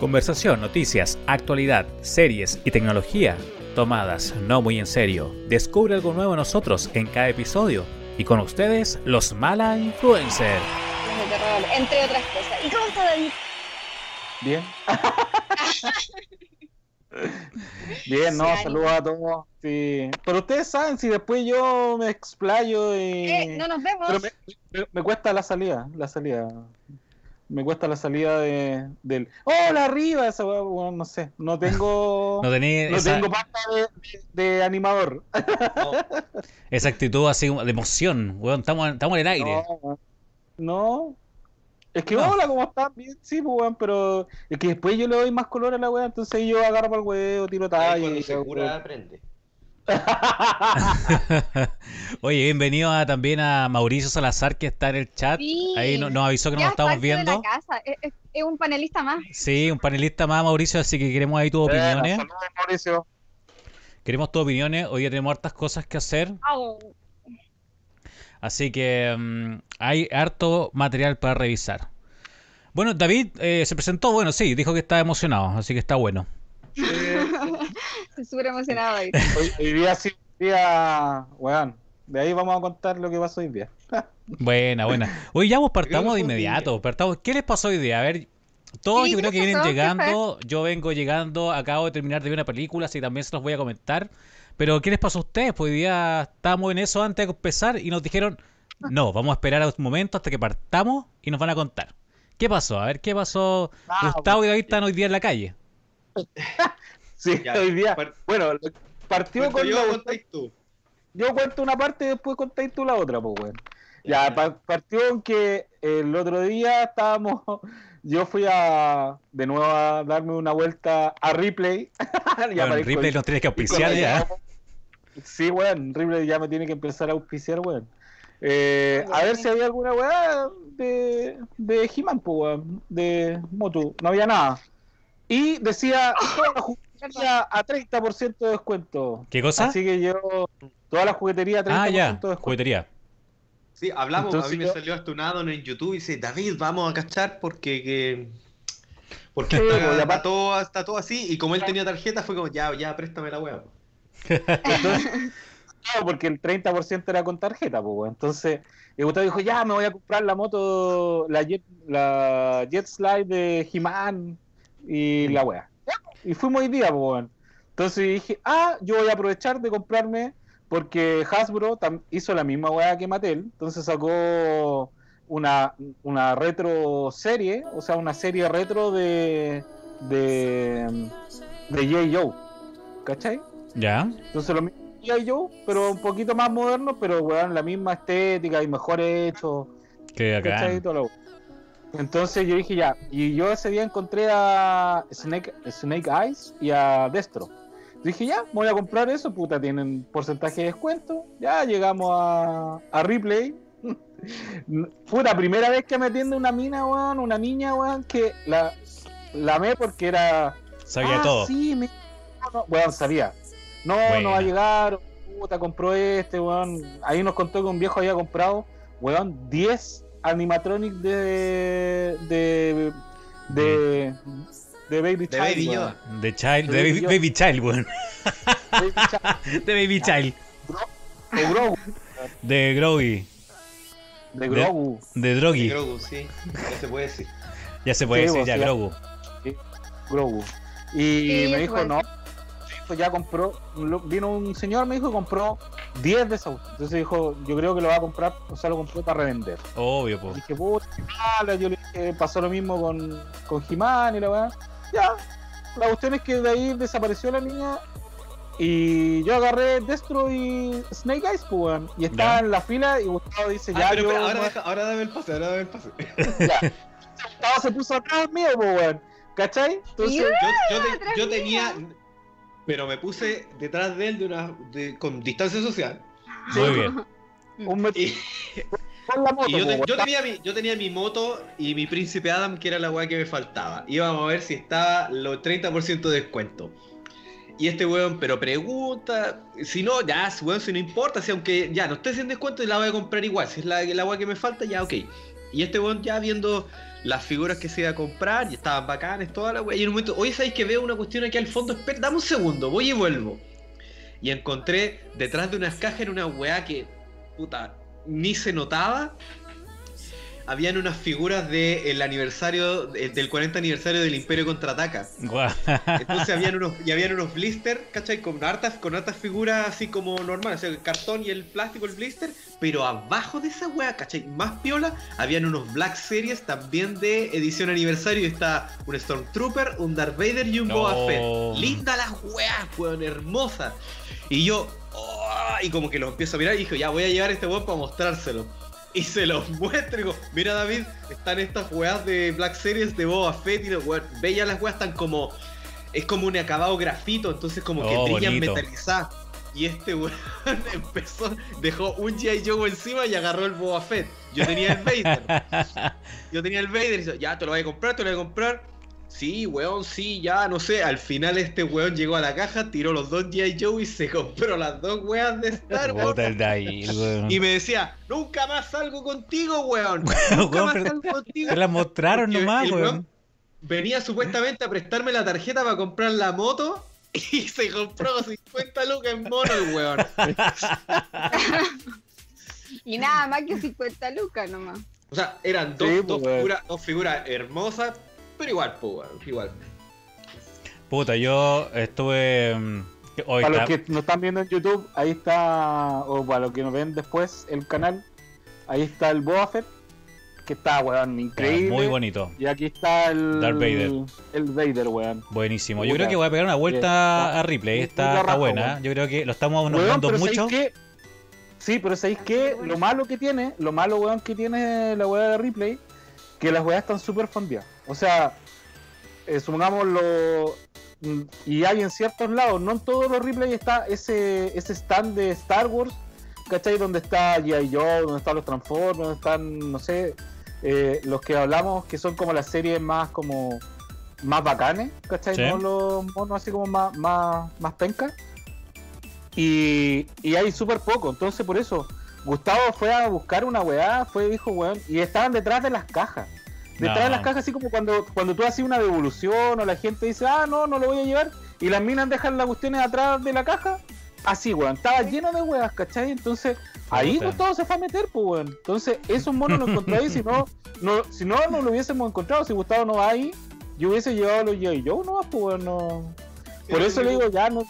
Conversación, noticias, actualidad, series y tecnología tomadas no muy en serio. Descubre algo nuevo en nosotros en cada episodio. Y con ustedes, los Mala Influencer. Entre otras cosas. ¿Y cómo está David? Bien. Bien, no, saludos a todos. Sí. Pero ustedes saben, si después yo me explayo y... Eh, no nos vemos. Pero me, me- me cuesta la salida, la salida. Me cuesta la salida de, del... ¡Hola, arriba! Esa weá, weón, no sé. No tengo... No tenía no esa, tengo pasta de, de- de animador. esa actitud así como de emoción, weón. Estamos, estamos en el aire. No, no. Es que No. hola, ¿cómo estás? Bien, sí, pues, weón, pero es que después yo le doy más color a la weá, entonces yo agarro para el huevo, tiro talla cuando y se cura, aprende. Oye, bienvenido a- también a Mauricio Salazar que está en el chat. Sí. Ahí no- nos avisó que no Ya nos es estamos parte de viendo. la casa. Es, es- es un panelista más. Sí, un panelista más, Mauricio, así que queremos ahí tus opiniones. Saludos, Mauricio. Queremos tus opiniones. Hoy día tenemos hartas cosas que hacer. Así que mm, hay harto material para revisar. Bueno, David eh, se presentó, bueno, sí, dijo que estaba emocionado, así que está bueno. Estoy súper emocionado. Hoy, hoy día sí, hoy día, weón, de ahí vamos a contar lo que pasó hoy día. Buena, buena. Hoy ya vos partamos de inmediato. Partamos. ¿Qué les pasó hoy día? A ver, todos Sí, yo ¿qué creo que pasó? vienen ¿Qué llegando. Yo vengo llegando, acabo de terminar de ver una película, así que también se los voy a comentar. Pero, ¿qué les pasó a ustedes? Pues hoy día estábamos en eso antes de empezar y nos dijeron, no, vamos a esperar a un momento hasta que partamos y nos van a contar. ¿Qué pasó? A ver, ¿qué pasó? Ah, Gustavo y David están hoy día en la calle. Sí, Ya, hoy día. par- Bueno, partió con yo, la- contáis tú. yo cuento una parte y después contáis tú la otra, pues, weón. Ya, pa- partió en que el otro día estábamos, yo fui a, de nuevo a darme una vuelta a Ripley. Ya Bueno, Ripley nos tienes que auspiciar ya. Sí, weón, Ripley ya me tiene que empezar a auspiciar, weón. Eh, a ver si había alguna weá de, de He-Man, pues, weón, de Motu. No había nada. Y decía, toda la juguetería a 30% de descuento. ¿Qué cosa? Así que yo, toda la juguetería a 30% Ah, ya, de descuento. juguetería. Sí, hablamos, Entonces a mí me salió hasta un addon en YouTube y dice, David, vamos a cachar porque que... Porque Sí, está, pues, está todo, está todo así y como él tenía tarjeta fue como, ya, ya, préstame la wea. Entonces, claro, porque el 30% era con tarjeta, pues. Entonces, y Gustavo dijo, ya, me voy a comprar la moto, la Jet, la jet Slide de He-Man y la wea. Y fuimos hoy día, pues, weón. Entonces dije, ah, yo voy a aprovechar de comprarme, porque Hasbro hizo la misma wea que Mattel, entonces sacó una, una retro serie, o sea, una serie retro de, de, de J. Joe, ¿cachai? Ya. Entonces lo mismo que. Joe, pero un poquito más moderno, pero weón, la misma estética y mejor hecho. ¿cachai? acá. Entonces yo dije ya, y yo ese día encontré a Snake, Snake Eyes y a Destro. Dije ya, voy a comprar eso, puta, tienen porcentaje de descuento. Ya llegamos a, a Ripley. Fue la primera vez que me atiende una mina, weón, una niña, weón, que la, la amé porque era Sabía Ah, todo. Sí, me... no, weón, sabía. No, no va a llegar, puta, compró este, weón. Ahí nos contó que un viejo había comprado, weón, 10 animatronics de. de. de. de Baby De Child. Baby. Yoda. De Child, de Baby Baby, Child, weón. Baby Child, De Baby Child. de Grogu. De Grogy. De Grogu. De De Drogi. Grogu, sí, ya se puede decir. Ya se puede Sí, decir vos, ya. Grogu. Grogu. Y Sí, me dijo, puede no. Ya compró. lo- Vino un señor, me dijo, y compró 10 de esos. Entonces dijo, yo creo que lo va a comprar, o sea, lo compró para revender. Obvio, po. dije, puta, qué mala. Yo le dije, pasó lo mismo con, con He-Man y la weá. Ya, la cuestión es que de ahí desapareció la niña. Y yo agarré Destro y Snake Eyes, pues, weón. Y estaba Ya. en la fila y Gustavo dice, Ah, ya, pero yo. ahora, deja- ahora dame el pase, ahora dame el pase. ya. Gustavo se puso atrás mío, pues, weón. ¿Cachai? Entonces. Yo, yo, te- tenía... Pero me puse detrás de él de una, de- con distancia social. Muy bien. un metro Y, con la moto, y yo, te- weón. yo tenía mi, yo tenía mi moto y mi príncipe Adam, que era la weá que me faltaba. Íbamos a ver si estaba los 30% de descuento. Y este weón, pero pregunta, si no, ya, weón, si no importa, si aunque ya no esté sin descuento, la voy a comprar igual. Si es la, la weá que me falta, ya, ok. Y este weón ya viendo las figuras que se iba a comprar, y estaban bacanes, toda la weá. Y en un momento, oye, ¿sabéis que veo una cuestión aquí al fondo? Espera, dame un segundo, voy y vuelvo. Y encontré detrás de unas cajas en una weá que, puta, ni se notaba. Habían unas figuras del aniversario, de- del 40 aniversario del Imperio Contraataca. Guau. Entonces habían unos, y habían unos blister, ¿cachai? Con hartas, con hartas figuras así como normales, o sea, el cartón y el plástico, el blister, pero abajo de esa weá, ¿cachai? Más piola, habían unos Black Series también de edición aniversario. Y está un Stormtrooper, un Darth Vader y un No. Boba Fett. Linda las weas, weón, hermosa. Y yo, oh, y como que lo empiezo a mirar y dije, ya voy a llevar este weón para mostrárselo. Y se los muestro y digo, mira David, están estas weas de Black Series de Boba Fett y los ya las weas están como. Es como un acabado grafito, entonces como que Oh, brillan metalizadas. Y este weón empezó, dejó un G.I. Joe encima y agarró el Boba Fett. Yo tenía el Vader. Yo tenía el Vader y dice, ya te lo voy a comprar, te lo voy a comprar. Sí, weón, sí, ya, no sé. Al final este weón llegó a la caja, tiró los dos G.I. Joe y se compró las dos weas de Star Wars. Y me decía, nunca más salgo contigo, weón. Weón, Nunca más salgo contigo. Se las mostraron Porque nomás, weón. weón Venía supuestamente a prestarme la tarjeta para comprar la moto y se compró 50 lucas en mono el weón. Y nada más que 50 lucas nomás. O sea, eran dos, Sí, dos pues, figuras, dos figuras hermosas, pero igual, pues, weón, igual. Puta, yo estuve. mm, Hoy Para está- los que nos están viendo en YouTube, ahí está, o para los que nos ven después el canal, ahí está el Boba Fett, que está, weón, increíble. muy bonito. Y aquí está el Darth Vader. El Vader, weón. Buenísimo. Yo creo que voy a pegar una vuelta Está- a Ripley. está Está, está raja, buena. weón. Yo creo que lo estamos nombrando mucho. ¿sabéis qué? Sí, pero ¿sabéis qué? Lo malo que tiene, lo malo, weón, que tiene la weá de Ripley, que las weas están súper fondeadas. O sea, eh, supongamos lo... mm, Y hay en ciertos lados, no en todos los Ripley está ese, ese stand de Star Wars, ¿cachai? Donde está G.I. Joe, donde están los Transformers, donde están, no sé, eh, los que hablamos que son como las series más como más bacanes, ¿cachai? Sí. No los monos así como más, más, más pencas. Y, y hay súper poco, entonces por eso Gustavo fue a buscar una weá, fue dijo weón, y estaban detrás de las cajas. Detrás No. de las cajas, así como cuando, cuando tú haces una devolución o la gente dice, ah, no, no lo voy a llevar, y las minas dejan las cuestiones atrás de la caja, así, weón, estaba lleno de weas, ¿cachai? Entonces, ahí Puta. Gustavo se fue a meter, pues, weón. Entonces, esos monos los encontráis, si no, no, si no, no lo hubiésemos encontrado, si Gustavo no va ahí, yo hubiese llevado los G.I. Joe, no, pues, weón, no. Por eso le digo, ya no,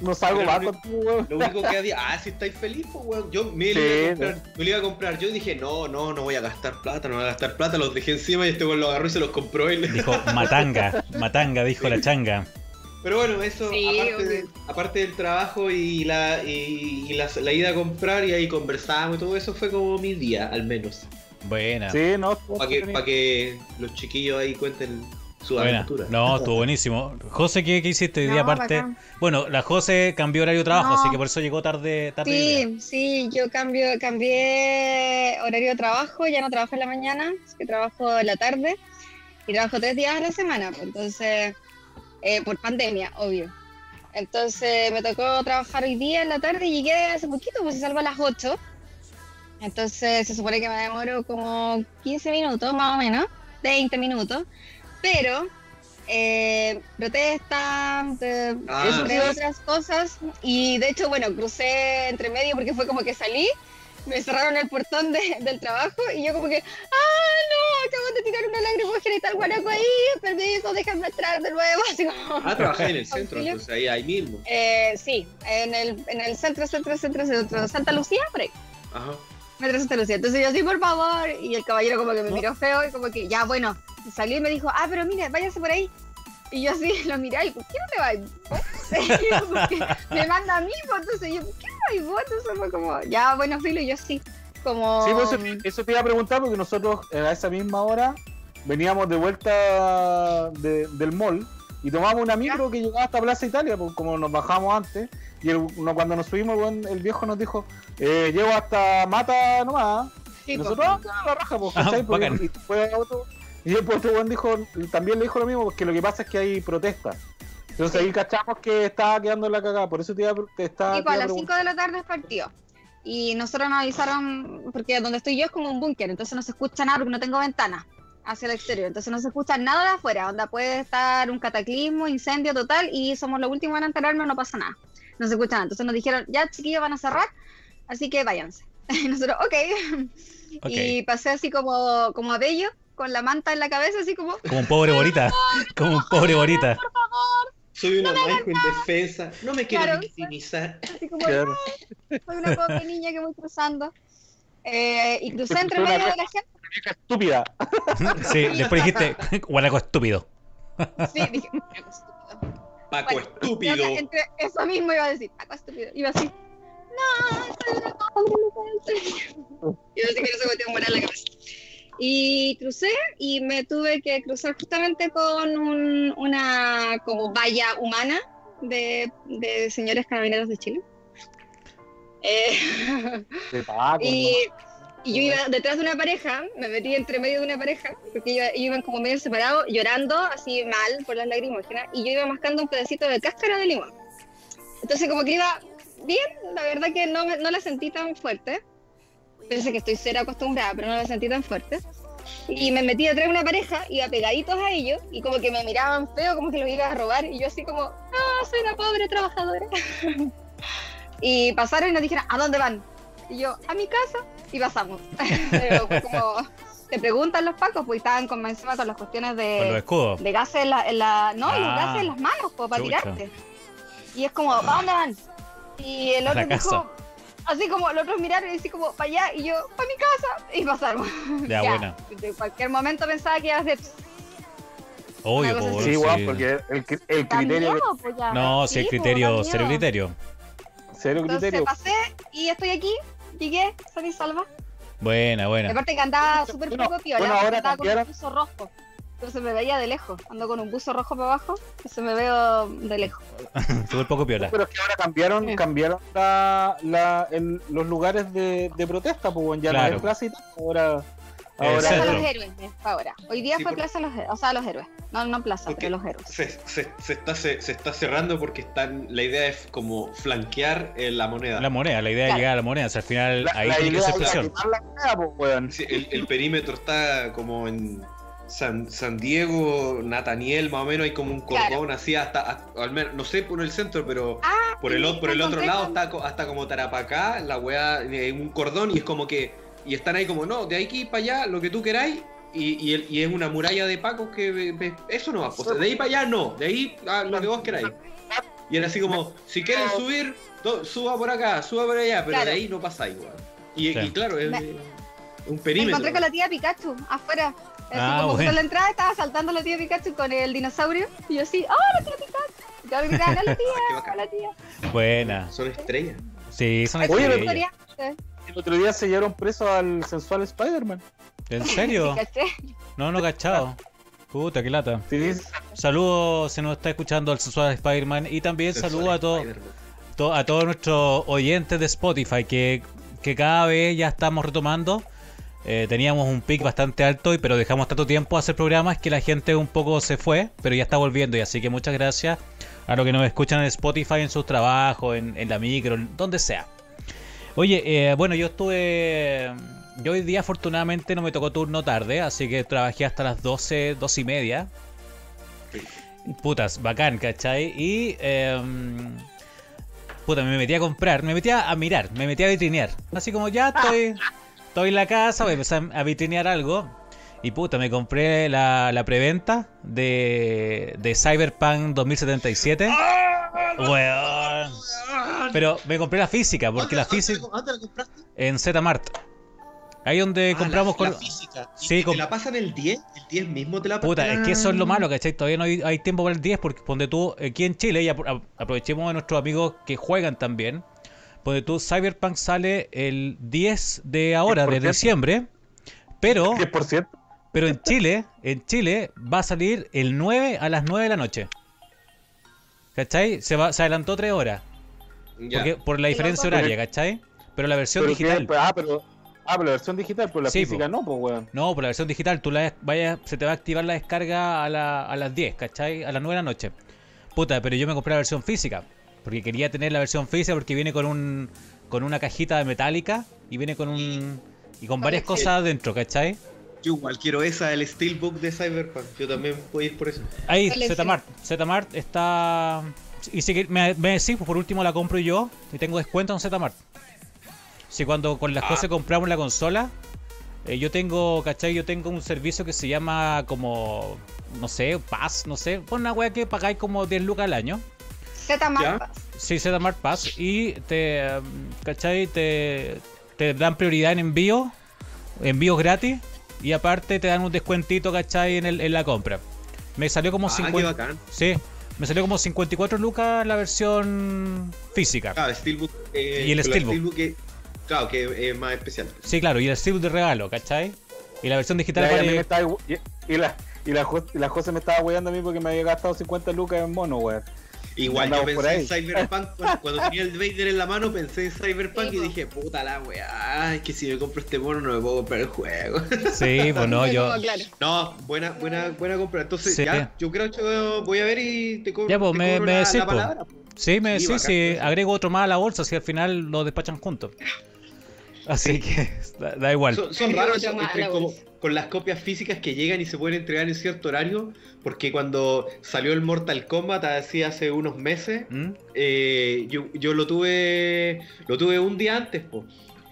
no salgo Pero más lo- contigo, weón. Lo único que había, ah, si estáis feliz, pues, weón. Yo me, lo Sí, iba a comprar, me lo iba a comprar. Yo dije, no, no, no voy a gastar plata, no voy a gastar plata. Los dejé encima y este weón lo agarró y se los compró él. Dijo matanga, matanga, dijo la changa. Pero bueno, eso, Sí, aparte, de- aparte del trabajo y la y, y la, la ida a comprar y ahí conversamos y todo eso fue como mi día, al menos. Buena. Sí, no, Para que, pa' que los chiquillos ahí cuenten su aventura. No, estuvo buenísimo. José, ¿qué, qué hiciste hoy día aparte? bacán. Bueno, la José cambió horario de trabajo, No. así que por eso llegó tarde. tarde. Sí, sí, yo cambio, cambié horario de trabajo, ya no trabajo en la mañana, es que trabajo en la tarde y trabajo tres días a la semana, pues, entonces, eh, por pandemia, obvio. Entonces me tocó trabajar hoy día en la tarde y llegué hace poquito, pues se salgo a las 8. Entonces se supone que me demoro como 15 minutos más o menos, 20 minutos, pero eh, protestas, Ah. entre otras cosas, y de hecho, bueno, crucé entre medio porque fue como que salí, me cerraron el portón de- del trabajo y yo como que, ¡ah, no! Acabo de tirar una lagrimógena y tal guanaco ahí, permiso, déjame entrar de nuevo, así como... Ah, trabajé en el centro, entonces ahí, ahí mismo. Eh, sí, en el, en el centro, centro, centro, centro, Santa Lucía, por ahí. Ajá. Metro Santa Lucía. Entonces yo sí, por favor. Y el caballero como que me miró feo y como que, ya, bueno, salió y me dijo, ah, pero mire, váyase por ahí. Y yo así lo miré y, ¿por qué no te vas? Me manda a mí, pues, entonces yo, ¿por qué no vais vos? Entonces fue como, ya, bueno, filo, y yo sí. Como... Sí, pues eso, eso te iba a preguntar porque nosotros eh, a esa misma hora veníamos de vuelta de- del mall y tomamos una micro que llegaba hasta Plaza Italia, pues, como nos bajamos antes. Y el- cuando nos subimos, el viejo nos dijo, eh, llego hasta Mata nomás. Sí, y pues. nosotros, ah, la raja, pues, Ah, y, después otro, y después otro weón dijo, también le dijo lo mismo, porque lo que pasa es que hay protestas. Entonces Sí. ahí cachamos que estaba quedando la cagada, por eso te iba, te estaba, Y te pues a las preguntar. 5 de la tarde partió. y nosotros nos avisaron, porque donde estoy yo es como un búnker, entonces no se escucha nada porque no tengo ventana hacia el exterior, entonces no se escucha nada de afuera, donde puede estar un cataclismo, incendio total y somos los últimos en enterarnos, no pasa nada, no se escucha nada. Entonces nos dijeron, ya chiquillos van a cerrar, así que váyanse. Y nosotros, ok. Ok. Y pasé así como, como a Bello, con la manta en la cabeza, así como, Como un pobre bonita. Como un pobre bonita. Soy una Maico indefensa, no me quiero Claro. victimizar. así como, Claro. "No, soy una pobre niña que voy cruzando. Eh, y crucé entre medio de la gente. Vieja estúpida. Sí, después dijiste, guanaco estúpido. Sí, dije, "Paco estúpido". Paco Bueno, estúpido. Entre eso mismo iba a decir, Paco estúpido. Iba así, no, pobre, no puede ser". Y así que no se metió en la cabeza. Y crucé y me tuve que cruzar justamente con un- una como valla humana de, de señores carabineros de Chile. Eh, De Paco, y, y yo iba detrás de una pareja, me metí entre medio de una pareja, porque ellos iban como medio separados, llorando así mal por las lagrimógenas, y yo iba mascando un pedacito de cáscara de limón. Entonces como que iba bien, la verdad que no, no la sentí tan fuerte. Pensé que estoy cero acostumbrada, pero no la sentí tan fuerte. Y me metí detrás de una pareja, iba pegaditos a ellos, y como que me miraban feo, como que los iba a robar, y yo así como, no, soy una pobre trabajadora. y pasaron y nos dijeron, ¿a dónde van? Y yo, a mi casa, y pasamos. Pero fue como, te preguntan los pacos, pues estaban con, encima con las cuestiones Con los de, de gases en la, en la- no, los Ah. gases en las manos, pues, para Chucha. tirarte. Y es como, ¿a dónde van? Y el otro dijo, así como, los otros miraron y así como, para allá, y yo, para mi casa, y pasaron. Ya, buena. De cualquier momento pensaba que iba a ser Obvio, Una cosa po, así. Sí, sí. weón, porque el, el criterio. miedo, pues, ya. No, si el Sí, pues, criterio, da cero miedo. criterio. Cero Entonces criterio. pasé y estoy aquí, llegué, salí salva. Buena, Y buena. aparte que andaba súper Bueno, poco piola, bueno, ahora andaba con un cambiaron- rojo. Entonces me veía de lejos, ando con un buzo rojo para abajo, entonces me veo de lejos. Súper poco piola. Pero es que ahora cambiaron, Sí. cambiaron la, la, el- los lugares de, de protesta, pues ya Claro. no es plaza y tal, ahora, ahora Plaza los héroes, eh, ahora. Hoy día Sí, fue por- Plaza los Héroes, o sea, los héroes. No, no Plaza, Porque pero los héroes. Se, se- se está, se, se está cerrando porque están, la idea es como flanquear eh, la moneda. La moneda, la idea es Claro. llegar a la moneda. o sea, al final la, ahí la tiene que ser es presión. quitar la moneda, pues weón. Sí, el, el perímetro está como en San, San Diego, Nataniel, más o menos hay como un cordón Claro. así hasta, hasta- al menos, no sé por el centro, pero Ah, por el, por el me otro lado está co- hasta como Tarapacá, la weá, eh, un cordón y es como que, y están ahí como, no, de aquí para allá, lo que tú queráis. Y, y, el- y es una muralla de pacos que eso no va, o sea, de ahí para allá no, de ahí a lo que vos queráis. Y era así como, si quieren subir, to- suba por acá, suba por allá, pero Claro. de ahí no pasáis, weón. Y, Sí. y claro, es Me- un Me perímetro. encontré con la tía Pikachu afuera. Así Ah, como bueno. la entrada estaba saltando la tía Pikachu con el dinosaurio. Y yo así, ¡oh, la tía Pikachu! Y todos gritaban, ¡hola Qué tía! bacán. ¡Hola tía! Buena. Son estrellas. Sí, son Oye, estrellas. historia, El otro día se llevaron preso al sensual Spider-Man. ¿En serio? No, no cachado. Puta, qué lata. Sí, Saludos si nos está escuchando el sensual Spider-Man y también saludos a todos to- a todos nuestros oyentes de Spotify que, que cada vez ya estamos retomando. Eh, teníamos un pic bastante alto, y- pero dejamos tanto tiempo a hacer programas que la gente un poco se fue, pero ya está volviendo. Y así que muchas gracias a los que nos escuchan en Spotify, en sus trabajos, en, la micro, donde sea. Oye, eh, bueno, yo estuve. Yo hoy día afortunadamente no me tocó turno tarde, así que trabajé hasta las 12, 12 y media. Putas, bacán, ¿cachai? Y. em, puta, me metí a comprar, me metí a mirar, me metí a vitrinear. Así como ya estoy, estoy en la casa, voy a empezar a vitrinear algo. Y puta, me compré la, la preventa de, de Cyberpunk 2077. Weón. Pero me compré la física, porque la física ¿Dónde la compraste? en Zmart. Ahí donde Ah, compramos la, con... la física. ¿Y Sí, ¿Te la pasan el 10? ¿El 10 mismo te la Puta, pasan? es que eso es lo malo, ¿cachai? Todavía no hay, hay tiempo para el 10 porque ponte tú aquí en Chile y apro- aprovechemos a nuestros amigos que juegan también. Ponte tú, Cyberpunk sale el 10 de ahora, de 10%. diciembre, pero, 10%. pero en Chile, en Chile va a salir el 9 a las 9 de la noche. ¿Cachai? Se, va, se adelantó 3 horas Ya. porque, por la diferencia horaria, ¿cachai? Pero la versión Pero digital... que- ah, pero, ah, pero la versión digital, pero la Sí, física po. no, pues weón. No, por la versión digital, tú la vayas, se te va a activar la descarga a, la- a las 10, ¿cachai? A las 9 de la noche. Puta, pero yo me compré la versión física. Porque quería tener la versión física porque viene con un con una cajita de metálica y viene con un y con varias cosas dentro, ¿cachai? Yo igual quiero esa, el Steelbook de Cyberpunk. Yo también voy a ir por eso. Ahí. Zmart. Zmart está. Y si me, me decís, pues por último la compro yo y tengo descuento en Zmart. Si cuando con las Ah. cosas compramos la consola, eh, yo tengo, ¿cachai? Yo tengo un servicio que se llama como, no sé, Pass, no sé. Pon una wea que pagáis como 10 lucas al año. Z Ya. Marpas. Sí, Zmart Pass. Y te, um, ¿cachai? Te, te dan prioridad en envío, envíos gratis. Y aparte te dan un descuentito, ¿cachai? En, el, en la compra. Me salió como Ah, qué 50. bacán. Sí, me salió como 54 lucas la versión física. Claro, Steelbook. eh, Y el la Steelbook. que- claro, que es más especial. Sí, claro, y el Steelbook de regalo, ¿cachai? Y la versión digital Ya, y a mí me vale... estaba- y, y la, y, la, y la José me estaba weyando a mí porque me había gastado 50 lucas en mono, weón. Igual yo pensé en. Cyberpunk cuando, cuando tenía el Vader en la mano, pensé en Cyberpunk Sí, y dije, puta la weá, es que si me compro este mono no me puedo comprar el juego. Sí, pues no, yo... claro. No, buena, buena, buena compra. Entonces, Sí. ya, yo creo que voy a ver y te, co Ya, pues, te me- me la, decís, la palabra. Sí, me Sí, sí, agrego otro más a la bolsa, si al final lo despachan juntos. Así que da, da igual. Son, son raros la como-. Con las copias físicas que llegan y se pueden entregar en cierto horario, porque cuando salió el Mortal Kombat así hace unos meses, ¿Mm? eh, yo, yo lo tuve lo tuve un día antes, po,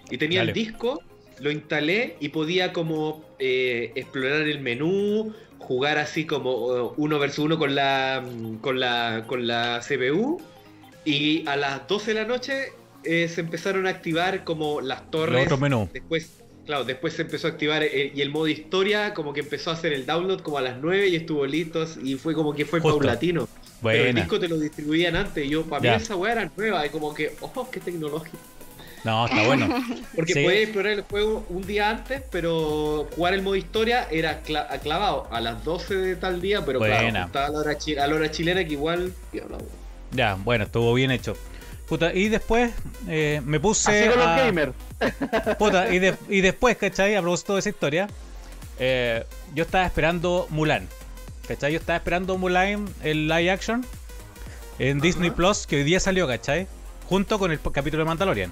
y tenía Dale. el disco, lo instalé y podía como eh, explorar el menú, jugar así como eh, uno versus uno con la con la con la CPU y a las 12 de la noche eh, se empezaron a activar como las torres otro menú. Después, claro, después se empezó a activar y el modo historia como que empezó a hacer el download como a las 9 y estuvo listo y fue como que fue Justo. paulatino. Pero el Buena. disco te lo distribuían antes y yo, para Ya. mí esa weá era nueva, y como que, oh, qué tecnológico. No, está bueno. Porque Sí. puedes explorar el juego un día antes, pero jugar el modo historia era cla- clavado a las 12 de tal día, pero Buena. claro, estaba a la hora, a la hora chilena que igual... Ya, bueno, estuvo bien hecho. Puta, y después eh, me puse Así con los a- gamers. Puta, y, de- y después, ¿cachai? A propósito de esa historia, eh, yo estaba esperando Mulan. ¿Cachai? Yo estaba esperando Mulan, el live action, en Disney Plus, que hoy día salió, ¿cachai? Junto con el capítulo de Mandalorian.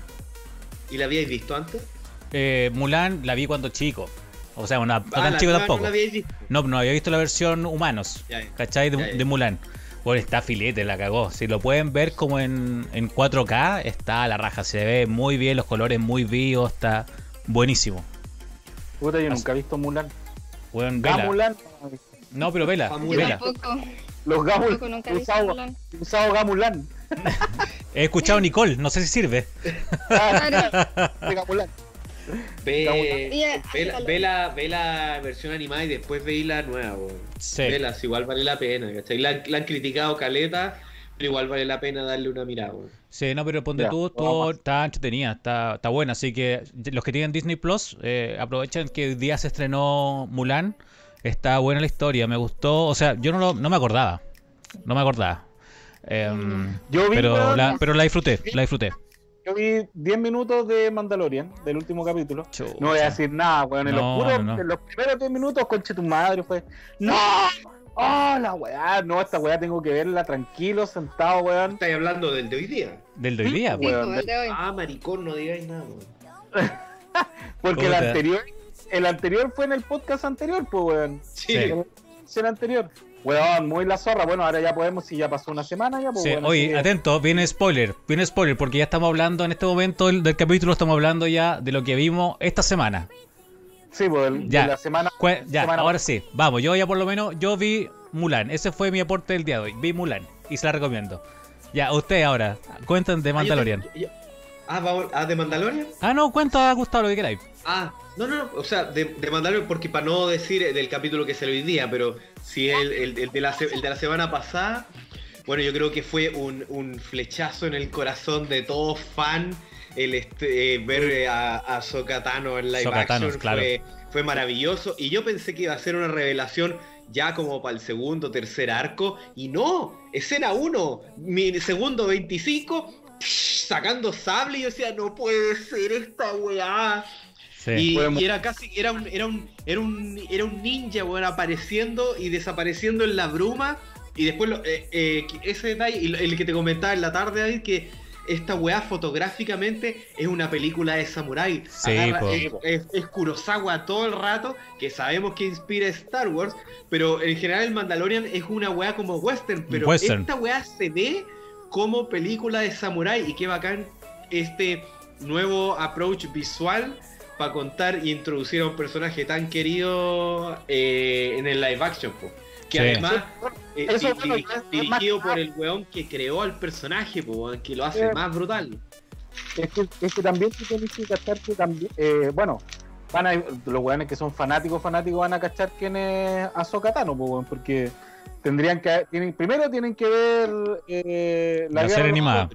¿Y la habíais visto antes? Eh, Mulan la vi cuando chico. O sea, una, no Ah, tan la chico tampoco. No la. No, no había visto la versión humanos, Ya, ya. ¿cachai? De, Ya, ya. de Mulan. Bueno, está filete, la cagó. Si lo pueden ver como en, en 4K, está a la raja. Se ve muy bien, los colores muy vivos, está buenísimo. Puta, yo Así- nunca he visto Mulan. Bueno, vela. Gamulan. No, pero vela, Ah, vela. Los Gamul. Tampoco nunca he Usado, Mulan. usado Gamulan. He escuchado Nicole, no sé si sirve. Ah, de Gamulan. Ve, ve, la, ve, la, ve la versión animada y después veis la nueva. Sí. Velas, igual vale la pena, ¿cachai? La, han- la han criticado caleta, pero igual vale la pena darle una mirada. Sí, no, pero ponte tú, todo está entretenida, está, está buena. Así que los que tienen Disney Plus, eh, aprovechen que hoy día se estrenó Mulan. Está buena la historia, me gustó. O sea, yo no, lo- no me acordaba. No me acordaba. Em, Yo vi, pero, la, pero la disfruté, la disfruté. Yo vi 10 minutos de Mandalorian, del último capítulo. Chucha. No voy a decir nada, weón. En, No, los, puros- no, no. en los primeros 10 minutos, conche tu madre, fue. ¡No! ¡Oh, la weá! No, esta weá tengo que verla tranquilo, sentado, weón. Estáis hablando del de hoy día. Del de hoy día, Sí, pues. weón. el hoy. Ah, maricón, no digáis nada, weón. Porque el anterior, el anterior fue en el podcast anterior, pues, weón. Sí. Sí. El anterior. Weón, muy la zorra. Bueno, ahora ya podemos, si ya pasó una semana, ya, pues, Sí, weón, oye, que- atento, viene spoiler, viene spoiler, porque ya estamos hablando en este momento del, del capítulo, estamos hablando ya de lo que vimos esta semana. Sí, pues, el- Ya. de la semana. Cue- Ya, semana ahora sí, vamos, yo ya por lo menos, yo vi Mulan, ese fue mi aporte del día de hoy, vi Mulan, y se la recomiendo. Ya, usted ahora, cuenten de Ah, yo Mandalorian. te- yo- Ah, ah, de Mandalorian. Ah, no, cuenta, Gustavo, lo que queráis. Ah, no, no, no, o sea, de, de Mandalorian, porque para no decir del capítulo que se hoy día, pero si el, el- el de la, se- el de la semana pasada, bueno, yo creo que fue un, un flechazo en el corazón de todo fan el este, eh, ver a, a Ahsoka Tano en live Ahsoka Tano, action claro. fue, fue maravilloso y yo pensé que iba a ser una revelación ya como para el segundo, tercer arco y no, escena 1, mi segundo 25 sacando sable y yo decía, no puede ser esta weá. Sí. Y, era casi, era un, era un, era un, era un ninja, weón, apareciendo y desapareciendo en la bruma. Y después lo- eh, eh, que- ese detalle, el que te comentaba en la tarde, David, que esta weá fotográficamente es una película de samurái. Sí, es, es- es Kurosawa todo el rato, que sabemos que inspira Star Wars, pero en general el Mandalorian es una weá como western, pero Western. esta weá se ve como película de samurái y qué bacán este nuevo approach visual para contar y introducir a un personaje tan querido eh, en el live action, po. que Sí. además eh, Eso, di- bueno, dirigido por el weón que creó al personaje, po, que lo hace Eh, más brutal. Es que, es que también tú tienes que cachar que también, eh, bueno, van a, los weones que son fanáticos, fanáticos van a cachar quién es Ahsoka Tano, po, porque tendrían que, tienen, primero tienen que ver eh, La serie animada.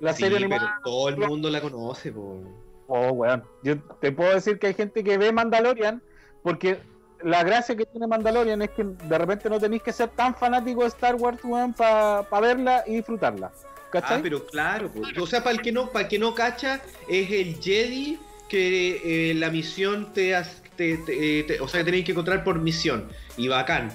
La Sí, serie pero animada. todo el mundo la conoce, po. Oh, weón. Yo te puedo decir que hay gente que ve Mandalorian porque la gracia que tiene Mandalorian es que de repente no tenéis que ser tan fanático de Star Wars, weón, para verla y disfrutarla. ¿Cachai? Ah, pero claro, po. o sea, para el que no, para el que no cacha, es el Jedi que eh, la misión te, has- te- te- eh, te- o sea, que tenéis que encontrar por misión y bacán.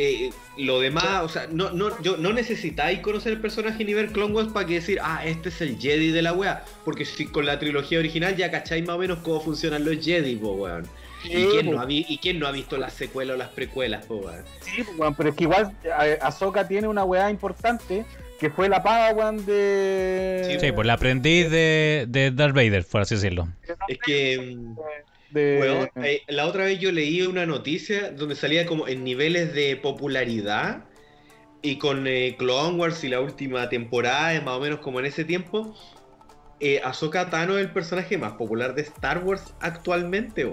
Eh, lo demás, o sea, no, no, yo, no necesitáis conocer el personaje nivel Clone Wars para que decir, ah, este es el Jedi de la wea. Porque si con la trilogía original ya cacháis más o menos cómo funcionan los Jedi, po, weón. ¿Y quién, no ha vi- ¿Y quién no ha visto las secuelas o las precuelas, po, weón? Sí, weón, pero es que igual eh, Ahsoka tiene una weá importante que fue la Padawan de. Sí, pues la aprendiz de, de Darth Vader, por así decirlo. Es que... Weón, eh, la otra vez yo leí una noticia donde salía como en niveles de popularidad y con eh, Clone Wars y la última temporada, más o menos como en ese tiempo, eh, Ahsoka Tano es el personaje más popular de Star Wars actualmente.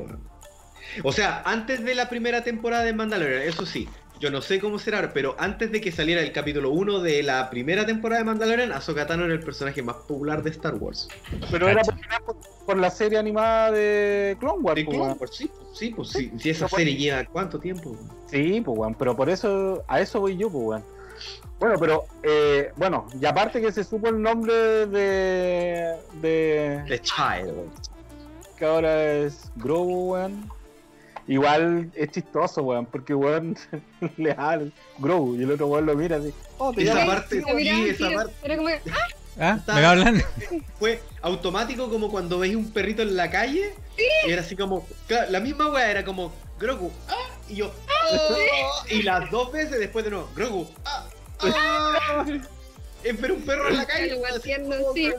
O sea, antes de la primera temporada de Mandalorian, eso sí, yo no sé cómo será, pero antes de que saliera el capítulo 1 de la primera temporada de Mandalorian, Ahsoka Tano era el personaje más popular de Star Wars. pero era por, por la serie animada de Clone Wars. De Clone weón. Wars, sí, pues, sí, pues, sí, si esa serie lleva cuánto tiempo. Sí, pues, weón, pero por eso, a eso voy yo, pues, weón. Bueno, pero, eh, bueno, y aparte que se supo el nombre de. de. The Child. que ahora es Grogu, weón. Igual es chistoso, weón, porque weón le da al Grogu y el otro weón lo mira así. Oh, te Esa parte, sí, esa tiro. parte Era como ¡ah! ¿Ah? ¿Me va hablando? fue automático como cuando veis un perrito en la calle. Y era así como. claro, La misma weá era como Grogu. ah, y yo. ah, y las dos veces después de nuevo. Grogu. ah, ah. Eh, pero un perro en la calle. Haciendo, sí.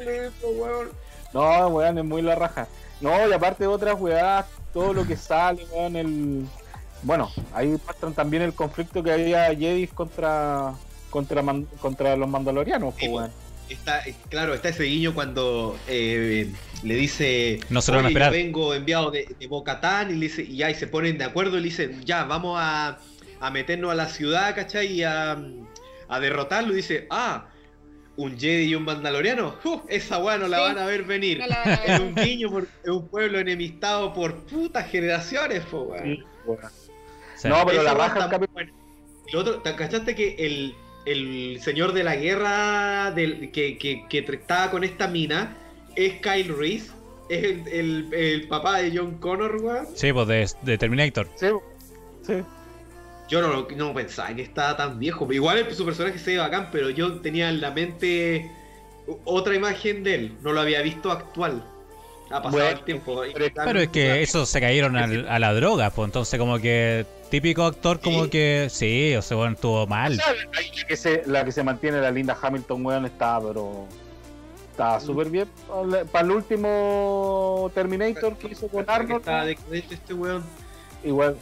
No, weón, es muy la raja. No, y aparte de otras weas, todo lo que sale, weón, el. Bueno, ahí muestran también el conflicto que había Jedi contra contra, man- contra los mandalorianos, Sí, pues, weón. Está, claro, está ese guiño cuando eh, le dice. No se lo van a "Oye, yo esperar. vengo enviado de, de Bocatán y le dice, y y se ponen de acuerdo y le dicen, ya, vamos a, a meternos a la ciudad, ¿cachai? Y a, a derrotarlo. Y dice, ah, un Jedi y un Mandaloriano. ¡Uf! esa weá no la Sí. van a ver venir. No la van a ver. Es un guiño, por, es un pueblo enemistado por putas generaciones, po. Sí, No, pero Esa la raja. Y lo otro, ¿te cachaste que el, el señor de la guerra del, que, que, que estaba con esta mina es Kyle Reese? Es el, el, el papá de John Connor, weón. Sí, pues de, de Terminator. Sí, sí. Yo no, lo- no pensaba que estaba tan viejo. Igual su personaje se ve bacán, pero yo tenía en la mente otra imagen de él. No lo había visto actual. Ha pasado Bueno, el tiempo. pero- Pero es que esos se cayeron al- a la droga, pues entonces como que típico actor como Sí. que sí, o sea, bueno, estuvo mal. La que, se, la que se mantiene, la linda Hamilton, weón, está, pero. Está súper bien. Para el último Terminator que hizo con Arnold, decadente este weón. igual.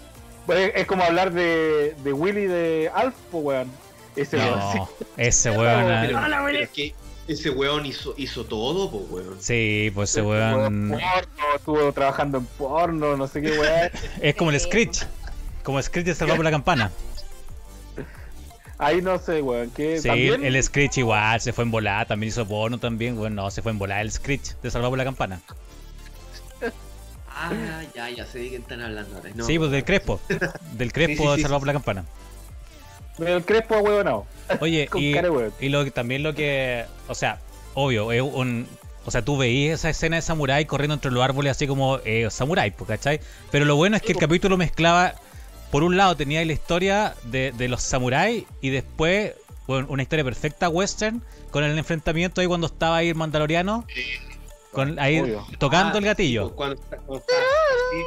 Pues es como hablar de, de Willy de Alf, pues, weón. Ese weón, sí. Ese weón. ah, Pero, Hola, pero es que ese weón hizo, hizo todo, pues weón. Sí, pues ese weón. porno, estuvo trabajando en porno, no sé qué weón. Es como el Screech. Como Screech de Salvado por la Campana. Ahí no sé, weón. Que Sí, también. el Screech igual, se fue en volada, también hizo porno también, weón. No, se fue en volada el Screech de Salvado por la Campana. Ah, ya, ya sé de quién están hablando ahora. No, Sí, pues del Crespo. Del Crespo Sí, sí, de sí, Salvado sí. por la Campana. El Crespo, weón, no. Oye, Con y, y lo, que- también lo que. O sea, obvio, es un. O sea, tú veías esa escena de samurái corriendo entre los árboles así como eh, samurái, pues, ¿cachai? Pero lo bueno es que el capítulo mezclaba. Por un lado tenía la historia de, de los samuráis y después bueno, una historia perfecta western con el enfrentamiento ahí cuando estaba ahí el mandaloriano. Con, ahí Obvio. tocando Ah, el sí, gatillo. pues, cuando está- cuando está así.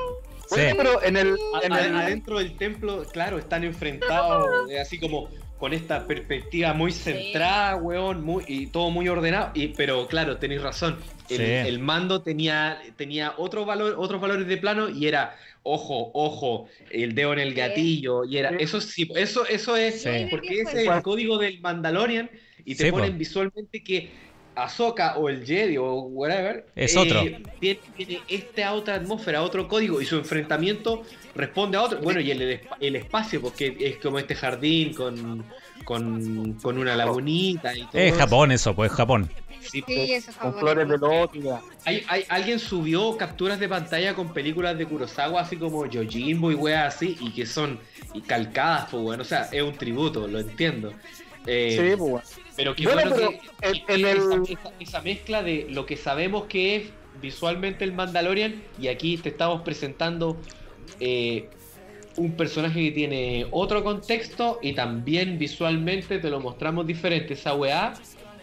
Sí. Oye, pero en el, en A- el- adentro del templo, claro, están enfrentados, eh, así como con esta perspectiva muy centrada, weón, muy, y todo muy ordenado. Y, pero claro, tenéis razón. El, Sí. el mando tenía, tenía otro valor, otros valores de plano y era ojo, ojo, el dedo en el gatillo. Y era, Sí. eso sí, eso, eso es Sí. porque ese es el código del Mandalorian, y te Sí, ponen po. visualmente que Ahsoka o el Jedi o whatever Es eh, otro. Tiene, tiene esta otra atmósfera, otro código, y su enfrentamiento responde a otro. Bueno, y el, el espacio, porque es como este jardín con, con, con una lagunita y todo. Es Japón eso, pues Japón. Sí, Sí, eso es con flores de lótica. hay, hay- alguien subió capturas de pantalla con películas de Kurosawa, así como Yojimbo y weas así, y que son y calcadas, pues bueno, o sea, es un tributo, lo entiendo. Eh, Sí, pues, bueno. Pero qué Bueno, bueno, pero que, en- que en esa, el- esa- esa mezcla de lo que sabemos que es visualmente el Mandalorian y aquí te estamos presentando eh, un personaje que tiene otro contexto y también visualmente te lo mostramos diferente. Esa weá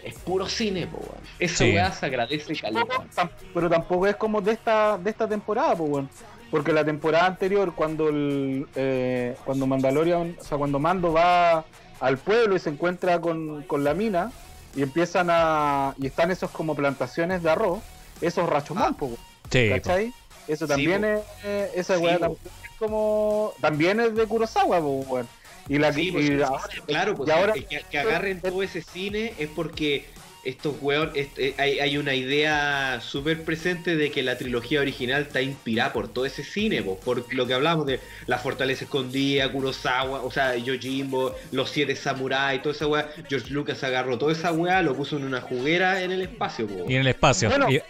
es puro cine, po, weón. Esa Sí. weá se agradece caleta. Tam- pero tampoco es como de esta de esta temporada, pues bueno. Porque la temporada anterior, cuando el eh, cuando Mandalorian, o sea, cuando Mando va al pueblo y se encuentra con, con la mina y empiezan a y están esos como plantaciones de arroz, esos rachomán, Ah, Sí, po. ¿cachai? Eso también es eh, esa Sí, weá también es como también es de Kurosawa, bueno. Y la Sí, y pues, ahora- claro, pues y ahora- que, que agarren todo ese cine es porque estos weón, este, hay, hay una idea súper presente de que la trilogía original está inspirada por todo ese cine, po, por lo que hablamos de la fortaleza escondida, Kurosawa, o sea, Yojimbo, los siete samuráis, toda esa weá. George Lucas agarró toda esa weá, lo puso en una juguera en el espacio, po. Y en el espacio. Bueno, Y-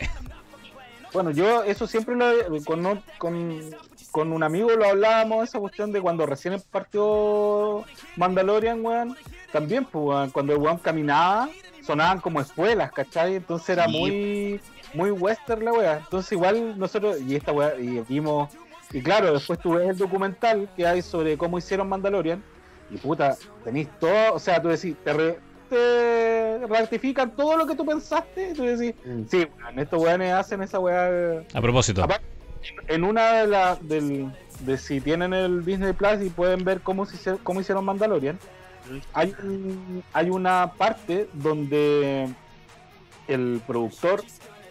Bueno, yo eso siempre lo con, con, con un amigo lo hablábamos, esa cuestión de cuando recién partió Mandalorian, weón. También, pues, weón, cuando el weón caminaba, sonaban como espuelas, ¿cachai? Entonces era Sí. muy, muy western la weá. Entonces igual nosotros, y esta weá, y vimos, y claro, después tú ves el documental que hay sobre cómo hicieron Mandalorian, y puta, tenéis todo, o sea, tú decís, te, re- te ratifican todo lo que tú pensaste, y tú decís, Mm. Sí, weón, estos weones hacen esa weá. a propósito. Aparte, en una de las. del- De si tienen el Disney Plus y pueden ver cómo, se, cómo hicieron Mandalorian, hay, un- hay una parte donde el productor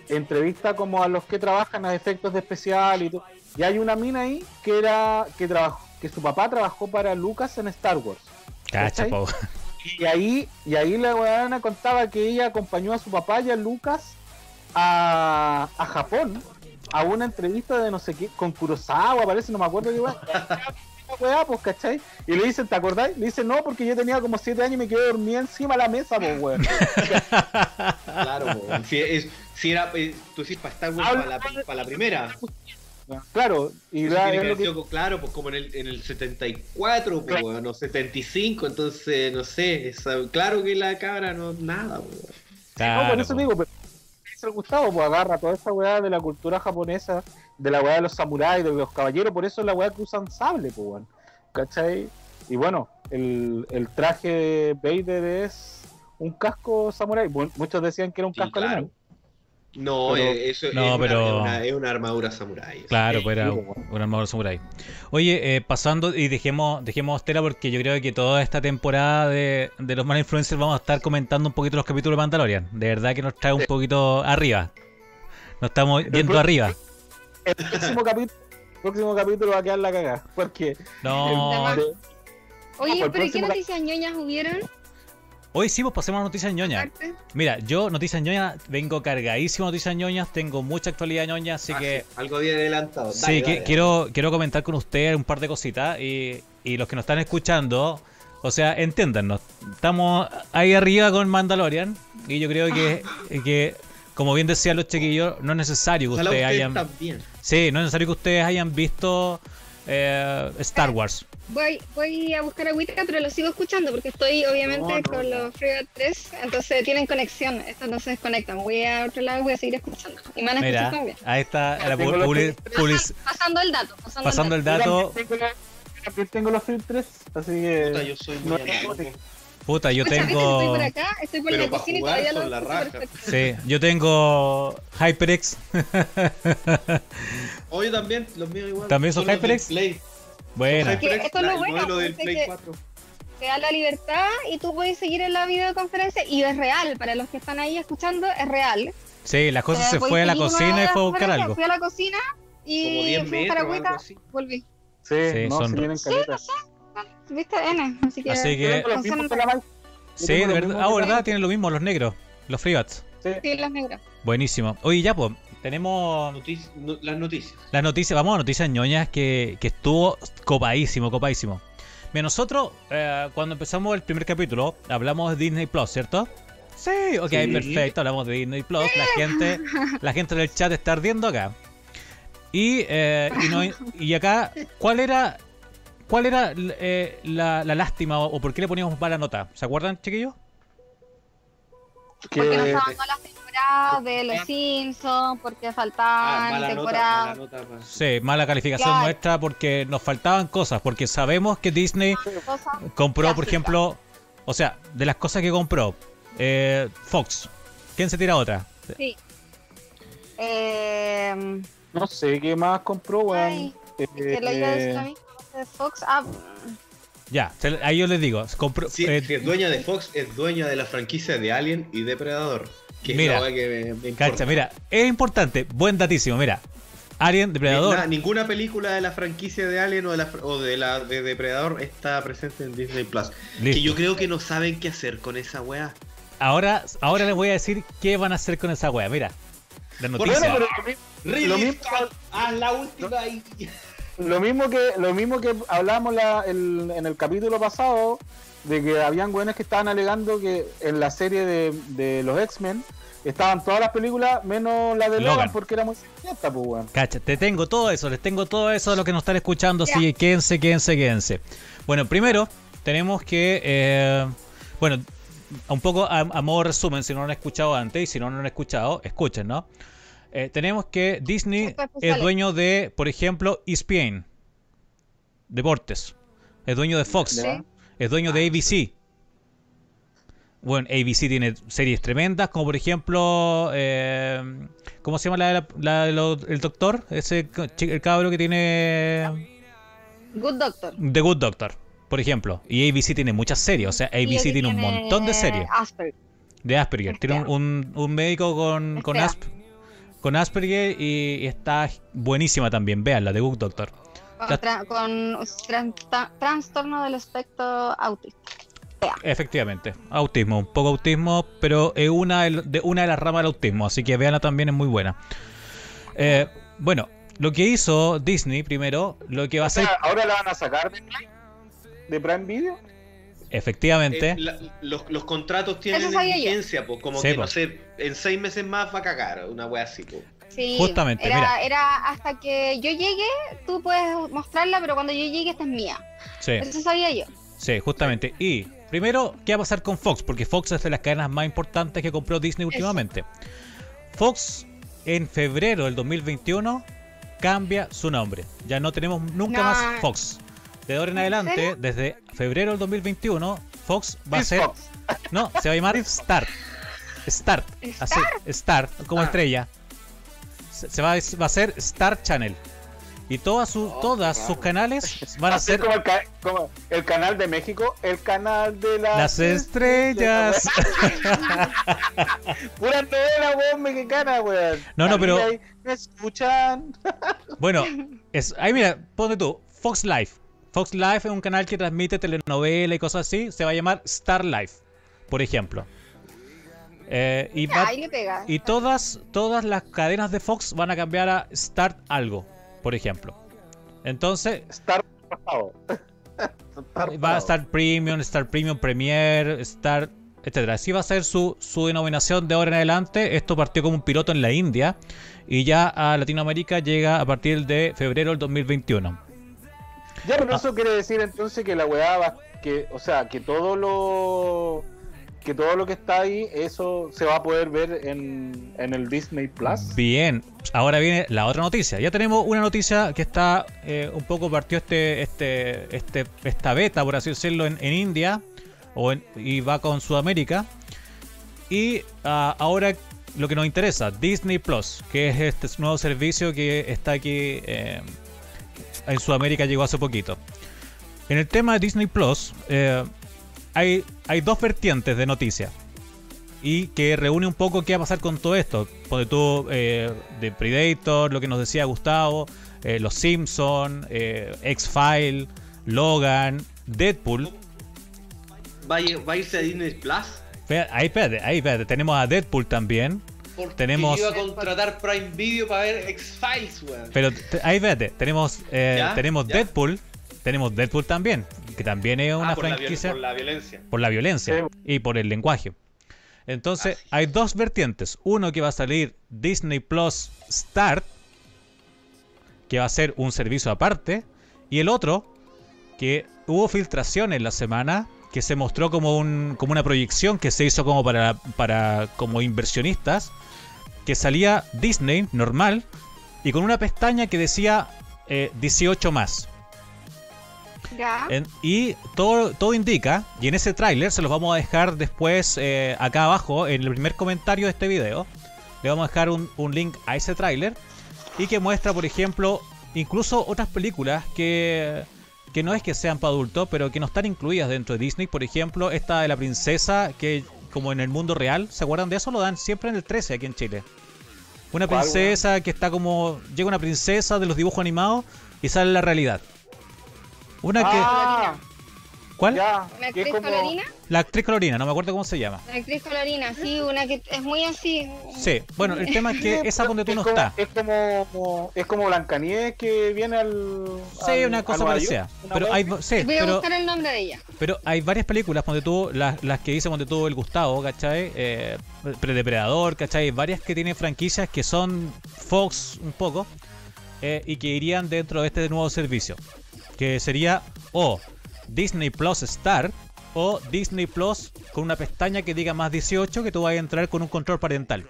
entrevista como a los que trabajan a efectos de especial y todo. Y hay una mina ahí que era. que trabajó, que su papá trabajó para Lucas en Star Wars. Y ahí, y ahí la weona contaba que ella acompañó a su papá y a Lucas a, a Japón a una entrevista de no sé qué, con Kurosawa, parece, no me acuerdo qué weá. weá, pues, ¿cachai? Y le dicen, ¿te acordáis? Le dicen, no, porque yo tenía como 7 años y me quedé dormida encima de la mesa, pues, weón. Claro, po. si, es- si era, eh, tú decís para Star Wars, para la, para la primera. Claro, y la- que sido, claro, pues como en el, en el 74, pues, Claro. weón, o 75, entonces, no sé, esa- claro que la cabra no, nada, pues. weón. no, Claro, por eso po. digo, pero Gustavo, pues agarra toda esa weá de la cultura japonesa, de la weá de los samuráis, de los caballeros, por eso es la weá que usan sable, pues weón. ¿Cachai? Y bueno, el, el traje de Vader es un casco samurái. Muchos decían que era un Sí, casco claro. alemán. No, Pero- eh, eso No, es, una- pero- es una, es una armadura samurái. Claro, pues era un bueno. un armador samurai. Oye, eh, pasando y dejemos, dejemos Tela porque yo creo que toda esta temporada de, de los Mal Influencers vamos a estar comentando un poquito los capítulos de Mandalorian. De verdad que nos trae un poquito arriba. Nos estamos yendo arriba. El próximo capítulo, el próximo capítulo va a quedar la cagada. Porque No. Oye, No, pues, pero ¿qué noticias ñoñas hubieron? Hoy sí, pues pasemos a noticias ñoñas. Mira, yo, noticias ñoñas, vengo cargadísimo de noticias ñoñas, tengo mucha actualidad ñoña, así Ah, que sí, algo bien adelantado. Sí, Dale, que- dale. quiero, quiero comentar con ustedes un par de cositas y, y los que nos están escuchando, o sea, entiéndanos, estamos ahí arriba con Mandalorian y yo creo que, que como bien decían los chiquillos, no es necesario que ustedes ustedes hayan... también. Sí, no es necesario que ustedes hayan visto eh, Star Wars. Voy, voy a buscar agüita, pero lo sigo escuchando porque estoy obviamente No, no, con los Freeboot 3, entonces tienen conexión, estos no se desconectan. Voy a otro lado, voy a seguir escuchando. Y me van a Mira, escuchar también. ahí está la public- Pasando el dato, pasando, pasando el el dato. También tengo, los filtres, así que. Puta, yo soy muy no- análogo. Puta, yo Escucha, ¿viste que Estoy por tengo. acá, estoy por Pero la para cocina y todavía son lo la raja. Sí, yo tengo HyperX. Hoy también, los míos igual. ¿También son del HyperX? Play. Bueno, Es que esto es lo bueno, modelo del Play que- 4. Te da la libertad y tú puedes seguir en la videoconferencia y es real. Para los que están ahí escuchando, es real. sí, la cosa Eh, se fue a la cocina y fue a buscar algo. Fui a la cocina y Como 10 fui a buscar agüita, volví. Sí, Sí, no, son- si tienen caletas. ¿Viste? N. Así que, Así que- los mismos. Sí, de los verdad. Ah, verdad, tienen lo mismo los negros, los freebats. Sí. Sí, las negras. Buenísimo. Oye, ya, pues, tenemos Notici- no- las noticias. las noticias. Vamos a noticias ñoñas que, que estuvo copadísimo, copadísimo. Mira, nosotros, eh, cuando empezamos el primer capítulo, hablamos de Disney Plus, ¿cierto? Sí, ok, Sí. perfecto, hablamos de Disney Plus. La gente, la gente del chat está ardiendo acá. Y, eh, y, no- y acá, ¿cuál era, cuál era eh, la, la lástima o, o por qué le poníamos mala nota? ¿Se acuerdan, chiquillos? Que- Porque no estaban todas las temporadas de Los Simpsons, porque Ah, faltaban nota, temporadas. mala nota. pa- Sí, mala calificación Claro. nuestra porque nos faltaban cosas, porque sabemos que Disney cosas. compró, por ejemplo, o sea, de las cosas que compró, eh, Fox. ¿Quién se tira otra? Sí. Eh, No sé qué más compró, weón. Ay, Eh, que de Fox. Ah, Ya, ahí yo les digo, compró, Sí, eh, si es dueña de Fox, es dueña de la franquicia de Alien y Depredador. Que Mira. es la weá que me, me cacha, mira, es importante, buen datísimo, mira, Alien, Depredador, Na- ninguna película de la franquicia de Alien o de la, o de la de Depredador está presente en Disney Plus. Que listo. yo creo que no saben qué hacer con esa weá. Ahora, ahora les voy a decir qué van a hacer con esa wea, mira, la Bueno, noticia. pero lo mismo- Ridley Lo mismo- Scott, haz la última y... Lo mismo que lo mismo que hablamos la- el- en el capítulo pasado de que habían güeyes que estaban alegando que en la serie de, de los X-Men estaban todas las películas menos la de Logan. Logan, porque era muy siniestra, pues weón. Cacha, te tengo todo eso, les tengo todo eso de lo que nos están escuchando, así que quédense, quédense, quédense. Bueno, primero tenemos que, eh, bueno, un poco a, a modo resumen, si no lo han escuchado antes y si no lo han escuchado, escuchen, ¿no? Eh, tenemos que Disney es dueño de, por ejemplo, ESPN, Deportes, es dueño de Fox, es dueño de ABC. Bueno, ABC tiene series tremendas, como por ejemplo, eh, ¿cómo se llama la, la- el doctor? Ese el cabro que tiene Good Doctor. The Good Doctor, por ejemplo. Y ABC tiene muchas series, o sea, ABC tiene un montón de series Asperger. de Asperger. Tiene un, un- médico con, con, Fea. Con Asperger y, y está buenísima también. Vean la The Good Doctor. Con, Ya- tra- con tran- ta- trastorno del espectro autista. Efectivamente, autismo, un poco autismo, pero es una de, de- una de las ramas del autismo, así que véanla también, es muy buena. Eh, bueno, lo que hizo Disney primero, lo que va a hacer, ahora la van a sacar de Prime, de Prime Video. Efectivamente, Eh, la- los, los contratos tienen vigencia, pues como Sí, que po. no sé, en seis meses más va a cagar, una wea así, pues. Sí, Justamente, era, mira. era hasta que yo llegue, tú puedes mostrarla, pero cuando yo llegue esta es mía. sí, Eso sabía yo. sí, justamente. Y primero, ¿qué va a pasar con Fox? Porque Fox es de las cadenas más importantes que compró Disney últimamente. Fox, en febrero del 2021, cambia su nombre. Ya no tenemos nunca No. más Fox. De ahora en ¿En adelante, desde febrero del 2021, Fox va a ser Fox. No, se va a llamar Start. Start. Así, Start, como Ah. estrella. Se, se va, a, va a ser Star Channel. Y todas, sus Oh, todas sus canales van a Así ser como el, ca- como el canal de México, el canal de las, las estrellas. Pura novela, weón, mexicana, weón. No, no, pero- ¿Me escuchan? Bueno, es, ahí mira, ponte tú, Fox Life. Fox Life es un canal que transmite telenovela y cosas así. Se va a llamar Star Life, por ejemplo. Eh, y va- Ahí le pega. Y todas, todas las cadenas de Fox van a cambiar a Start algo, por ejemplo. Entonces, Star va a estar Premium, Star Premium Premier, Star, etcétera. Así va a ser su, su denominación de ahora en adelante. Esto partió como un piloto en la India y ya a Latinoamérica llega a partir de febrero del 2021. Ya, Ah. pero eso quiere decir entonces que la weá va, que, o sea, que todo lo que todo lo que está ahí, eso se va a poder ver en, en el Disney Plus. Bien, ahora viene la otra noticia. Ya tenemos una noticia que está eh, un poco partió este, este, este, esta beta, por así decirlo, en, en India. o en- y va con Sudamérica. Y ah, ahora lo que nos interesa, Disney Plus, que es este nuevo servicio que está aquí eh, en Sudamérica, llegó hace poquito. En el tema de Disney Plus, eh, hay, hay dos vertientes de noticias. Y que reúne un poco qué va a pasar con todo esto. Porque tú, eh, de Predator, lo que nos decía Gustavo, eh, Los Simpson, eh, X-File, Logan, Deadpool. ¿Va a, irse a Disney Plus? Ahí, espérate, ahí, espérate. Tenemos a Deadpool también. Porque Tenemos- iba a contratar Prime Video para ver X-Files, weón. Pero ahí, espérate. Tenemos, eh, ¿Ya? tenemos ¿Ya? Deadpool. Tenemos Deadpool también. Que también es una Ah, por la, franquicia. por la violencia. por la violencia Sí. y por el lenguaje. Entonces, Así hay dos vertientes. Uno que va a salir Disney Plus Start, que va a ser un servicio aparte, y el otro que hubo filtraciones la semana que se mostró como un como una proyección que se hizo como para para como inversionistas que salía Disney normal y con una pestaña que decía eh, 18 más. Ya. En- y todo, todo indica, y en ese tráiler se los vamos a dejar después eh, acá abajo, en el primer comentario de este video, le vamos a dejar un, un link a ese tráiler y que muestra, por ejemplo, incluso otras películas que, que no es que sean para adultos, pero que no están incluidas dentro de Disney. Por ejemplo, esta de la princesa, que como en el mundo real, ¿se acuerdan de eso? Lo dan siempre en el 13 aquí en Chile. Una ¿Cuál, princesa que está como... Llega una princesa de los dibujos animados y sale la realidad. Una que... ¿Cuál? ya. ¿Una que actriz como- colorina? La actriz colorina, no me acuerdo cómo se llama. Una actriz colorina, sí, una que es muy así. Sí, bueno, el tema es que esa donde tú es no como- está. Es como, es como Blancanieves que viene al. Sí, al- una a cosa parecida. Una Pero hay, sí, Voy a pero, buscar el nombre de ella. pero hay varias películas donde tú, las, las que dice donde tuvo el Gustavo, ¿cachai? Eh, Predepredador, ¿cachai? Varias que tienen franquicias que son Fox un poco eh, y que irían dentro de este nuevo servicio. Que sería o Disney Plus Star o Disney Plus con una pestaña que diga más 18 que tú vas a entrar con un control parental.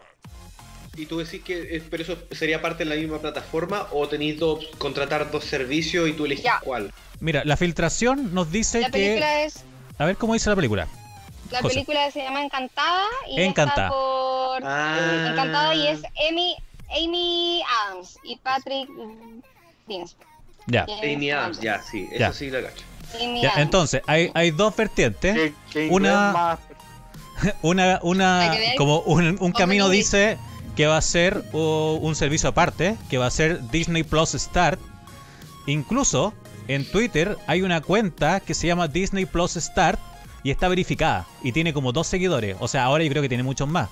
¿Y tú decís que es- pero eso sería parte de la misma plataforma o tenéis dos, contratar dos servicios y tú elegís Ya. cuál? Mira, la filtración nos dice La que... película es. A ver cómo dice la película. La José. película se llama Encantada y Encantada. está por Ah. Encantada y es Amy, Amy Adams y Patrick. Ya. Amy Adams, ya, sí, eso Ya. sí la cacho. Ya, entonces, hay, hay dos vertientes. Una- Una, una, como un, un camino dice que va a ser uh, un servicio aparte, que va a ser Disney Plus Start. Incluso en Twitter hay una cuenta que se llama Disney Plus Start y está verificada y tiene como dos seguidores. O sea, ahora yo creo que tiene muchos más.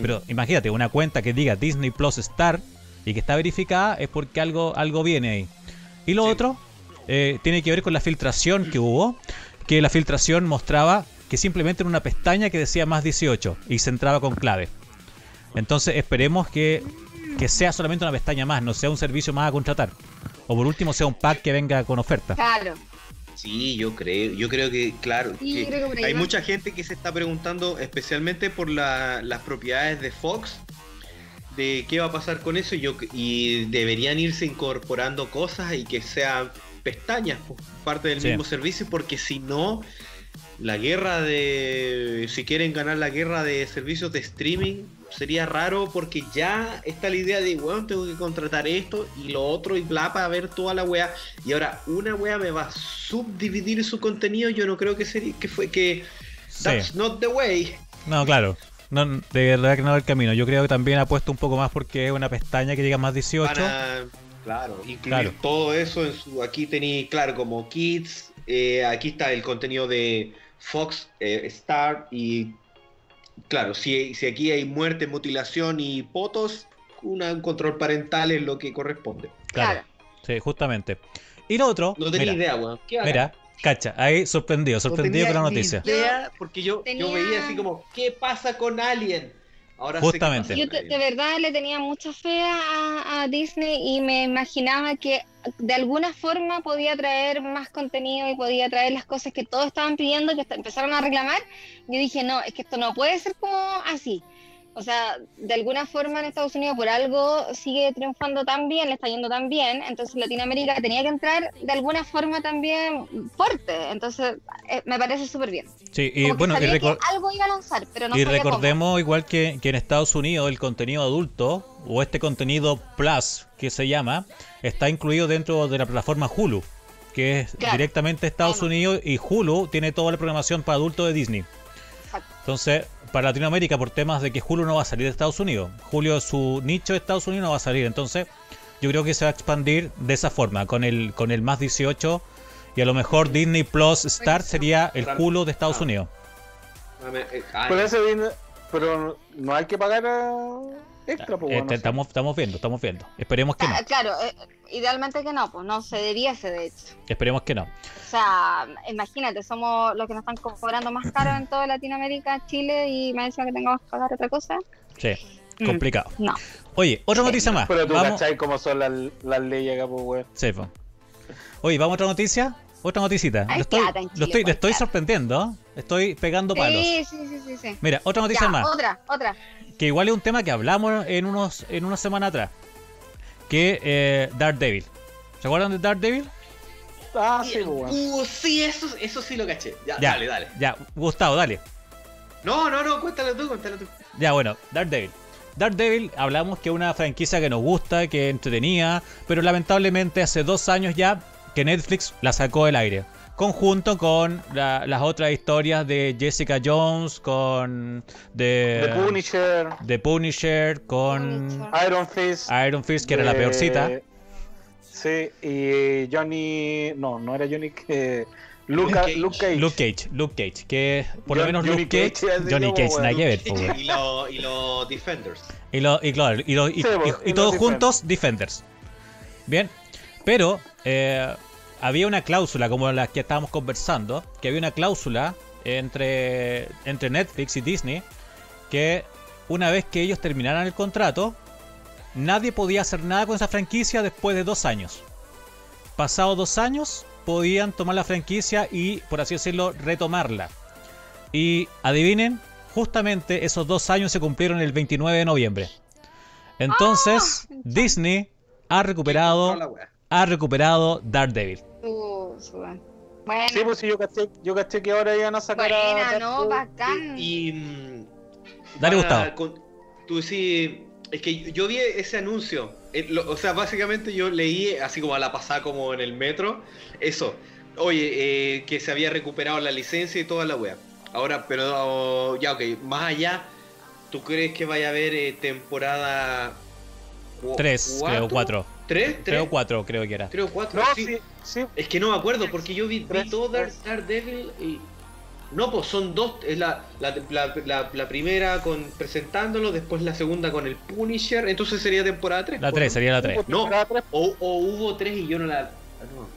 Pero imagínate, una cuenta que diga Disney Plus Start y que está verificada es porque algo, algo viene ahí. Y lo Sí. otro eh, tiene que ver con la filtración que hubo, que la filtración mostraba que simplemente era una pestaña que decía más 18 y se entraba con clave. Entonces esperemos que, que sea solamente una pestaña más, no sea un servicio más a contratar. O por último sea un pack que venga con oferta. Claro. Sí, yo creo, yo creo que, claro, Sí, que creo hay mucha gente que se está preguntando, especialmente por la- las propiedades de Fox, de qué va a pasar con eso y, yo, y deberían irse incorporando cosas y que sean pestañas, pues, parte del Sí. mismo servicio, porque si no, la guerra de, si quieren ganar la guerra de servicios de streaming, sería raro porque ya está la idea de, bueno, tengo que contratar esto y lo otro y bla para ver toda la wea. Y ahora una wea me va a subdividir su contenido, yo no creo que sería, que fue que Sí. that's not the way. No, claro. No, de verdad que no va el camino. Yo creo que también ha puesto un poco más porque es una pestaña que diga más 18. Van a, claro, incluir Claro. todo eso en su. Aquí tenéis, claro, como Kids. eh, aquí está el contenido de Fox eh, Star. Y claro, si, si aquí hay muerte, mutilación y potos, una- un control parental es lo que corresponde. Claro. Sí, justamente. Y lo otro, No tenía mira, idea, weón. Mira, cacha, ahí sorprendido, No sorprendido tenía con la ni noticia. idea, porque yo, yo veía así como, ¿qué pasa con Alien? Ahora Justamente. Yo te- de verdad le tenía mucha fe a, a Disney y me imaginaba que de alguna forma podía traer más contenido y podía traer las cosas que todos estaban pidiendo, que empezaron a reclamar. Yo dije, no, es que esto no puede ser como así. O sea, de alguna forma en Estados Unidos por algo sigue triunfando tan bien, le está yendo tan bien, entonces Latinoamérica tenía que entrar de alguna forma también fuerte, entonces eh, me parece súper bien. Sí, y Como que bueno, y, que algo iba a lanzar, pero no y cómo. recordemos igual que, que en Estados Unidos el contenido adulto o este contenido plus que se llama está incluido dentro de la plataforma Hulu, que es Claro. directamente Estados. Unidos y Hulu tiene toda la programación para adultos de Disney. Exacto. Entonces, para Latinoamérica, por temas de que Hulu no va a salir de Estados Unidos, Julio, su nicho de Estados Unidos no va a salir. Entonces, yo creo que se va a expandir de esa forma, con el, con el más 18 y a lo mejor Disney Plus Star sería el Hulu de Estados Ah. Unidos. Eh, Pero, ya. ese viene- pero no hay que pagar eh, extra, pues, Eh, bueno, te- no sé. estamos, estamos viendo, estamos viendo. Esperemos que no. Ah, Claro, eh, idealmente que no, pues no se debiese de hecho. Esperemos que no. O sea, imagínate, somos los que nos están cobrando más caro en toda Latinoamérica, Chile y más encima que tengamos que pagar otra cosa. Sí, Mm, complicado. No. Oye, otra noticia más. Pero tú Vamos. cachai cómo son las, las leyes acá, pues, weón. Sí, po. Oye, vamos a otra noticia. Otra noticita. Lo estoy, plata lo estoy, le pues, estoy sorprendiendo. Estoy pegando palos. Sí, sí, sí, sí, sí. Mira, otra noticia Ya, más. Otra, otra. Que igual es un tema que hablamos en unos en una semana atrás. Que eh, Daredevil. ¿Se acuerdan de Daredevil? Ah, sí, pues, weón. Uh, sí, eso, eso sí lo caché. Ya, Ya, dale, dale. Ya, Gustavo, dale. No, no, no, cuéntalo tú, cuéntalo tú. Ya, bueno, Daredevil. Daredevil, hablamos que es una franquicia que nos gusta, que entretenía, pero lamentablemente hace dos años ya que Netflix la sacó del aire. Conjunto con la- las otras historias de Jessica Jones, con The de, Punisher, de Punisher, con Punisher. Iron Fist. Iron Fist, que era la peorcita. Sí, y Johnny. No, no era Johnny. Que... Luca, Cage. Luke Cage. Luke Cage, Luke Cage, que por lo menos Johnny Luke Cage, Johnny Cage, nada que ver, y, los y los Defenders. Y, lo, y claro, y, lo- y- Sí, y- y y todos juntos, Defenders. Bien, pero eh, había una cláusula, como la que estábamos conversando, que había una cláusula entre, entre Netflix y Disney, que una vez que ellos terminaran el contrato, nadie podía hacer nada con esa franquicia después de dos años. Pasados dos años, podían tomar la franquicia y, por así decirlo, retomarla. Y adivinen, justamente esos dos años se cumplieron el 29 de noviembre. Entonces, Ah, Disney ha recuperado, ha recuperado Daredevil. Bueno, Sí, pues sí, yo caché, yo caché que ahora iban a sacar a. buena, ¿no? Bacán. Y. mm, Dale, Gustavo. con- tú sí. Es que yo vi ese anuncio. eh, lo- o sea, básicamente yo leí, así como a la pasada, como en el metro, eso. Oye, eh, que se había recuperado la licencia y toda la wea. Ahora, pero ya, ok, más allá, ¿tú crees que vaya a haber eh, temporada cu- Tres, creo, cuatro. ¿Tres? ¿Tres? Creo cuatro, creo que era. Creo cuatro. No, sí. Sí. Es que no me acuerdo, porque yo vi, vi todo. Daredevil y. No, pues son dos. Es la, la, la, la- la primera con presentándolo, después la segunda con el Punisher. Entonces sería temporada 3. La 3, sería la 3. No. O, o hubo tres y yo no la.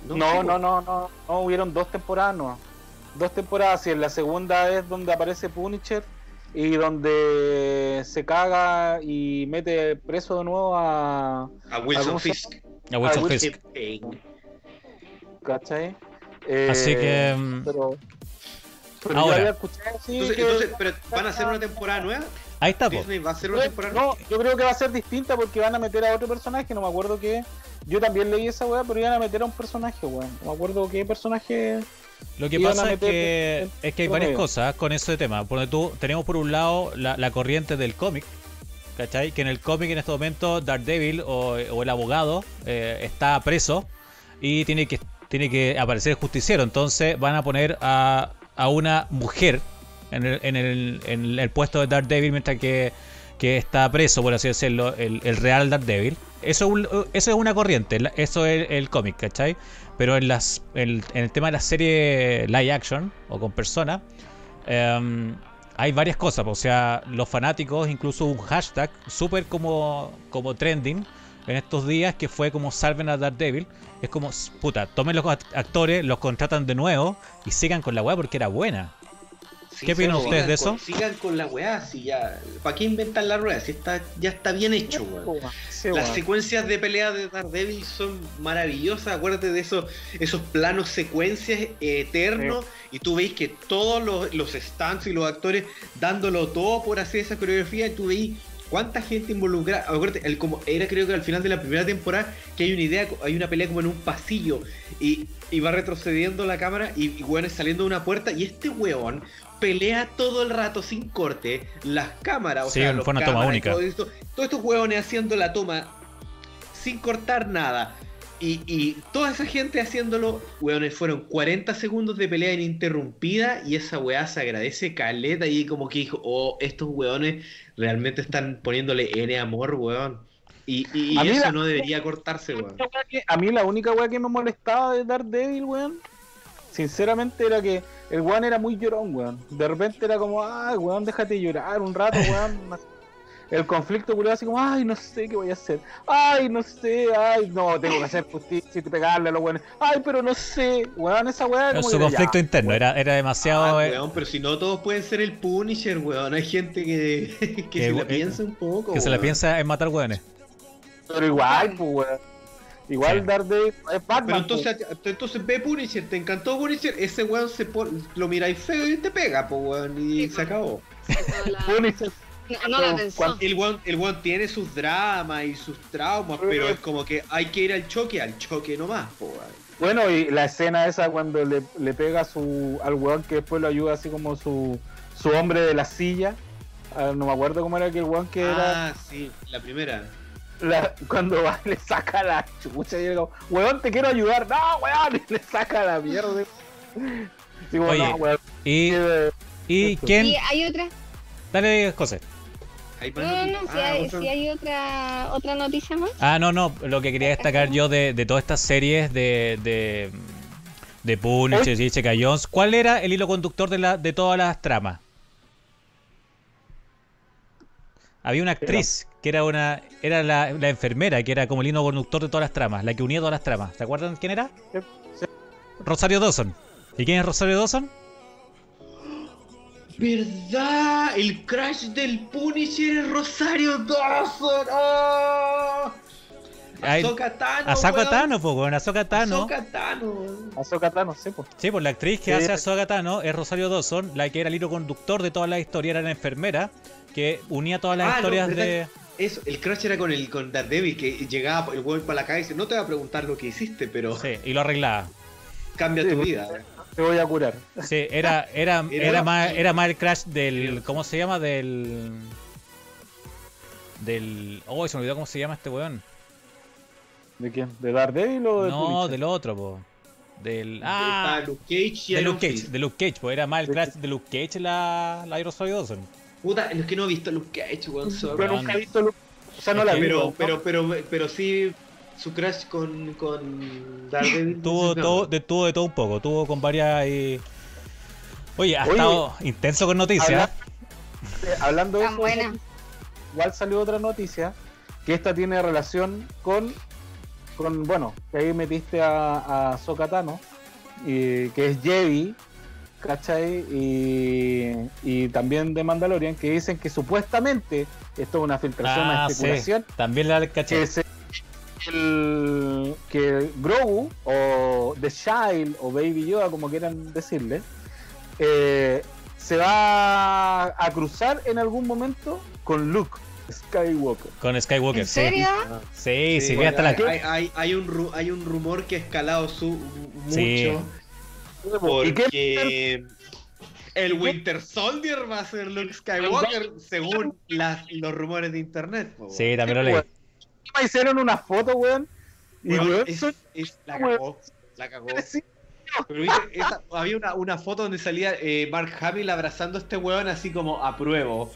No, No, no, no, no, no, hubieron dos temporadas, no. Dos temporadas, y en la segunda es donde aparece Punisher y donde se caga y mete preso de nuevo a. A Wilson ¿Algún Fisk. A Wilson Wilson- Fisk. ¿Cachai? Eh, Así que, mm, Pero, pero ahora. yo había escuchado así Entonces, que- entonces, pero ¿van a hacer una temporada nueva? Ahí está, po. Disney va a hacer una temporada nueva. No, yo creo que va a ser distinta porque van a meter a otro personaje, no me acuerdo qué. Yo también leí esa weá, pero iban a meter a un personaje, weón. No me acuerdo qué personaje. Lo que pasa es que, en- es que hay varias medio. cosas con ese tema. Porque tú tenemos por un lado la, la corriente del cómic, ¿cachai? Que en el cómic en este momento Daredevil o, o el abogado eh, está preso y tiene que, tiene que aparecer el justiciero. Entonces van a poner a, a una mujer en el, en, el, en el puesto de Daredevil mientras que, que está preso, por así decirlo, el, el real Daredevil. Eso eso es una corriente, eso es el cómic, ¿cachai? Pero en, las, en el tema de la serie live action o con personas, em, hay varias cosas. O sea, los fanáticos, incluso un hashtag súper como, como trending en estos días que fue como salven a Daredevil. Es como, puta, tomen los act- actores, los contratan de nuevo y sigan con la weá porque era buena. Sí, ¿Qué opinan ustedes de con- eso? Sigan con la weá, si ya. ¿Para qué inventar la rueda? Si está, ya está bien hecho, weón. Sí, Las secuencias de pelea de Daredevil son maravillosas. Acuérdate de esos, esos planos secuencias eh, eternos. Y tú veis que todos los, los stunts y los actores dándolo todo por hacer esa coreografía. Y tú veis cuánta gente involucrada. Acuérdate, el, como era creo que al final de la primera temporada que hay una idea, hay una pelea como en un pasillo. Y, y va retrocediendo la cámara y, y weones saliendo de una puerta. Y este weón pelea todo el rato sin corte. Las cámaras, o Sí, sea, fue los una toma cámaras única. todo esto, todos estos huevones haciendo la toma sin cortar nada. Y, y toda esa gente haciéndolo, hueones, fueron 40 segundos de pelea ininterrumpida y esa weá se agradece caleta y como que dijo, oh, estos hueones realmente están poniéndole N amor, hueón. Y, y- eso la- no debería cortarse, hueón. A mí la única weá que me molestaba de Daredevil, weón, sinceramente era que el weón era muy llorón, weón. De repente era como, ay, weón, déjate llorar un rato, weón. El conflicto culiado así como, ay, no sé qué voy a hacer. Ay, no sé, ay, no, tengo que hacer justicia y pegarle a los weones. Ay, pero no sé, weón, esa weá como Su ya, conflicto interno weón. era, era demasiado. Ah, eh, weón, pero si no todos pueden ser el Punisher, weón. Hay gente que, que, Que, se la eh, piensa un poco. que se la weón. piensa en matar hueones. Pero igual, pues, weón. Igual Sí. Daredevil es Batman. Pero entonces, pues. entonces ve Punisher, te encantó Punisher, ese weón se pon- lo miráis feo y te pega, po weón, y Sí, se pues. acabó. Punisher, no- no la pensó. El weón, el weón tiene sus dramas y sus traumas, pero es como que hay que ir al choque, al choque nomás, po. Bueno, y la escena esa cuando le, le pega su, al weón que después lo ayuda así como su, su hombre de la silla. Ah, no me acuerdo cómo era que el weón que era. Ah, sí, la primera. la- cuando va, le saca la chucha y digo, weón, te quiero ayudar. No, weón, y le saca la mierda. Digo, Oye, no, weón. ¿Y, y quién? Y hay otra. Dale, José. Hay más No, no, noticias. no, si Ah, hay, otro- si hay otra, otra noticia más. Ah, no, no. Lo que quería destacar yo de, de todas estas series de. de de Punisher, Jessica Jones. ¿Cuál era el hilo conductor de, la, de todas las tramas? Había una actriz que era una era la, la enfermera, que era como el hilo conductor de todas las tramas, la que unía todas las tramas. ¿Se acuerdan quién era? Sí. Rosario Dawson. ¿Y quién es Rosario Dawson? ¿Verdad? El crash del Punisher es Rosario Dawson. ¡Oh! Ay, Ahsoka Tano. Weón. Tano, pues, con Ahsoka Tano. Ahsoka Tano. Tano, sí, pues. Sí, pues la actriz que Sí. hace a Ahsoka Tano es Rosario Dawson, la que era el hilo conductor de todas las historias, era la enfermera que unía todas las Ah, historias de... Eso, el crash era con el con Daredevil que llegaba el weón para la calle y dice, no te voy a preguntar lo que hiciste, pero Sí, y lo arreglaba. cambia Sí, tu pues. vida. Te voy a curar. Sí, era, era, Era- era, más, era más el crash del... ¿Cómo se llama? Del... Del... Oh, se me olvidó cómo se llama este weón. ¿De quién? ¿De Daredevil o de No, del otro, po. Del... Ah, Luke Cage y de Luke Cage, de Luke Cage, pues era más el crash de Luke Cage la, la Rosario Dawson. Puta, es que no he visto Luke Cage, weón. Yo nunca he visto Luke. O sea, no la vi. pero, pero, pero, pero sí su crash con, con Daredevil. Tuvo, no. todo, de, tuvo de todo un poco, tuvo con varias y... Oye, ha Oye, estado intenso con noticias. habla- eh, Hablando de Tan eso, buena. igual salió otra noticia que esta tiene relación con, con bueno, que ahí metiste a, a Sokatano, y que es Jedi, ¿cachai? Y, y también de Mandalorian, que dicen que supuestamente esto es una filtración, una Ah, sí, especulación, también la caché. que, se- el, que Grogu o The Child o Baby Yoda, como quieran decirle, eh, se va a cruzar en algún momento con Luke Skywalker. Con Skywalker, ¿En sí. serio? Sí, sí, Sí, hasta la... hay, hay, hay un, ru- hay un rumor que ha escalado su, mucho. Sí. ¿Y qué? Porque el Winter Soldier va a ser Luke Skywalker, según las, los rumores de internet. Sí, también lo leí. Hicieron una foto, weón. Y Weón, weón, es- es- la cagó. La cagó. sí, Pero viste, esa- había una, una foto donde salía eh, Mark Hamill abrazando a este weón así como a pruebo.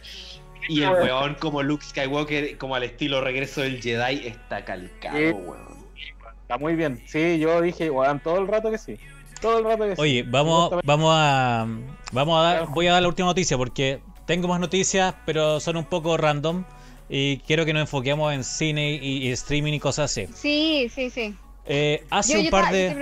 Y el weón como Luke Skywalker, como al estilo regreso del Jedi, está calcado, Sí. weón. Está muy bien. Sí, yo dije, weón, todo el rato que sí. Todo el rato que sí. Oye, vamos, Justamente- vamos a, vamos a dar, voy a dar la última noticia porque tengo más noticias, pero son un poco random y quiero que nos enfoquemos en cine y, y streaming y cosas así. Sí, sí, sí. Eh, hace Yo, un yo par de,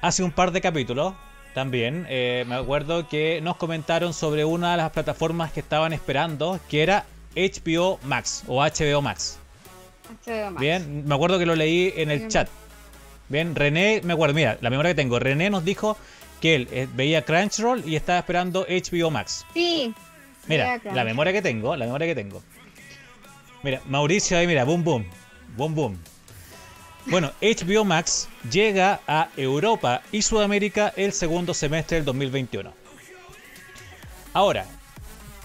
hace un par de capítulos También eh, me acuerdo que nos comentaron sobre una de las plataformas que estaban esperando, que era HBO Max o HBO Max. HBO Max. Bien, me acuerdo que lo leí en el Bien. chat. Bien, René, me acuerdo, mira, la memoria que tengo. René nos dijo que él eh, veía Crunchyroll y estaba esperando HBO Max. Sí. Mira, la memoria que tengo, la memoria que tengo. Mira, Mauricio ahí, mira, boom, boom. Boom, boom. Bueno, HBO Max llega a Europa y Sudamérica el segundo semestre del 2021. Ahora,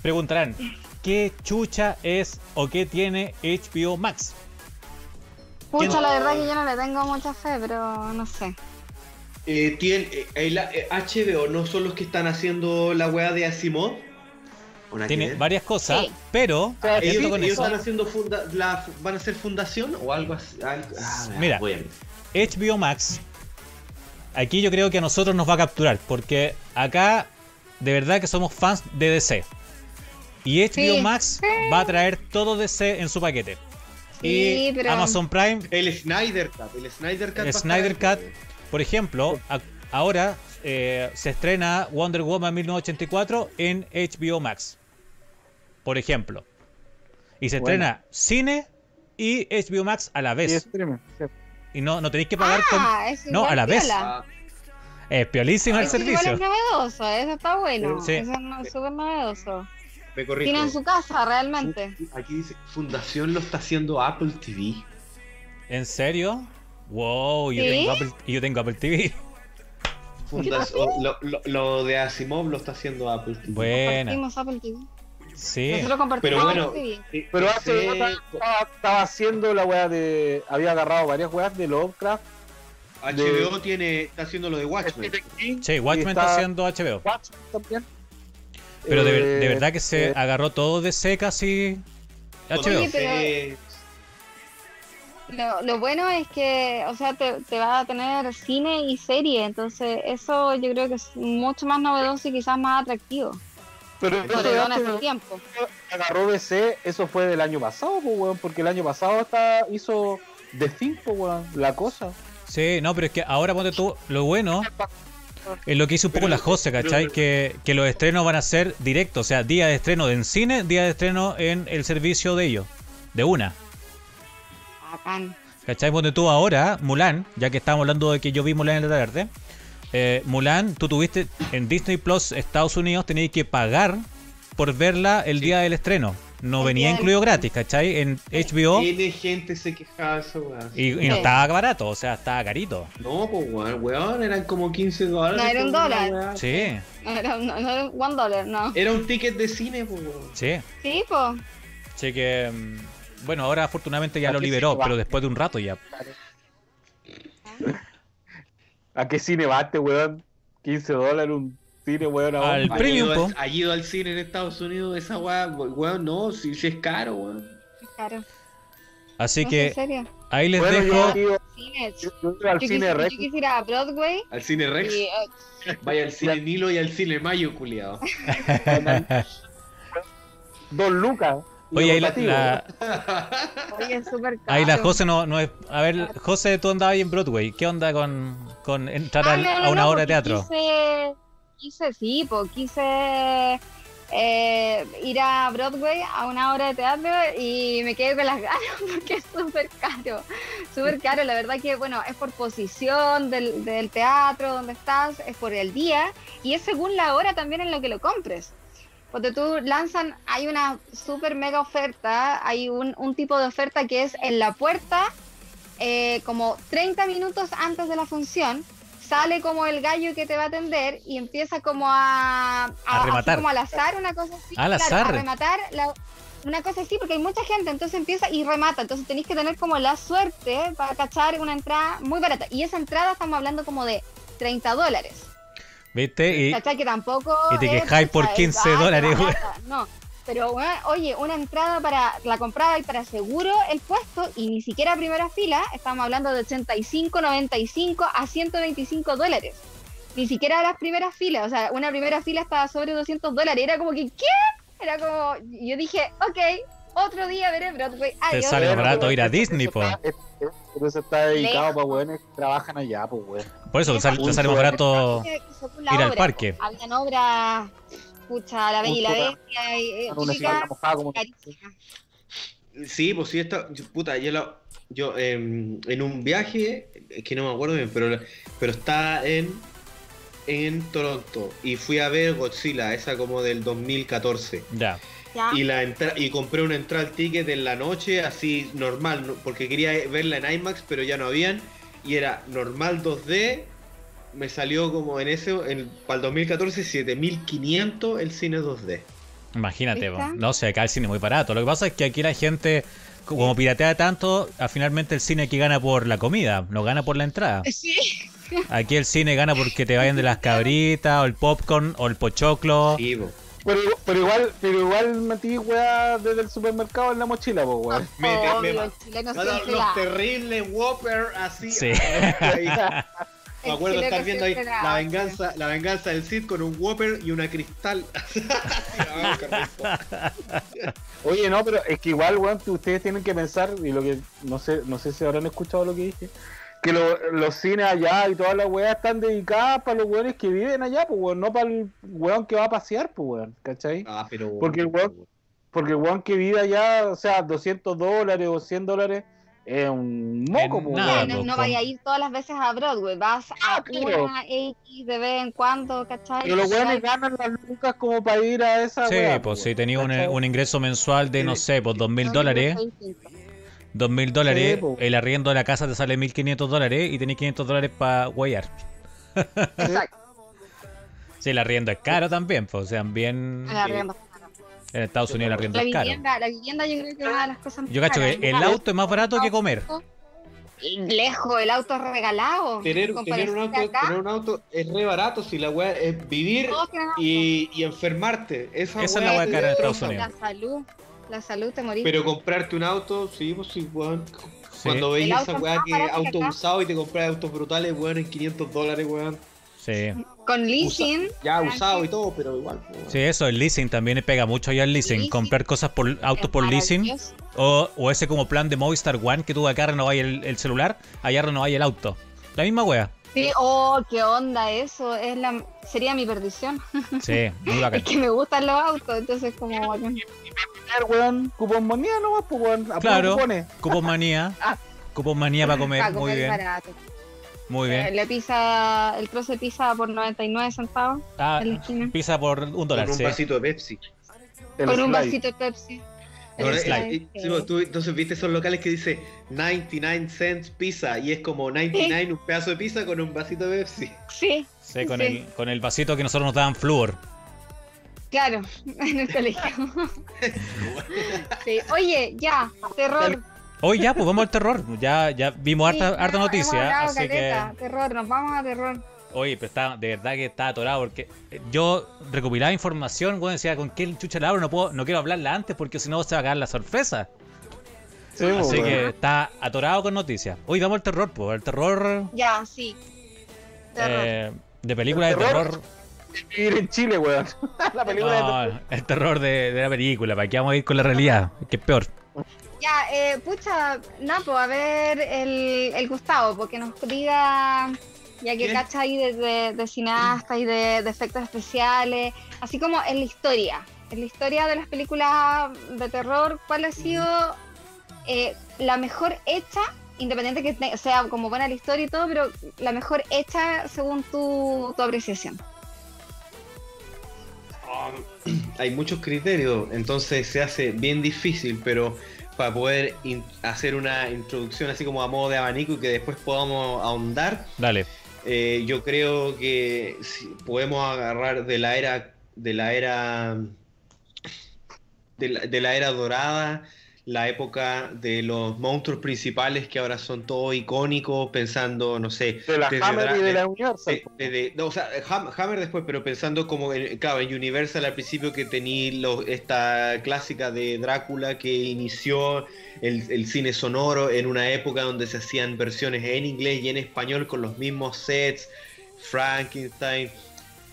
preguntarán, ¿qué chucha es o qué tiene HBO Max? Pucha, ¿Quién- la verdad que yo no le tengo mucha fe, pero no sé. Eh, tiene, eh, el, eh, HBO no son los que están haciendo la weá de Asimov. ¿O nada que Tiene varias cosas, Sí. pero atento ellos, con ellos eso. están haciendo funda, la, van a hacer fundación o algo así. algo- ah, Mira. bueno. HBO Max, aquí yo creo que a nosotros nos va a capturar, porque acá de verdad que somos fans de DC. Y HBO Sí. Max va a traer todo DC en su paquete. Sí, y pero- Amazon Prime, El Snyder Cut. El Snyder Cut. Snyder Cut, por ejemplo, a- ahora eh, se estrena Wonder Woman 1984 en HBO Max. Por ejemplo. Y se Bueno. estrena cine y HBO Max a la Y vez. streaming, sí. Y no, no tenéis que pagar con... Ah, es No, a la vez. Ah, Es piolísimo el servicio. es novedoso, eso está bueno. Sí. Eso es no- súper novedoso. Tiene en su casa, realmente. Aquí dice, Fundación lo está haciendo Apple TV. ¿En serio? Wow, yo, tengo Apple, yo tengo Apple TV. Fundación, lo, lo- lo de Asimov lo está haciendo Apple TV. Buena. Compartimos Apple TV. Sí. Nosotros compartimos Pero bueno, TV. Pero Sí. hace estaba, estaba haciendo la weá de. Había agarrado varias weas de Lovecraft. HBO tiene, está haciendo lo de Watchmen. Sí, Watchmen está haciendo HBO. Watchmen también. Pero de, ver- de Eh, verdad que se eh, agarró todo de C casi HBO. Oye, pero- Sí. Lo, lo bueno es que, o sea, te, te va a tener cine y serie, entonces eso yo creo que es mucho más novedoso y quizás más atractivo. Pero de en hace- tiempo. agarró DC, eso fue del año pasado, pues, weón, porque el año pasado hasta hizo Thing, pues, weón, la cosa. Sí, no, pero es que ahora ponte tú, lo bueno es lo que hizo un poco Pero- la Jose, ¿cachai? pero- Que, que los estrenos van a ser directos, o sea, día de estreno en cine, día de estreno en el servicio de ellos, de una. Bacán. ¿Cachai? Ponte tú ahora, Mulan, ya que estábamos hablando de que yo vi Mulan en la tarde. Eh, Mulan, tú tuviste en Disney Plus Estados Unidos, tenías que pagar por verla el Sí. día del estreno. No El venía incluido gratis, ¿cachai? En HBO Tiene gente se quejaba de eso, weón. y, y no estaba barato, o sea, estaba carito. No, pues weón, weón, eran como 15 dólares. No, era un una dólar. weá. Sí, No era, no, no era one dollar, no. Era un ticket de cine, pues weón. sí. Sí, pues. Así que, mm, bueno, ahora afortunadamente ya ¿A lo liberó, pero después de un rato ya. ¿A qué cine va este, weón? 15 dólares un cine, weón. Al- Ha premium, ido po. al- Ha ido al cine en Estados Unidos, esa weá, weón, no, si, si es caro, weón. Claro. Así No, que serio. ahí les Bueno, dejo. yo, yo, yo al Yo, cine Rex. yo quisiera ir a Broadway Al cine Rex, y eh, vaya al cine Nilo y al cine Mayo, culiado. Dos lucas. Oye, ahí la, la- oye, es súper caro. ahí la José no, no es. A ver, José, tú andabas ahí en Broadway. ¿Qué onda con, con entrar Ah, al- no, no, a una no, obra de teatro? Quise, quise sí, pues quise eh, ir a Broadway a una obra de teatro y me quedé con las ganas porque es súper caro, súper caro. La verdad que, bueno, es por posición del, del teatro donde estás, es por el día y es según la hora también en lo que lo compres. Porque tú lanzan, hay una súper mega oferta, hay un, un tipo de oferta que es en la puerta, eh, como 30 minutos antes de la función, sale como el gallo que te va a atender y empieza como a, A rematar. como al azar, una cosa así. Al claro, azar. a rematar la- una cosa así, porque hay mucha gente, entonces empieza y remata. Entonces tenéis que tener como la suerte para cachar una entrada muy barata. Y esa entrada estamos hablando como de 30 dólares. ¿Viste? Y, ¿Cachai? Que tampoco. y te quejáis por pucha, es 15 barata, dólares, güey. No. Pero, oye, una entrada para la comprada y para seguro el puesto, y ni siquiera primera fila, estamos hablando de 85, 95 a 125 dólares. Ni siquiera las primeras filas, o sea, una primera fila estaba sobre 200 dólares. Era como que, ¿qué? Era como, yo dije, ok, Otro día veré Broadway. Te sale barato ir a Disney, po. Pero eso está dedicado para weones que trabajan allá, pues weón. Por eso te sale, te sale más barato. Ir al parque. Habían obras, pucha, La Bella y la Bestia, y, eh. Sí, pues sí, esta, puta, yo, la- yo em, en un viaje, es que no me acuerdo bien, pero, pero está en, en Toronto y fui a ver Godzilla, esa como del 2014. Ya. Ya. Y, la entra- y compré una entrada al ticket en la noche, así normal, no- porque quería verla en IMAX, pero ya no habían. Y era normal 2D, me salió como en ese, en, para el 2014, 7500 el cine 2D. Imagínate, no sé, acá el cine es muy barato. Lo que pasa es que aquí la gente, como piratea tanto, ah, finalmente el cine aquí gana por la comida, no gana por la entrada. Sí. Aquí el cine gana porque te vayan de las cabritas, o el popcorn, o el pochoclo. Sí. Pero, pero igual, pero igual metí weá desde el supermercado en la mochila, pues weón. Me- me- Obvio, me- el chileno No, no, siempre los terribles Whopper así. Sí. ahí. Me acuerdo estar viendo ahí la venganza, la venganza del Cid con un Whopper y una cristal. Ah. Oye, no, pero es que igual, weón, que ustedes tienen que pensar, y lo que, no sé, no sé si habrán escuchado lo que dije, que lo- los cines allá y todas las weas están dedicadas para los weones que viven allá, pues weón, no para el weón que va a pasear, pues weón, ¿cachai? Ah, pero Porque el weón- Porque el weón que vive allá, o sea, 200 dólares o 100 dólares, es un moco, Es pues weón. no, no vaya a ir todas las veces a Broadway, vas a Ah, claro. una X de vez en cuando, ¿cachai? Pero los weones ganan las lucas como para ir a esa Sí, wea, pues si weón, tenía un, un ingreso mensual de, no sé, pues dos mil dólares, dos mil dólares, el arriendo de la casa te sale 1500 dólares y tenés 500 dólares para guayar. Exacto. Sí, el arriendo es caro también, pues, o sea, bien... el arriendo. En Estados Unidos el arriendo La es caro. vivienda, la vivienda yo creo que es una de las cosas más Yo cacho que el auto es más barato que comer. Lejos, el auto es regalado. Tener, en tener, un auto, de acá, tener un auto es re barato si la weá es vivir y, y enfermarte. Esa, Esa es la weá cara de. Estados Unidos. La salud, la salud te morís. Pero comprarte un auto, sí, pues sí, weón. Sí. Cuando veis esa es weá que auto acá. usado y te compras autos brutales, weón, en 500 dólares, weón. Sí. Con leasing, Ya usado y todo, pero igual. pues, weón. Sí, eso, el leasing también pega mucho ya el leasing. Leasing. Comprar cosas por autos por leasing. O, o ese como plan de Movistar One que tú acá renováis el, el celular, allá renováis el auto. La misma wea. Sí, oh, qué onda eso, es la sería mi perdición. Sí, muy bacán. Es que me gustan los autos, entonces como Tener, weón, cupón moneda nomás, pues weón, a Claro. Cupos manía. Cupos manía para comer. Para Muy comer bien. barato. Muy Eh, bien. Le pisa el trozo de pizza por 99 centavos Ah, la pizza por un dólar, Con un sí. vasito de Pepsi. El Con un slide. vasito de Pepsi. Slide. eh, eh, sí, tú- entonces viste esos locales que dice 99 cents pizza y es como 99 un pedazo de pizza con un vasito de Pepsi. Sí, Sí, con, Sí. El, con el vasito que nosotros nos daban flúor. Claro, en el colegio. sí. Oye, ya, terror. Hoy ya, pues vamos al terror. Ya, ya vimos Sí, harta, harta noticia. Así que. caleta, Terror, nos vamos a terror. Oye, pero está, de verdad que está atorado porque yo recopilaba información, bueno, decía con qué chucha la abro, no puedo, no quiero hablarla antes porque si no se va a caer la sorpresa. Sí, pues, Así que está atorado con noticias. Hoy vamos al terror, pues, el terror, Ya, sí. Terror. eh, de película de ¿El terror? Vivir en Chile, weón. la película de No, el terror de, de la película, ¿para qué vamos a ir con la realidad? Que es peor. Ya, eh, pucha, Napo, a ver el, el Gustavo, porque nos diga, ya que ¿Qué? cacha ahí de, de, de cineasta y de, de efectos especiales, así como en la historia, en la historia de las películas de terror, ¿cuál ha sido eh, la mejor hecha, independiente que sea como buena la historia y todo, pero la mejor hecha según tu, tu apreciación? Hay muchos criterios, entonces se hace bien difícil, pero para poder hacer una introducción así como a modo de abanico y que después podamos ahondar, Dale. Eh, yo creo que si podemos agarrar de la era de la era de la, de la era dorada la época de los monstruos principales que ahora son todos icónicos pensando no sé De la Hammer Dra- y de de- la Universal. de- de- de- no, o sea, Ham- Hammer después, pero pensando como, en, claro, en Universal al principio que tenía lo- esta clásica de Drácula que inició el, el cine sonoro en una época donde se hacían versiones en inglés y en español con los mismos sets, Frankenstein.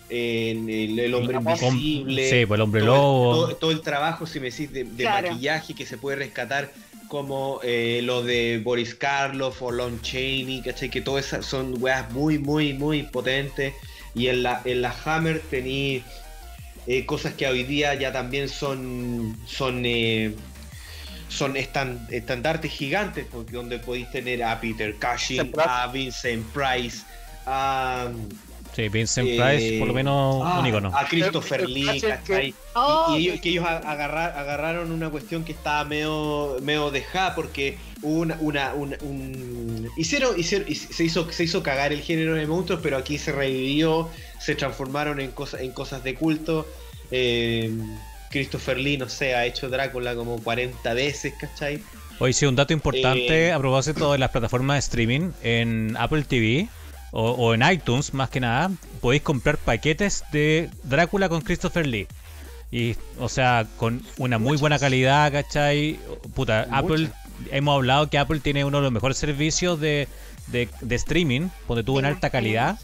En el, el hombre invisible. Sí, pues el hombre todo, lobo. todo- todo el trabajo, si me decís, de, de Claro. maquillaje que se puede rescatar, como eh, lo de Boris Karloff o Lon Chaney, ¿cachai? Que todas esas son weas muy, muy, muy potentes. Y en la, en la Hammer tení eh, cosas que hoy día ya también son son eh, son estan- estandartes gigantes, porque donde podéis tener a Peter Cushing, a Vincent Price, a, Sí, Vincent eh, Price, por lo menos ah, un icono. a Christopher Lee, que- ¿cachai? Oh, Y, y ellos, que ellos agarrar- agarraron una cuestión que estaba medio, medio dejada porque hubo una, una, una- un- hicieron, hicieron se hizo, se hizo cagar el género de monstruos, pero aquí se revivió, se transformaron en cosas, en cosas de culto. Eh, Christopher Lee, no sé, ha hecho Drácula como 40 veces, ¿cachai? Hoy sí, un dato importante Eh, a propósito de las plataformas de streaming en Apple TV o, o en iTunes, más que nada, podéis comprar paquetes de Drácula con Christopher Lee. Y, o sea, con una muy buena calidad, ¿cachai? Puta, Apple, hemos hablado que Apple tiene uno de los mejores servicios de, de, de streaming, donde tuvo en alta calidad.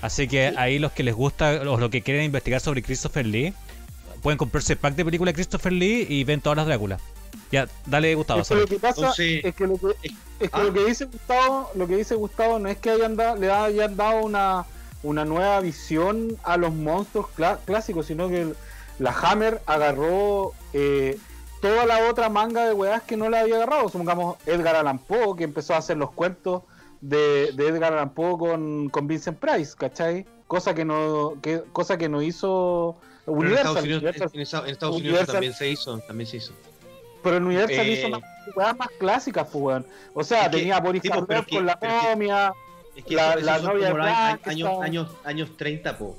Así que ahí los que les gusta, o los que quieren investigar sobre Christopher Lee, pueden comprarse el pack de película de Christopher Lee y ven todas las Drácula. Ya, dale Gustavo. Es que lo que pasa Entonces, es que lo que, es que ah. lo que dice Gustavo, lo que dice Gustavo no es que hayan da- le hayan dado una, una nueva visión a los monstruos clásicos, sino que el- la Hammer agarró eh, toda la otra manga de weas que no le había agarrado. Supongamos Edgar Allan Poe, que empezó a hacer los cuentos de, de Edgar Allan Poe con, con Vincent Price, ¿cachai? Cosa que no, que, cosa que no hizo Pero en Universal. Estados Unidos, Universal- en Estados- en Estados Unidos Universal- también se hizo, también se hizo. Pero el Universal Eh, hizo más, weas más clásicas, pues, weón. O sea, Es que- tenía a Boris sí, pues, Karloff que- con la momia. Es que La- la novia de años, años, años 30, po.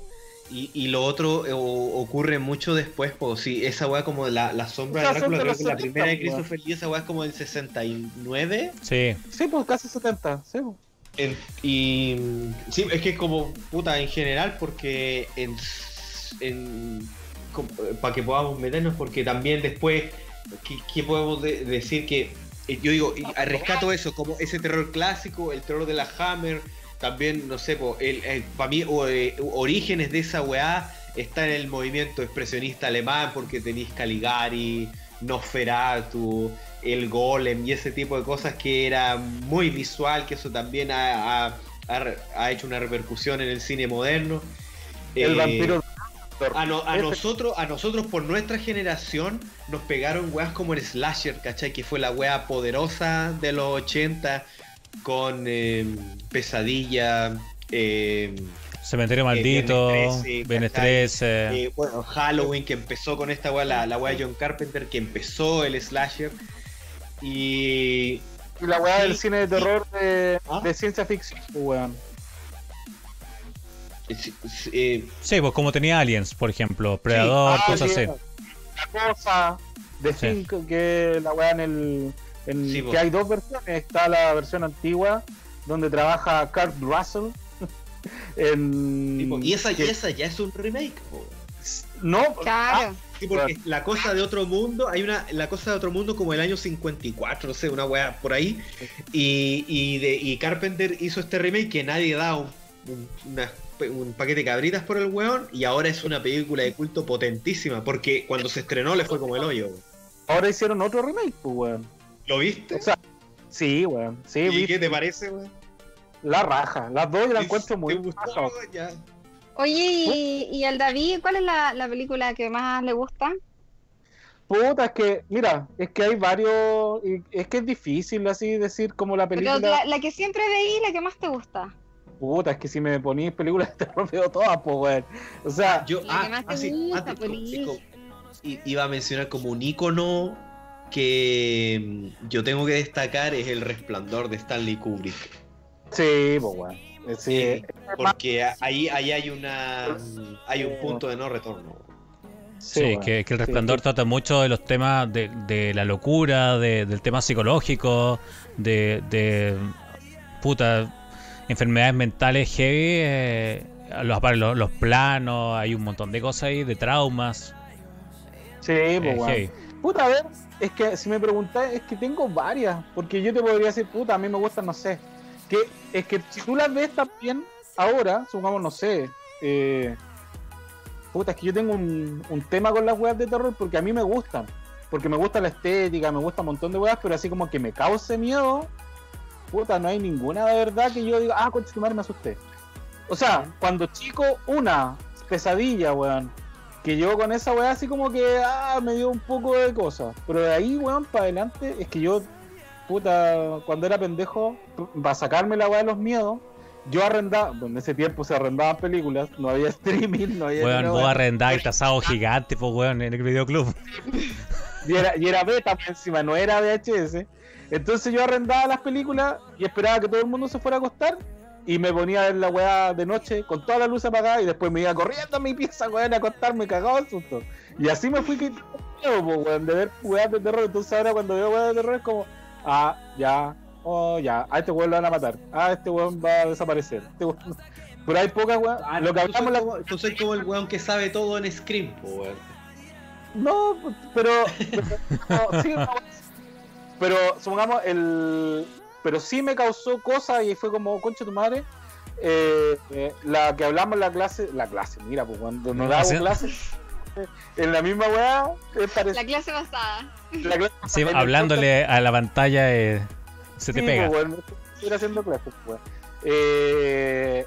Y, y lo otro eh, o- ocurre mucho después, po. Sí, esa weá como la, la sombra de Drácula, creo que la 70, primera de. Christopher Lee, esa weá es como del 69. Sí, Sí, pues casi 70. Sí, pues. En- y sí, es que es como puta en general, porque en, para que podamos meternos, porque también después, ¿qué, qué podemos de- decir? Que eh, yo digo, rescato eso, como ese terror clásico, el terror de la Hammer, también, no sé, po, el, para mí, o, eh, orígenes de esa weá está en el movimiento expresionista alemán, porque tenéis Caligari, Nosferatu, el Golem y ese tipo de cosas que era muy visual, que eso también ha, ha- ha- ha hecho una repercusión en el cine moderno. El Eh, vampiro. A, no- a nosotros, a nosotros por nuestra generación nos pegaron weas como el slasher, ¿cachai? Que fue la wea poderosa de los 80 con eh, Pesadilla, eh, Cementerio Maldito, Viernes 13, Viernes ¿cachai? 13. eh, bueno, Halloween que empezó con esta wea, la, la wea de John Carpenter que empezó el slasher. Y Y la weá del cine de sí. terror de, Ah. de ciencia ficción, pues, weón. Eh, Sí, pues como tenía Aliens, por ejemplo, Predador, Ah, cosas sí, así. La cosa de Sí. Think, que la weá en el. en- Sí, que hay dos versiones. Está la versión antigua, donde trabaja Kurt Russell. en, y, esa, y esa ya es un remake. po. No, ah, Claro. Sí, porque la cosa de otro mundo, hay una, la cosa de otro mundo como el año 54, no sé, una weá por ahí. Y, y, de, y Carpenter hizo este remake que nadie da un, un- una- un paquete de cabritas por el weón. Y ahora es una película de culto potentísima, porque cuando se estrenó le fue como el hoyo. weón. ahora hicieron otro remake, pues, weón. ¿Lo viste? O sea, sí, weón. Sí, ¿Y vi qué te parece, weón? la raja. Las dos yo las encuentro ¿Te muy gustó? raja. Ya. Oye, y, y al David, ¿cuál es la, la película que más le gusta? Puta, es que, mira, es que hay varios. y Es que es difícil así decir como la Pero película. la, la que siempre veí, la que más te gusta. Puta, es que si me ponís películas de terror veo todas, pues, weón. O sea, Yo, ah, te ah, sí, gusta, antes, iba a mencionar como un icono que mm, yo tengo que destacar es el resplandor de Stanley Kubrick. sí, pues, weón. Eh, Sí, Eh, porque ahí, ahí hay una hay un punto de no retorno. Sí, weón. que, que el Sí, resplandor sí. trata mucho de los temas de, de la locura, de- del tema psicológico, de, de puta enfermedades mentales heavy, eh, los, los, los planos, hay un montón de cosas ahí, de traumas. Sí, eh, pues, heavy. Puta, a ver, es que si me preguntáis, es que tengo varias. Porque yo te podría decir, puta, a mí me gustan, no sé. Que es que si tú las ves también ahora, supongamos, no sé. Eh, puta, es que yo tengo un, un tema con las weas de terror porque a mí me gustan. Porque me gusta la estética, me gusta un montón de weas, pero así como que me cause miedo, puta, no hay ninguna de verdad que yo diga, ah, coche tu madre me asusté. O sea, cuando chico, una pesadilla, weón. Que yo con esa weá así como que, ah, me dio un poco de cosas. Pero de ahí, weón, para adelante, es que yo, puta, cuando era pendejo, para sacarme la weá de los miedos, yo arrendaba, bueno, en ese tiempo se arrendaban películas, no había streaming, no había... Weón, vos arrendáis tasado gigante, pues weón, en el videoclub. Y era, y era beta encima, no era VHS. Entonces yo arrendaba las películas y esperaba que todo el mundo se fuera a acostar y me ponía a ver la weá de noche con toda la luz apagada y después me iba corriendo a mi pieza, weón, a acostarme cagado el susto. Y así me fui quitando weón, de ver weas de terror. Entonces ahora cuando veo weas de terror es como, ah, ya, oh, ya, a este weón lo van a matar, ah, este weón va a desaparecer. Este weón- Pero hay pocas weas. Ah, lo que tú, hablamos la... tú soy como el weón que sabe todo en Scream, weón. No, pero. pero, no, sí, no, pero supongamos, el. Pero sí me causó cosas y fue como, concha tu madre. eh, eh, la que hablamos en la clase, la clase, mira, pues cuando nos damos ¿Sí? clase, eh, en la misma weá, es La clase pasada. La clase, Sí, en el hablándole a la pantalla eh, se te pega. pues, weón, estoy haciendo clases, weón. Eh,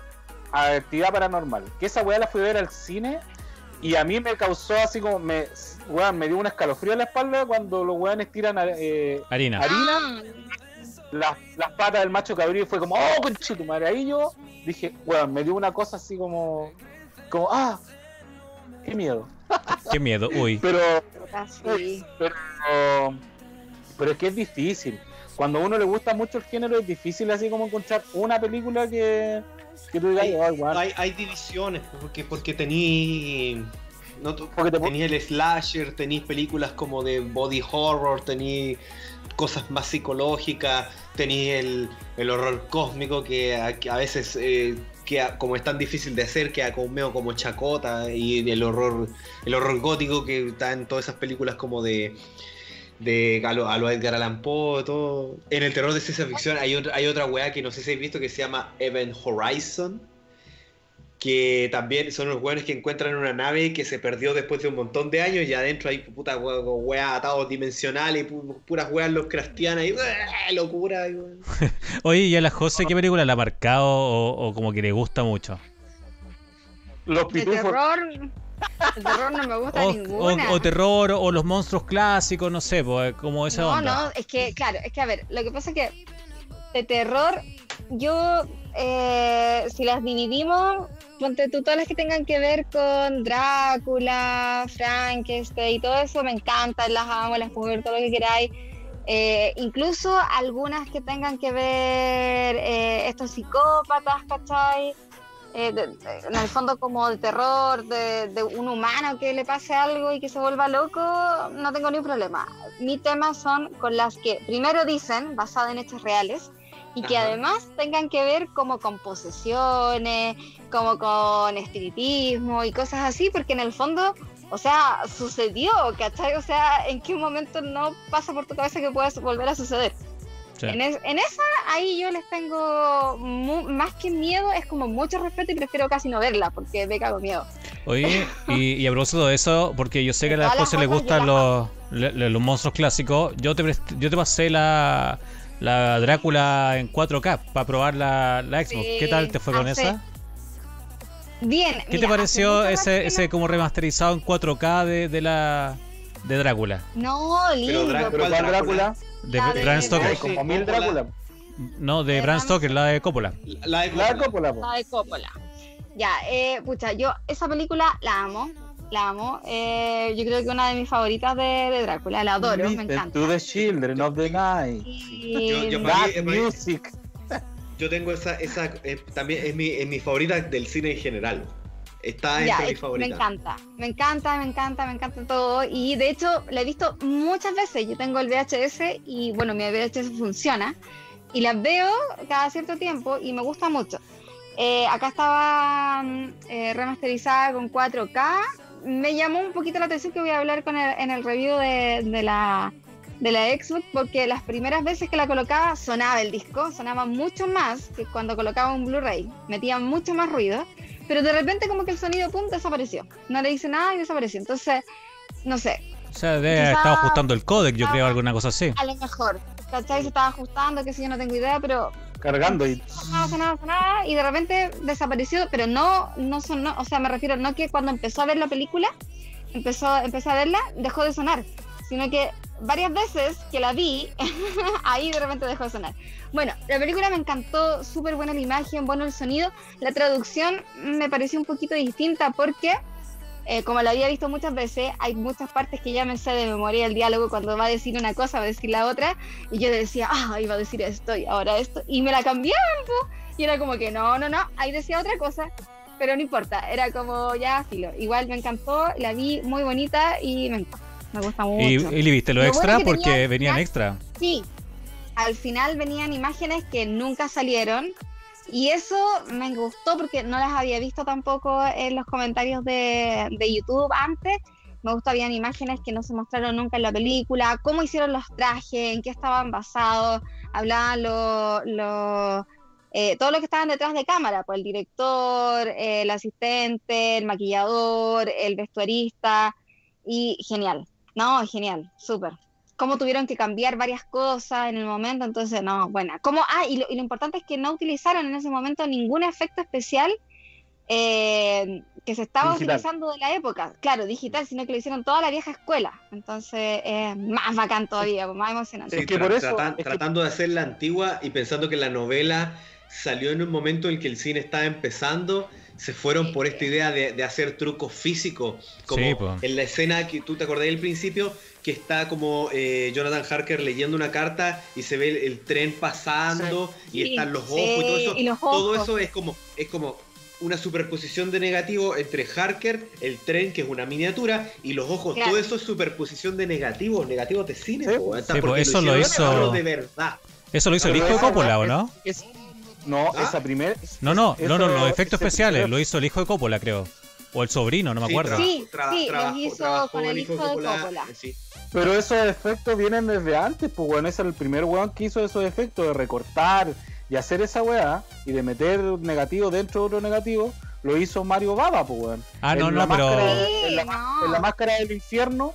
actividad paranormal. Que esa weá la fui a ver al cine y a mí me causó así como. Me, weón, me dio un escalofrío en la espalda cuando los weones tiran eh, Harina. harina, Ah, las, las patas del macho cabrío y fue como, oh, conchito, madre. Ahí yo dije, weón, me dio una cosa así como. Como, ah, qué miedo. Qué miedo, uy. Pero. casi. pero, pero es que es difícil. Cuando a uno le gusta mucho el género es difícil así como encontrar una película que, que tú digas, Hay, hay, hay divisiones, porque, porque tení. No, el slasher, tení películas como de body horror, tení cosas más psicológicas, tení el, el horror cósmico que a, que veces, eh, queda- como es tan difícil de hacer, queda como medio como chacota, y el horror, el horror gótico que está en todas esas películas como de de a lo Edgar Allan Poe, todo. En el terror de ciencia ficción hay, otra- hay otra weá que no sé si habéis visto que se llama Event Horizon. Que también son los weones que encuentran una nave que se perdió después de un montón de años y adentro hay puta weá atados dimensionales y pu- puras weas los cristianas y locura. y. Oye, ¿y a la José qué película la ha marcado o, o como que le gusta mucho? Los De pitufos. terror. De terror no me gusta O, ninguna. o- o terror, o los monstruos clásicos, no sé, pues, como esa no, onda. no, es que, claro, es que a ver, lo que pasa es que de terror, yo, eh, si las dividimos, ponte tú todas las que tengan que ver con Drácula, Frankenstein y todo eso, me encantan, las amo, las puedo ver todo lo que queráis. Eh, incluso algunas que tengan que ver eh, estos psicópatas, ¿cachai? Eh, de- de- en el fondo como de terror, de, de un humano que le pase algo y que se vuelva loco, no tengo ni un problema. Mi tema son con las que primero dicen, basadas en hechos reales, y que Ajá. además tengan que ver como con posesiones, como con espiritismo y cosas así, porque en el fondo, o sea, sucedió, ¿cachai? O sea, ¿en qué momento no pasa por tu cabeza que pueda volver a suceder? Sí. En, es- en esa, ahí yo les tengo mu- más que miedo, es como mucho respeto y prefiero casi no verla porque me cago miedo. Oye, y, y a propósito de eso, porque yo sé que a la José le gustan los, le- los monstruos clásicos, yo te, yo te pasé la, la Drácula en 4K para probar la, la Xbox. Sí, ¿Qué tal te fue con hace- esa? Bien. ¿Qué te mira, hace pareció ese, que ese como remasterizado en 4K de, de la de Drácula? No, no lindo. Drácula- Pero ¿Cuál ¿cuál Drácula? De La de- Bram Stoker. Como mil Coppola. Drácula. No, de De Bram Stoker, la de Coppola. La de La de Coppola. Coppola, po. La de Coppola. Ya, eh, pucha, yo esa película la amo, la amo. Eh, yo creo que una de mis favoritas de, de Drácula, la adoro, me encanta. To the children of the night. Y- Yo- yo That mí- music. Yo tengo esa, esa eh, también es mi, es mi favorita del cine en general. Está Ya, entre es- mis favoritas. me encanta, me encanta, me encanta, me encanta todo. Y de hecho, la he visto muchas veces. Yo tengo el VHS y bueno, mi VHS funciona. Y las veo cada cierto tiempo y me gusta mucho. Eh, acá estaba mm, eh, remasterizada con 4K. Me llamó un poquito la atención que voy a hablar con el- en el review de, de la, de la Xbox porque las primeras veces que la colocaba sonaba el disco, sonaba mucho más que cuando colocaba un Blu-ray, metía mucho más ruido. pero de repente como que el sonido, pum, desapareció. No le dice nada y desapareció. Entonces, no sé, O sea, debe haber estado ajustando el codec, yo creo, alguna cosa así. a lo mejor. ¿Cachai? Se estaba ajustando, que si yo no tengo idea, pero Cargando y. nada, sonaba, sonaba, y de repente desapareció, pero no, no sonó, o sea, me refiero, no que cuando empezó a ver la película, empezó, empecé a verla, dejó de sonar, sino que varias veces que la vi, ahí de repente dejó de sonar. Bueno, la película me encantó, súper buena la imagen, bueno el sonido, la traducción me pareció un poquito distinta porque... eh, como la había visto muchas veces, hay muchas partes que ya me sé de memoria el diálogo cuando va a decir una cosa, va a decir la otra, y yo decía, ah, iba a decir esto y ahora esto, y me la cambiaban, y era como que no, no, no, ahí decía otra cosa, pero no importa, era como ya filo. Igual me encantó, la vi muy bonita y me me gusta mucho. Y, y le viste lo Lo extra bueno que porque venían extra. Sí, al final venían imágenes que nunca salieron y eso me gustó porque no las había visto tampoco en los comentarios de, de YouTube antes. Me gustó, habían imágenes que no se mostraron nunca en la película, cómo hicieron los trajes, en qué estaban basados, hablaban los... los eh, todo lo que estaban detrás de cámara, pues el director, eh, el asistente, el maquillador, el vestuarista, y genial, no, genial, súper cómo tuvieron que cambiar varias cosas en el momento, entonces no, bueno, cómo, ah, y lo, y lo importante es que no utilizaron en ese momento ningún efecto especial eh, que se estaba Digital. utilizando de la época, claro, digital, sino que lo hicieron toda la vieja escuela, entonces es más bacán todavía, más emocionante. Es que por eso- tratan- es que- tratando de hacer la antigua y pensando que la novela salió en un momento en que el cine estaba empezando, se fueron por esta idea de, de hacer trucos físicos, como Sí, en la escena que tú te acordás del principio, que está como eh, Jonathan Harker leyendo una carta y se ve el, el tren pasando y Sí, están los ojos sí, y todo eso. y Todo eso es como, es como una superposición de negativo entre Harker, el tren, que es una miniatura, y los ojos. Claro. Todo eso es superposición de negativos, negativos de cine. Sí, po, sí, pues eso lo hizo- de verdad. Eso lo hizo el hijo de Coppola, ¿o weá no? es- no, ¿Ah? esa primera. No, no, no, no, los efectos especiales lo hizo el hijo de Coppola, creo. O el sobrino, no me Sí, acuerdo. Sí, sí, los trabajó- hizo trabajó con el hijo de Coppola. eh, sí. Pero esos efectos vienen desde antes, pues bueno, ese es el primer weón que hizo esos efectos de recortar y hacer esa weá y de meter negativo dentro de otro negativo, lo hizo Mario Baba, pues weón. Ah, no, En no, la pero. máscara- Sí, en, la, no. en la máscara del infierno,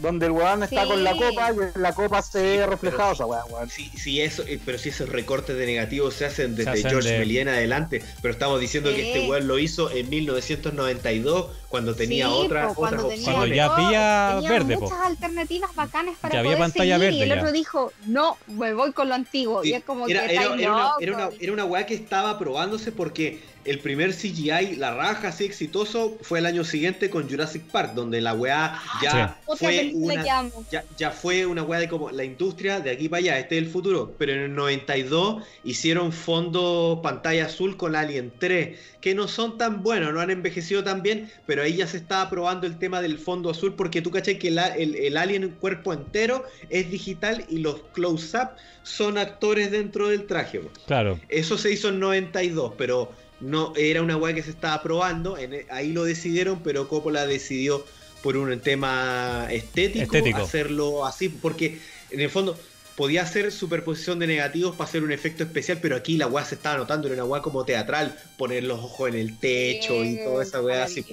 donde el weón está con la copa y en la copa se ve reflejado esa weá, weón. Sí, sí, eso, eh, pero si esos recortes de negativos se hacen desde hacen George de- Méliès en adelante, pero estamos diciendo que este weón lo hizo en 1992 cuando tenía Sí, otra, po, cuando otras tenía Cuando ya había tenía verde, po. muchas alternativas bacanas para Ya había poder pantalla seguir, verde y el ya. otro dijo, no, me voy con lo antiguo, Sí, y es como era, que era- era una, era, una, era una weá que estaba probándose porque el primer CGI, la raja así exitoso, fue el año siguiente con Jurassic Park, donde la weá ya Otra fue película una, que amo. ya, ya fue una weá de como la industria de aquí para allá, este es el futuro. Pero en el 92 hicieron fondo pantalla azul con Alien 3, que no son tan buenos, no han envejecido tan bien, pero ahí ya se estaba probando el tema del fondo azul, porque tú cachai que el, el, el Alien en cuerpo entero es digital y los close-up son actores dentro del traje. Claro. Eso se hizo en 92, pero no era una weá que se estaba probando. en- ahí lo decidieron, pero Coppola decidió por un tema estético, Estético. hacerlo así, porque en el fondo podía hacer superposición de negativos para hacer un efecto especial, pero aquí la weá se estaba notando, era una weá como teatral, poner los ojos en el techo y toda esa weá así.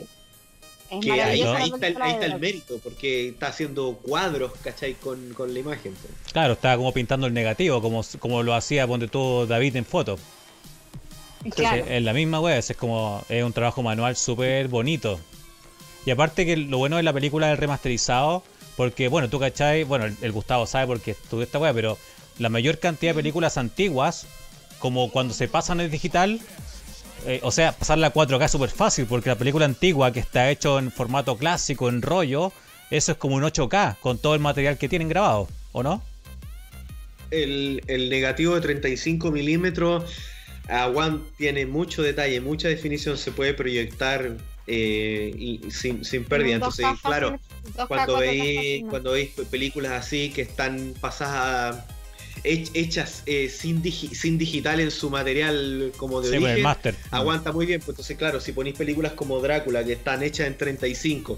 Es Que ahí, está ahí está el mérito, porque está haciendo cuadros, ¿cachai? Con, con la imagen. Claro, estaba como pintando el negativo, como, como lo hacía ponte tú David en foto. Claro. Es la misma wea, es como es un trabajo manual súper bonito. Y aparte que lo bueno de la película es el remasterizado, porque bueno, tú cachai, bueno, el, el Gustavo sabe porque estudió esta wea, pero la mayor cantidad de películas antiguas, como cuando se pasan en digital, eh, o sea, pasarla a 4K es súper fácil, porque la película antigua que está hecho en formato clásico, en rollo, eso es como un 8K, con todo el material que tienen grabado, ¿o no? el, el negativo de 35 milímetros One tiene mucho detalle, mucha definición, se puede proyectar eh, y sin, sin pérdida. Un 2K Entonces, claro, fácil, 2K, cuando 4K veis cuando veis películas así que están pasadas hech- hechas eh, sin, digi- sin digital en su material como de Sí, el origen, master. aguanta muy bien. Pues entonces, claro, si ponéis películas como Drácula que están hechas en 35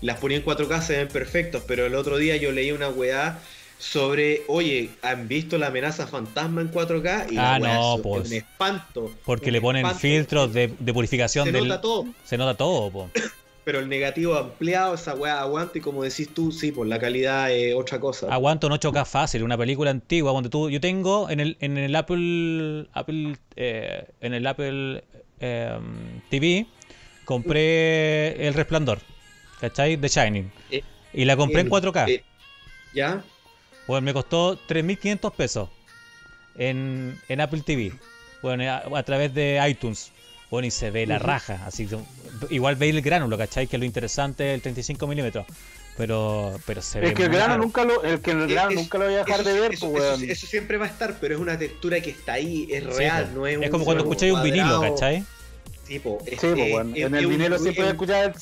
y las ponía en 4K se ven perfectos, pero el otro día yo leí una weá sobre, oye, ¿han visto la amenaza fantasma en 4K? Y Ah, no, es pues. un espanto. Porque un le ponen espanto. filtros de, de purificación Se del. nota todo, Se nota todo, po. pero el negativo ampliado, esa weá aguanta y como decís tú, sí, pues la calidad es otra cosa. Aguanto un 8K fácil, una película antigua donde tú, yo tengo en el, en el Apple, Apple eh, en el Apple eh, TV compré El Resplandor, ¿cachai? The Shining. Eh, Y la compré en el- 4K. eh, ¿Ya? Bueno, me costó 3.500 pesos en, en Apple TV. Bueno, a, a través de iTunes. Bueno, y se ve la raja. Así, que- igual veis el gránulo, ¿cachai? Que lo interesante es el 35 milímetros. Pero, pero se ve Es que el grano raro. nunca lo, el que el Es- grano es- nunca lo voy a dejar eso, de ver, eso- pues, eso- weón. eso siempre va a estar, pero es una textura que está ahí, es Sí, real, no es un Es como cuando escucháis un vinilo. ¿cachai? Sí, po, es, Sí, pues, es- es- En es el vinilo siempre es- escuchar el...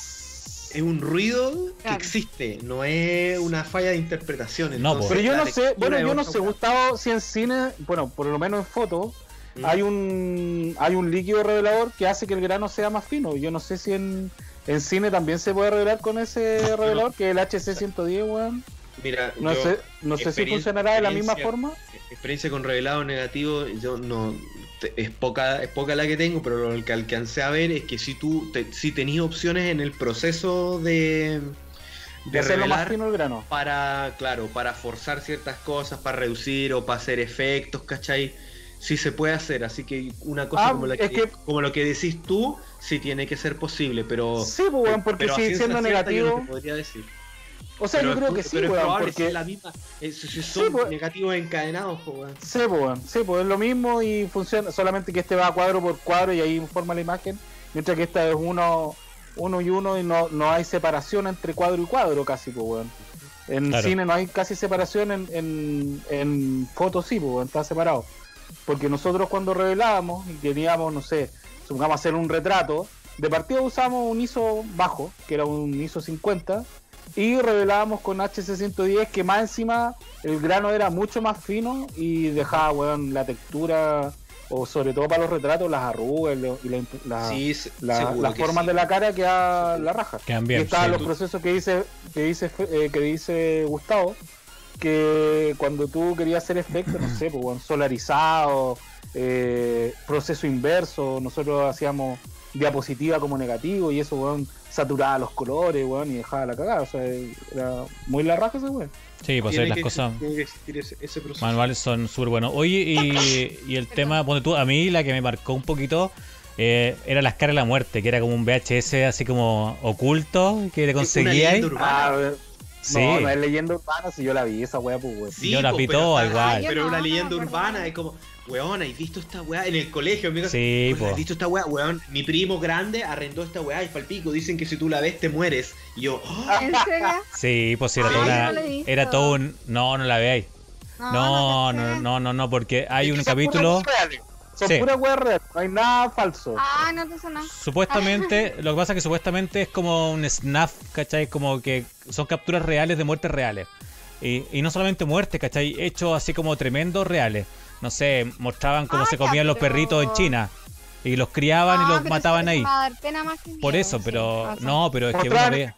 es un ruido que existe, no es una falla de interpretación. No, entonces. Pero yo no sé, bueno, yo no sé. Gustavo, si en cine, bueno, por lo menos en foto, Mm. hay un hay un líquido revelador que hace que el grano sea más fino. Yo no sé si en, en cine también se puede revelar con ese No. revelador, que es el HC110, weón. Mira, No yo- sé, no sé si funcionará de la misma forma. experiencia con revelado negativo, yo no es poca, es poca la que tengo, pero lo que alcancé a ver es que si tú te, si tenías opciones en el proceso de, De de más revelar el grano. para, claro, para forzar ciertas cosas, para reducir o para hacer efectos, ¿cachai? Sí se puede hacer, así que una cosa Ah, como, la que, que- como lo que decís tú, sí tiene que ser posible, pero... Sí, pues, weón, porque pero si siendo negativo. no podría decir. O sea, Pero yo creo es- que sí, pero es weón, probable, porque. es la misma, es- si son pues. negativos encadenados, pues, weón. Sí, pues, weón, sí, pues es lo mismo y funciona, solamente que este va cuadro por cuadro y ahí forma la imagen, mientras que esta es uno, uno y uno y no, no hay separación entre cuadro y cuadro casi, pues, weón. En Claro. cine no hay casi separación, en, en, en fotos sí, pues, weón, está separado. Porque nosotros cuando revelábamos y queríamos, no sé, supongamos hacer un retrato, de partida usamos un ISO bajo, que era un ISO 50, y revelábamos con HC110 que más encima el grano era mucho más fino y dejaba, weón, la textura, o sobre todo para los retratos, las arrugas y la- la, Sí, la- las formas sí. de la cara que a la raja. Y estaban sí. los procesos que dice, que dice, eh, que dice Gustavo, que cuando tú querías hacer efectos, no sé, pues, weón, solarizado, eh, proceso inverso, nosotros hacíamos diapositiva como negativo y eso, weón, saturaba los colores, weón, y dejaba la cagada, o sea, era muy la raja ese weón. Sí, pues Tiene las que cosas tiene que existir ese, ese proceso. manuales son súper buenos. Oye, y, y el tema, ponte tú, a mí la que me marcó un poquito eh, era las caras de la muerte, que era como un VHS así como oculto que te conseguías. leyenda urbana. Ah, Sí. No, no es leyenda urbana, si yo la vi, esa weá, pues, weón. Sí, Yo la po, vi pero toda está- igual. Pero no, una leyenda urbana es como, weón, ¿has visto esta weá? En el colegio, amigo. Sí, "Weón, ¿Has visto esta weá? Weón, mi primo grande arrendó esta weá y palpico. Dicen que si tú la ves te mueres. Y yo, "Oh". ¿En serio? Sí, pues era Ay, una- no visto. era todo un no, no la veáis. No, no, caché. no, no, no, porque hay un capítulo Son Sí. puras weas reales, no hay nada falso. Ah, no te suena. Supuestamente, lo que pasa es que supuestamente es como un snap, ¿cachai? Como que son capturas reales de muertes reales. Y, y no solamente muertes, ¿cachai? Hechos así como tremendos reales. No sé, mostraban cómo Ah, se ya, comían los pero- perritos en China. Y los criaban y Ah, los pero mataban eso ahí. me va a dar pena más que Por miedo, eso, sí, pero razón. no, pero es que uno ve.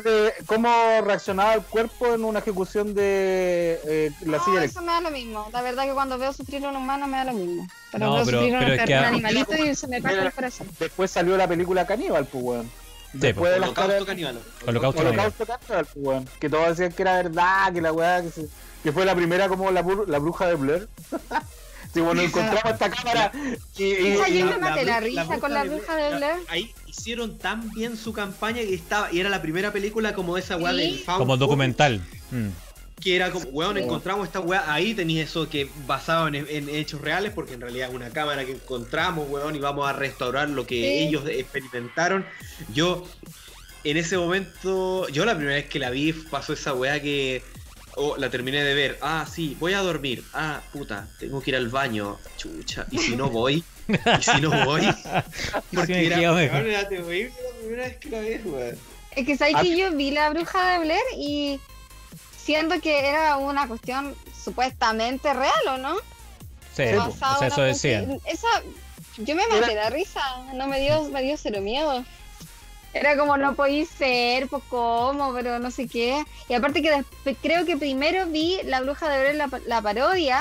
de cómo reaccionaba el cuerpo en una ejecución de eh, la No, silla eso me da lo mismo. La verdad que cuando veo sufrir a un humano me da lo mismo. Pero No, veo pero- sufrir a un, pero es que- un animalito y se me parte el corazón. Después salió la película Caníbal, pues, weón. Después pues. de las Holocausto caras... caníbal. Holocausto Holocausto Caníbal, pues, weón. Que todos decían que era verdad, que la weá, que, se- que fue la primera como la, bru- la bruja de Blair. sí, bueno, encontramos esta cámara y... y- Esa y- yo me maté la risa con la bruja de Blair. Ahí hicieron tan bien su campaña que estaba, y era la primera película como esa weá Sí. del found Como documental. Mm. Que era como, weón, Sí. encontramos esta weá, ahí tenías eso que basado en, en hechos reales, porque en realidad es una cámara que encontramos, weón, y vamos a restaurar lo que Sí. ellos experimentaron. Yo, en ese momento, yo la primera vez que la vi pasó esa weá que oh, la terminé de ver. Ah, sí, voy a dormir. Ah, puta, tengo que ir al baño. Chucha, y si no voy, y si no voy, porque me era, mejor. era terrible la primera vez que la vi, weón. Es que sabes Ah. que yo vi la bruja de Blair y siento que era una cuestión supuestamente real, ¿o no? Sí, Sí, o sea, en eso decían. Esa, yo me maté la risa, no me dio, me dio cero miedo. Era como no podía ser, pues cómo, pero no sé qué. Y aparte que después, creo que primero vi La Bruja de Blair, la, la parodia.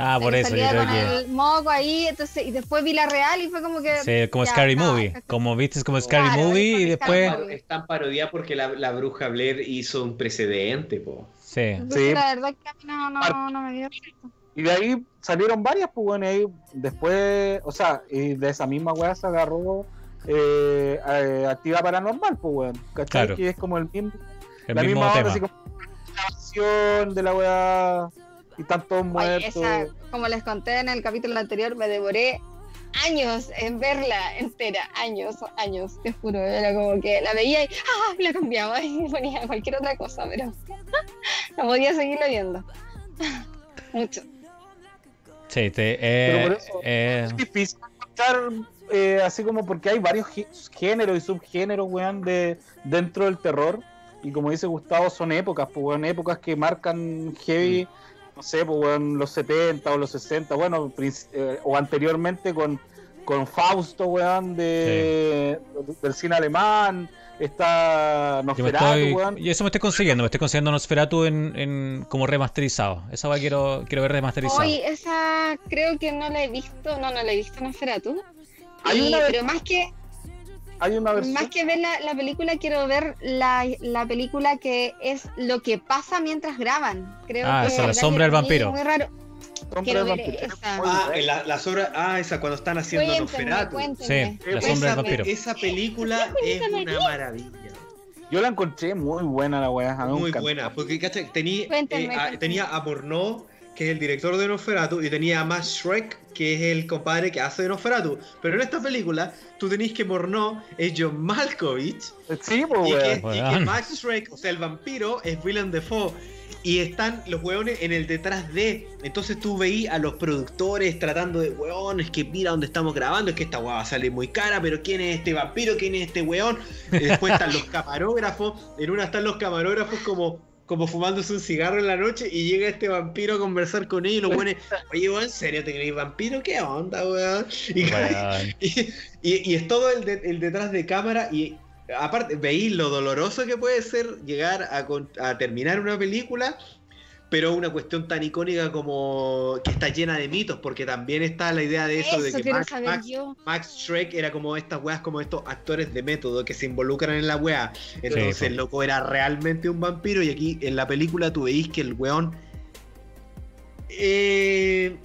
Ah, por eso, yo salía creo con que. el moco ahí, entonces, y después vi la real y fue como que... Sí, como ya, Scary no, Movie. es- Como viste, es como Scary Claro, Movie es y después. Es tan parodia porque la, la bruja Blair hizo un precedente, po. Sí. Entonces, Sí. la verdad que a mí no, no, no me dio. Y de ahí salieron varias, pues bueno, y ahí después, o sea, y de esa misma weá se agarró eh, eh, Actividad Paranormal, pues bueno, ¿cachai? Claro. Que es como el mismo, El la mismo misma tema. onda, así como la versión de la weá y están todos Oye, muertos. esa, como les conté en el capítulo anterior, me devoré años en verla entera, años, años, te juro, era como que la veía y ¡ah! la cambiaba y ponía cualquier otra cosa, pero no podía seguirlo viendo. Mucho. Sí, te, Pero eh, por eso- eh, Es difícil encontrar, eh, así como porque hay varios gé- géneros y subgéneros, weón, de, dentro del terror. Y como dice Gustavo, son épocas, pues, weón, épocas que marcan heavy, no sé, pues, weón, los 70 o los 60, bueno, eh, o anteriormente con, con Fausto, weón, de, del cine alemán, está Nosferatu, estoy, weón. y eso me estoy consiguiendo, me estoy consiguiendo Nosferatu en, en, como remasterizado. Esa va quiero, quiero ver remasterizado. Hoy esa creo que no la he visto, no, no la he visto Nosferatu. Hay Y- una- pero más que Hay una versión. más que ver la, la película quiero ver la, la película que es lo que pasa mientras graban. Creo Ah, que esa, La sombra del vampiro. Muy raro. Sombra quiero del ver vampiro. esa. Ah, la, las obras, ah, esa cuando están haciendo Nosferatu. Sí, la Esa sombra del vampiro. esa película es una maravilla. Yo la encontré muy buena la weá. Muy buena, porque ¿cachai? Tenía, eh, a- tenía a Porno, que es el director de Nosferatu, y tenía a Max Shrek, que es el compadre que hace de Nosferatu. Pero en esta película, tú tenés que Porno es John Malkovich, Sí, pues, y que, weón. y que. Max Shrek, o sea, el vampiro, es Willem Dafoe. Y están los hueones en el detrás de. Entonces tú veí a los productores tratando de, weón, es que mira dónde estamos grabando, es que esta hueá va a salir muy cara, pero ¿quién es este vampiro? ¿Quién es este weón? Y después están los camarógrafos, en una están los camarógrafos como, como fumándose un cigarro en la noche y llega este vampiro a conversar con ellos y los hueones, oye, weón, ¿en serio te creéis vampiro? ¿Qué onda, weón? Y, y, y- y es todo el, de- el detrás de cámara y aparte veis lo doloroso que puede ser llegar a, con- a terminar una película, pero una cuestión tan icónica como que está llena de mitos, porque también está la idea de eso, de que Max, Max-. Max Shrek era como estas weas, como estos actores de método que se involucran en la wea. Entonces Sí, el loco era realmente un vampiro y aquí en la película tú veis que el weón eh,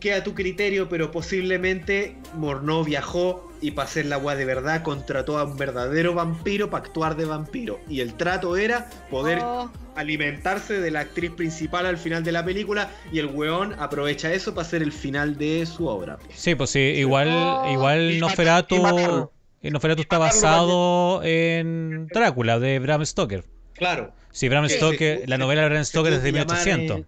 queda a tu criterio, pero posiblemente Morneau viajó y para hacer la wea de verdad contrató a un verdadero vampiro para actuar de vampiro. Y el trato era poder Oh, alimentarse de la actriz principal al final de la película y el weón aprovecha eso para hacer el final de su obra. Sí, pues sí, igual, Oh, igual y Nosferatu, matarlo. y Nosferatu está basado en Drácula de Bram Stoker. Claro. Sí, Bram Sí, Stoker, se- la novela de Bram Stoker es de que llamar, 1800. eh,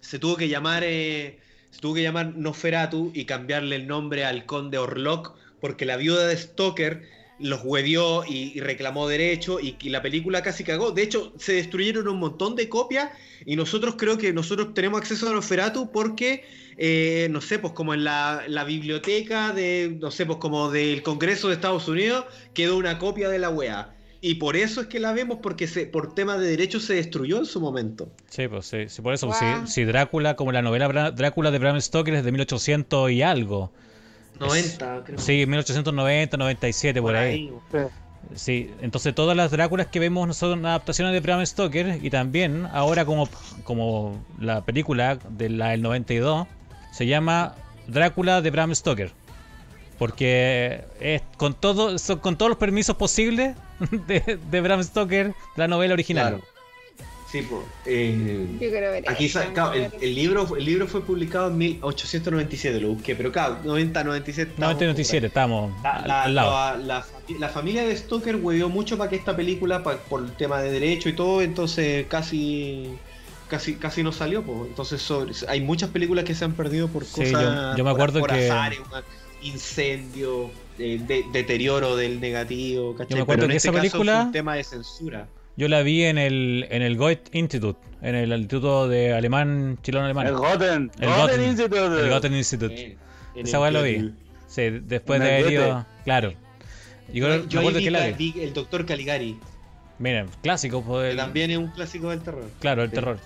se tuvo que llamar eh, se tuvo que llamar Nosferatu y cambiarle el nombre al conde Orlok porque la viuda de Stoker los huevió y, reclamó derecho y, la película casi cagó. De hecho, se destruyeron un montón de copias y nosotros creo que nosotros tenemos acceso a Nosferatu porque, eh, no sé, pues como en la, la biblioteca de, no sé, pues como del Congreso de Estados Unidos quedó una copia de la wea. Y por eso es que la vemos, porque se, por tema de derechos se destruyó en su momento. Sí, pues sí, sí, por eso, pues, Guau. sí, sí, Drácula, como la novela Bra- Drácula de Bram Stoker es de 1800 y algo. 90, creo. Sí, 1890, 97, por ahí. Sí, entonces todas las Dráculas que vemos son adaptaciones de Bram Stoker y también ahora como, como la película de la del 92 se llama Drácula de Bram Stoker. Porque es con todo son con todos los permisos posibles de, de Bram Stoker, la novela original. Claro. Sí, pues. eh, yo quiero ver aquí eso, sa- claro, el, libro, el libro fue publicado en 1897, lo busqué, pero claro, 90, 97. estamos 90 97, estamos La, al, la- al lado. la- la fami- la familia de Stoker huevió mucho para que esta película, pa- por el tema de derecho y todo, entonces casi casi casi no salió. pues. Entonces sobre- hay muchas películas que se han perdido por Sí, cosas. yo- yo me acuerdo por que- azares, un incendio, eh, de- deterioro del negativo. ¿cachai? Yo me acuerdo Pero en que este esa caso película- un tema de censura. Yo la vi en el en el Goethe Institute, en el Instituto de Alemán, chileno alemán. El Goten. El Goten Goten. Institute. El Goethe Institute. En- en Esa el weá lo vi. Sí, después de el haber ido, claro. Y yo, me yo ahí acuerdo vi, que la vi. vi el Doctor Caligari, Miren, clásico, pues, que el- también es un clásico del terror. Claro, el Sí. terror.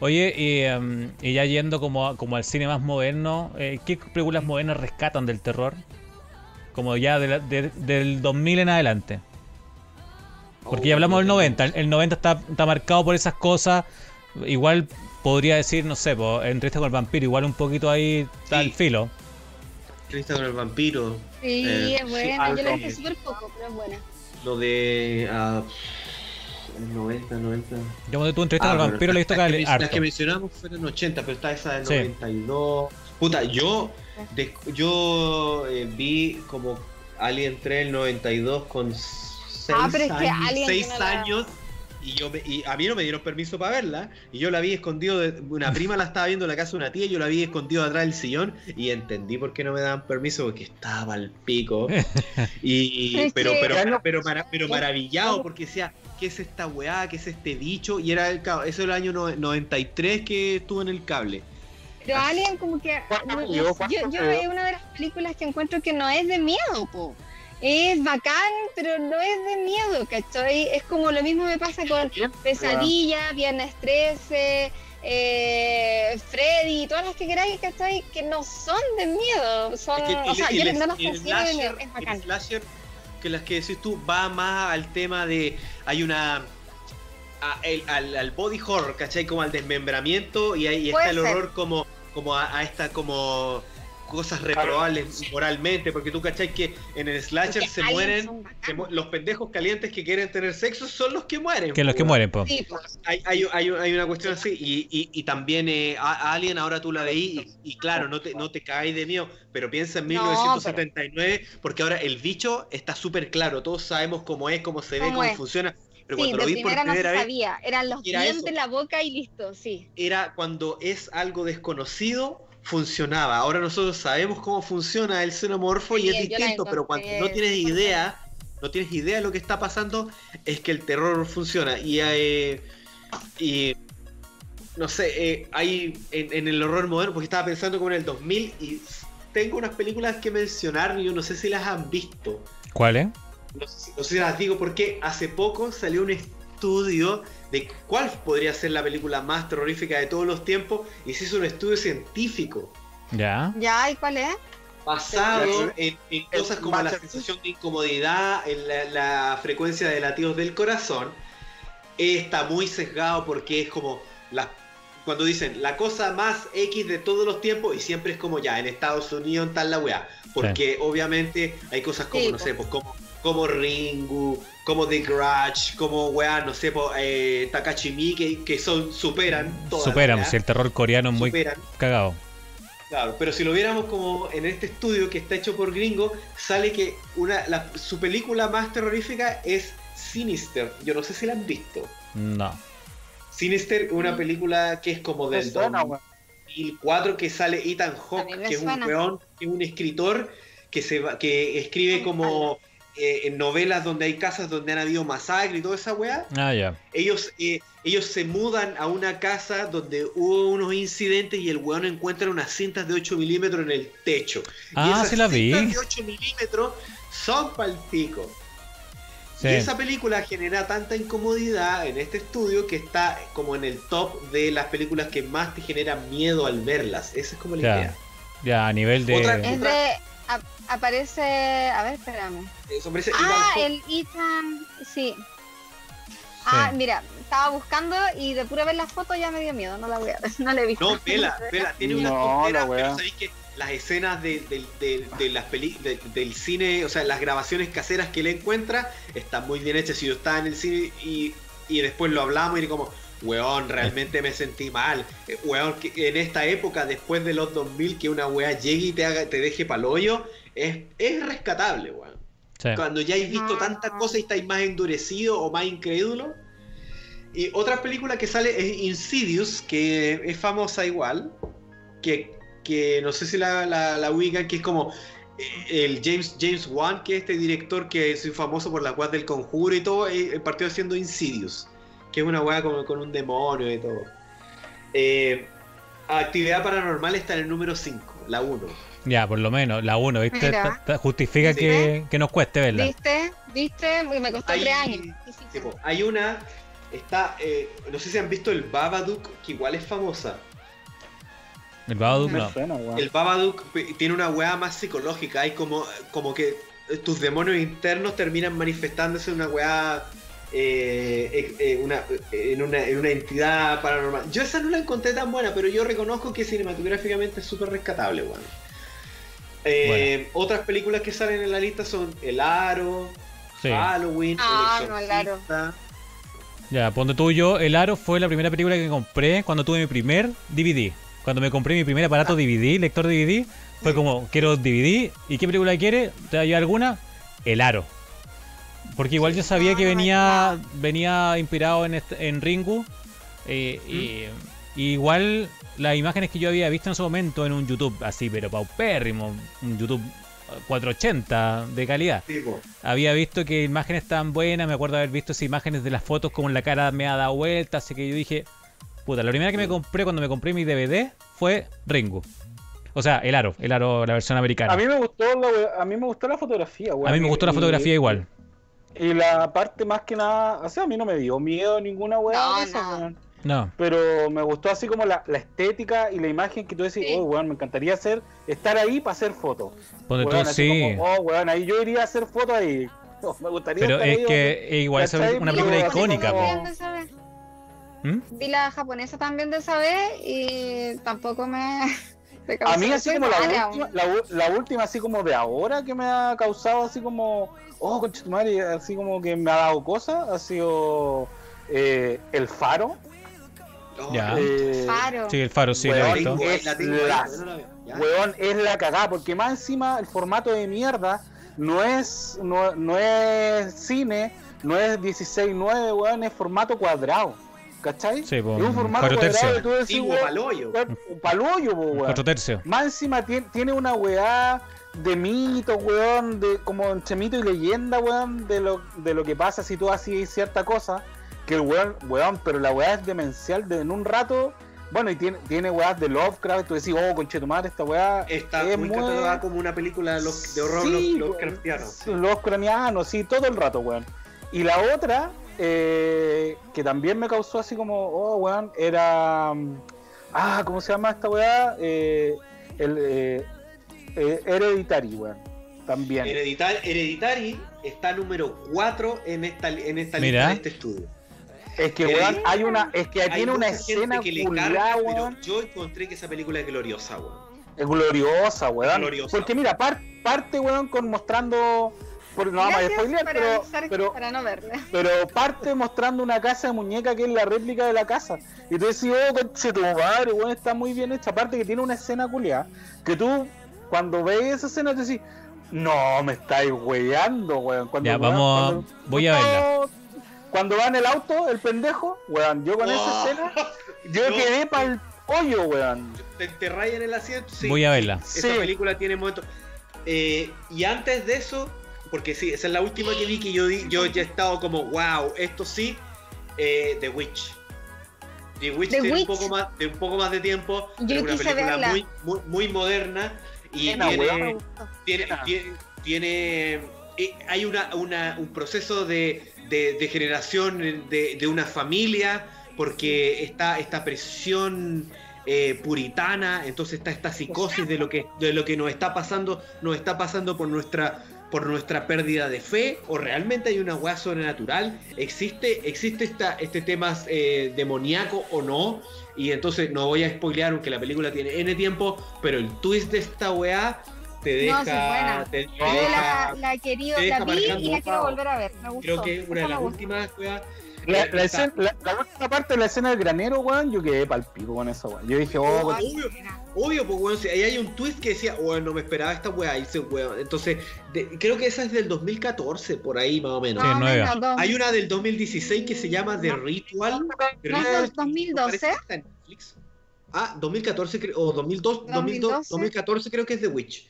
Oye, y, em, y ya yendo como, como al cine más moderno, eh, ¿qué películas modernas rescatan del terror? Como ya de la- de- del 2000 en adelante. Porque ya Oh, hablamos del no tengo- 90. El 90 está, está marcado por esas cosas. Igual podría decir, no sé, po, entrevista con el vampiro, igual un poquito ahí está Sí. al filo. Entrevista con el vampiro, Sí, Eh, es buena. Yo la dije súper poco, pero es buena. lo de... ah, 90, 90... Yo cuando tú entrevistas Ah, al bueno, vampiro le he visto las, que, mencionamos fueron 80, pero está esa del Sí. 92. Puta, yo, de- yo eh, vi como Alien 3 el 92 con 6 Ah, pero es que años, Alien seis no años y, yo me- y a mí no me dieron permiso para verla y yo la vi escondido, de, una prima la estaba viendo en la casa de una tía y yo la vi escondido atrás del sillón y entendí por qué no me daban permiso porque estaba al pico y pero pero, pero, mara- pero maravillado porque decía ¿qué es esta weá? ¿qué es este bicho? y era el cabo, eso era el año no- 93 que estuvo en el cable Pero Alien como que... ¿Cuánto no- me no- dio? ¿Cuánto yo es una de las películas que encuentro que no es de miedo, po. Es bacán, pero no es de miedo, ¿cachai? Es como lo mismo me pasa con Pesadilla, Viernes 13, eh, Freddy, todas las que queráis, ¿cachai? Que no son de miedo. Son, Es que o sea, el- yo el- no las el considero de miedo, es el bacán. slasher, que las que decís tú va más al tema de hay una a- el- al, al body horror, ¿cachai? Como al desmembramiento y ahí Puede está el ser. horror como como a, a esta como cosas reprobables moralmente, porque tú cachai que en el slasher Porque se mueren se mu- los pendejos calientes que quieren tener sexo son los que mueren. Que los que po, mueren, pues. Sí, pues. hay, hay, hay, hay una cuestión así y, y, y también eh, a- Alien ahora tú la veí y, y claro, no te, no te caes de miedo, pero piensa en No, 1979 porque ahora el bicho está súper claro, todos sabemos cómo es, cómo se ve, Cómo funciona, pero Sí, cuando de lo vi por primera no se primera vez sabía. Eran los era dientes, eso. la boca y listo, sí. era cuando es algo desconocido funcionaba. Ahora nosotros sabemos cómo funciona el xenomorfo y es distinto, pero cuando no tienes idea, no tienes idea de lo que está pasando, es que el terror funciona. Y, eh, y no sé, eh, hay en, en el horror moderno, porque estaba pensando como en el 2000 y tengo unas películas que mencionar, y yo no sé si las han visto. ¿Cuál es? No sé, si- no sé si las digo porque hace poco salió un estudio de cuál podría ser la película más terrorífica de todos los tiempos y se hizo un estudio científico Ya. ¿Ya? ¿Y cuál es? basado en, cosas como la sensación de incomodidad, en la, la frecuencia de latidos del corazón. Está muy sesgado porque es como la, cuando dicen la cosa más X de todos los tiempos y siempre es como ya en Estados Unidos en tal la weá. Porque obviamente hay cosas como, Sí, no sé, pues como, como Ringu, como The Grudge, como weá, no sé, pues, eh, Takashi Miike, que son, superan todas Superan, si el terror coreano es muy superan. cagado. Claro, pero si lo viéramos como en este estudio que está hecho por gringo, sale que una, la- su película más terrorífica es Sinister. Yo no sé si la han visto. No. Sinister, una Mm. película que es como del suena, weón. 2004 que sale Ethan Hawke, que es un weón, que es un escritor que se va- que escribe como eh, en novelas donde hay casas donde han habido masacre y toda esa weá. Ah, ya. Ellos, eh, ellos se mudan a una casa donde hubo unos incidentes y el weón encuentra unas cintas de 8 milímetros en el techo. y Ah, esas sí la vi. cintas de 8 milímetros son pal pico. Sí. Y esa película genera tanta incomodidad en este estudio que está como en el top de las películas que más te generan miedo al verlas. Esa es como la Ya. idea. Ya, a nivel de. Otra- Es aparece. A ver, espérame. Eso parece Ah, Ethan el Ethan. Sí. Ah, Sí. mira, estaba buscando y de pura ver la foto ya me dio miedo. No la voy a ver. No la he visto. No, vela, vela, tiene una No, tontera, la pero sabéis que las escenas de, de- de- de las peli de- del cine, o sea, las grabaciones caseras que le encuentra, están muy bien hechas. Si yo estaba en el cine y, y después lo hablamos y era como, weón, realmente me sentí mal. Eh, Weón, que en esta época, después de los 2000, que una weá llegue y te, haga, te deje pa'l hoyo, es, es rescatable, weón. Sí. Cuando ya habéis visto tantas cosas y estáis más endurecido o más incrédulo. Y otra película que sale es Insidious, que es famosa igual, que, que no sé si la, la, la ubican, que es como eh, el James, James Wan, que es este director que es famoso por la weá del conjuro y todo, eh, partió haciendo Insidious, que es una weá con, con un demonio y todo. Eh, Actividad Paranormal está en el número 5, la 1. Ya, por lo menos, la 1, ¿viste? Mira. Ta- ta- Justifica Sí. que, que nos cueste verla. ¿Viste? ¿Viste? Me costó Hay- tres años. Hay una, está, eh, no sé si han visto el Babadook, que igual es famosa. El Babadook no. suena, weón. El Babadook tiene una weá más psicológica, hay como, como que tus demonios internos terminan manifestándose en una weá, eh, eh, una, eh, en, una, en una entidad paranormal. Yo esa no la encontré tan buena, pero yo reconozco que cinematográficamente es súper rescatable. Eh, Otras películas que salen en la lista son El Aro, Sí. Halloween, Ah, El no, El Aro. Ya, ponte tú yo, El Aro fue la primera película que compré cuando tuve mi primer DVD. Cuando me compré mi primer aparato Ah. DVD, lector DVD, fue como, quiero DVD. ¿Y qué película quiere? ¿Te hay alguna? El Aro. Porque igual yo sabía que venía venía inspirado en, este- en Ringu. eh, y, y igual las imágenes que yo había visto en ese momento en un YouTube así, pero paupérrimo, un YouTube 480 de calidad. Había visto que imágenes tan buenas, me acuerdo haber visto esas imágenes de las fotos como la cara me ha dado vuelta, así que yo dije, puta, la primera que me compré cuando me compré mi DVD fue Ringu. O sea, el aro, el aro, la versión americana. A mí me gustó la, a mí me gustó la fotografía, weón. A mí me gustó la Y- fotografía igual. Y la parte más que nada, o sea, a mí no me dio miedo ninguna weá No, esa, no. weón. No, Pero me gustó así como la, la estética y la imagen que tú decís, Sí. oh, weón, me encantaría hacer, estar ahí para hacer fotos. ponte tú, sí. como, oh, weón, ahí yo iría a hacer fotos ahí. Oh, me gustaría Pero estar es ahí, que eh, igual esa es una película icónica. ¿Mm? Vi la japonesa también de esa vez y tampoco me. A mí así como la última, la, última así como de ahora que me ha causado así como, oh, concha tu madre, así como que me ha dado cosas, ha sido eh, El Faro. Oh, Ya. eh, Faro. Sí, el faro, sí, lo he Weón, visto. ahí, Es la. Weón, es la cagada, porque más encima el formato de mierda no es, no, no es cine, no es 16.9, weón, es formato cuadrado. ¿Cachai? Sí, po, es un formato cuatro cuadrado tú decís, weón, paloyo. palollo, po, weón. Cuatro tercios. Más encima tiene, tiene una weá de mitos, weón, de como entre mito y leyenda, weón, de lo, de lo que pasa si tú haces cierta cosa. Que el weón, weón, pero la weá es demencial de en un rato. Bueno, y tiene, tiene weás de Lovecraft, tú decís, oh, conchetumare, esta weá Está es muy catalogada como una película de, los, de horror Sí, los, los weón, cristianos. sí, Los cranianos, sí, todo el rato, weón. Y la otra, eh, que también me causó así como, oh, weón, era. Ah, ¿cómo se llama esta weá? Eh, el, eh, eh, Hereditary, weón. También. Hereditar- Hereditary está número 4 en esta, en esta Mira. lista de este estudio. Es que, weón, hay una. Es que Hay tiene una escena que le pero yo encontré que esa película es gloriosa, weón. Es gloriosa, weón. gloriosa. Porque mira, par- parte, weón, con mostrando. Por, no vamos a para pero, avisar pero, para no verla. pero parte mostrando una casa de muñeca que es la réplica de la casa. Y tú decís, oh, conche tu madre, weón, está muy bien hecha. Aparte que tiene una escena culiada, que tú, cuando ves esa escena, te decís, no, me estáis weyando, weón. Cuando, Ya, weón, vamos, cuando- voy a verla. Cuando va en el auto, el pendejo, weón, yo con esa Oh. escena, yo No. quedé para el hoyo, weón. Te, te rayan el asiento. Sí, Voy a verla. Esa Sí. película tiene momentos. Eh, y antes de eso, porque sí, esa es la última que vi que yo, di- yo ya he estado como, wow, esto sí, eh, The Witch. The Witch The tiene Witch. un poco más de un poco más de tiempo, Yo pero es una película muy, muy, muy moderna y tiene, tiene, Buena. tiene, tiene- eh, hay una, una- un proceso de, de, de generación de, de una familia porque está esta presión eh, puritana entonces está esta psicosis de lo que de lo que nos está pasando nos está pasando por nuestra por nuestra pérdida de fe o realmente hay una weá sobrenatural existe existe esta, este tema eh, demoníaco o no y entonces no voy a spoilear aunque la película tiene n tiempo pero el twist de esta weá te deja No, sí, buena. te- te Yo deja- la, la he querido, te la vi y la quiero volver a ver. Me gustó. creo que una de las últimas weá La, eh, la está- escena- la- la última parte de la escena del granero, weón, yo quedé pal pico con esa weón. Yo dije, oh, Oh, weón, obvio, pues weón, si ahí hay un twist que decía, weón, no me esperaba esta weá, y dice, weón. Entonces, de- creo que esa es del 2014, por ahí más o menos. Sí, No, Hay una del 2016 que se llama The Ritual. The ¿No es Ritual del 2012? parece que está en Netflix. Ah, 2014 creo- o 2002, 2002, 2012. 2014 creo que es The Witch.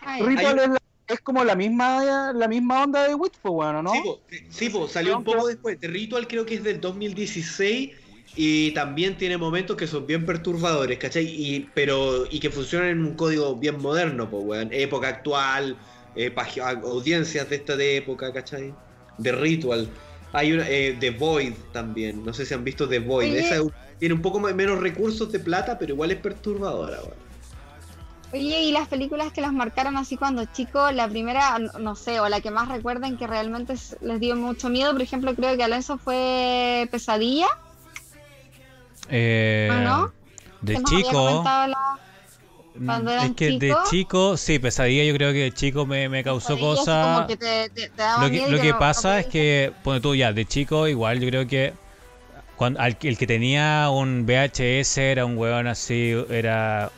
Ay, Ritual hay es, la- es como la misma la misma onda de Witch, pues, weón, ¿no? Sí, po, sí, po, salió un poco después. The Ritual creo que es del 2016 y también tiene momentos que son bien perturbadores, ¿cachai? Y, pero, y que funcionan en un código bien moderno, pues, weón. Época actual, eh, audiencias de esta de época, ¿cachai? De Ritual. Hay una, eh, The Void también, no sé si han visto The Void. Oye. Esa es- tiene un poco menos recursos de plata, pero igual es perturbadora, weón. Oye, y las películas que las marcaron así cuando chicos, la primera, no, sé, o la que más recuerden que realmente les dio mucho miedo, por ejemplo, creo que Alonso fue Pesadilla, Eh, ¿o no? De chico. la- mm, es que de chico, sí, pesadilla yo creo que de chico me, me causó cosas. que te- te- te daba Lo que, lo que no- pasa no es que, pone tú ya, de chico igual yo creo que cuando, al- el que tenía un VHS era un weón así, era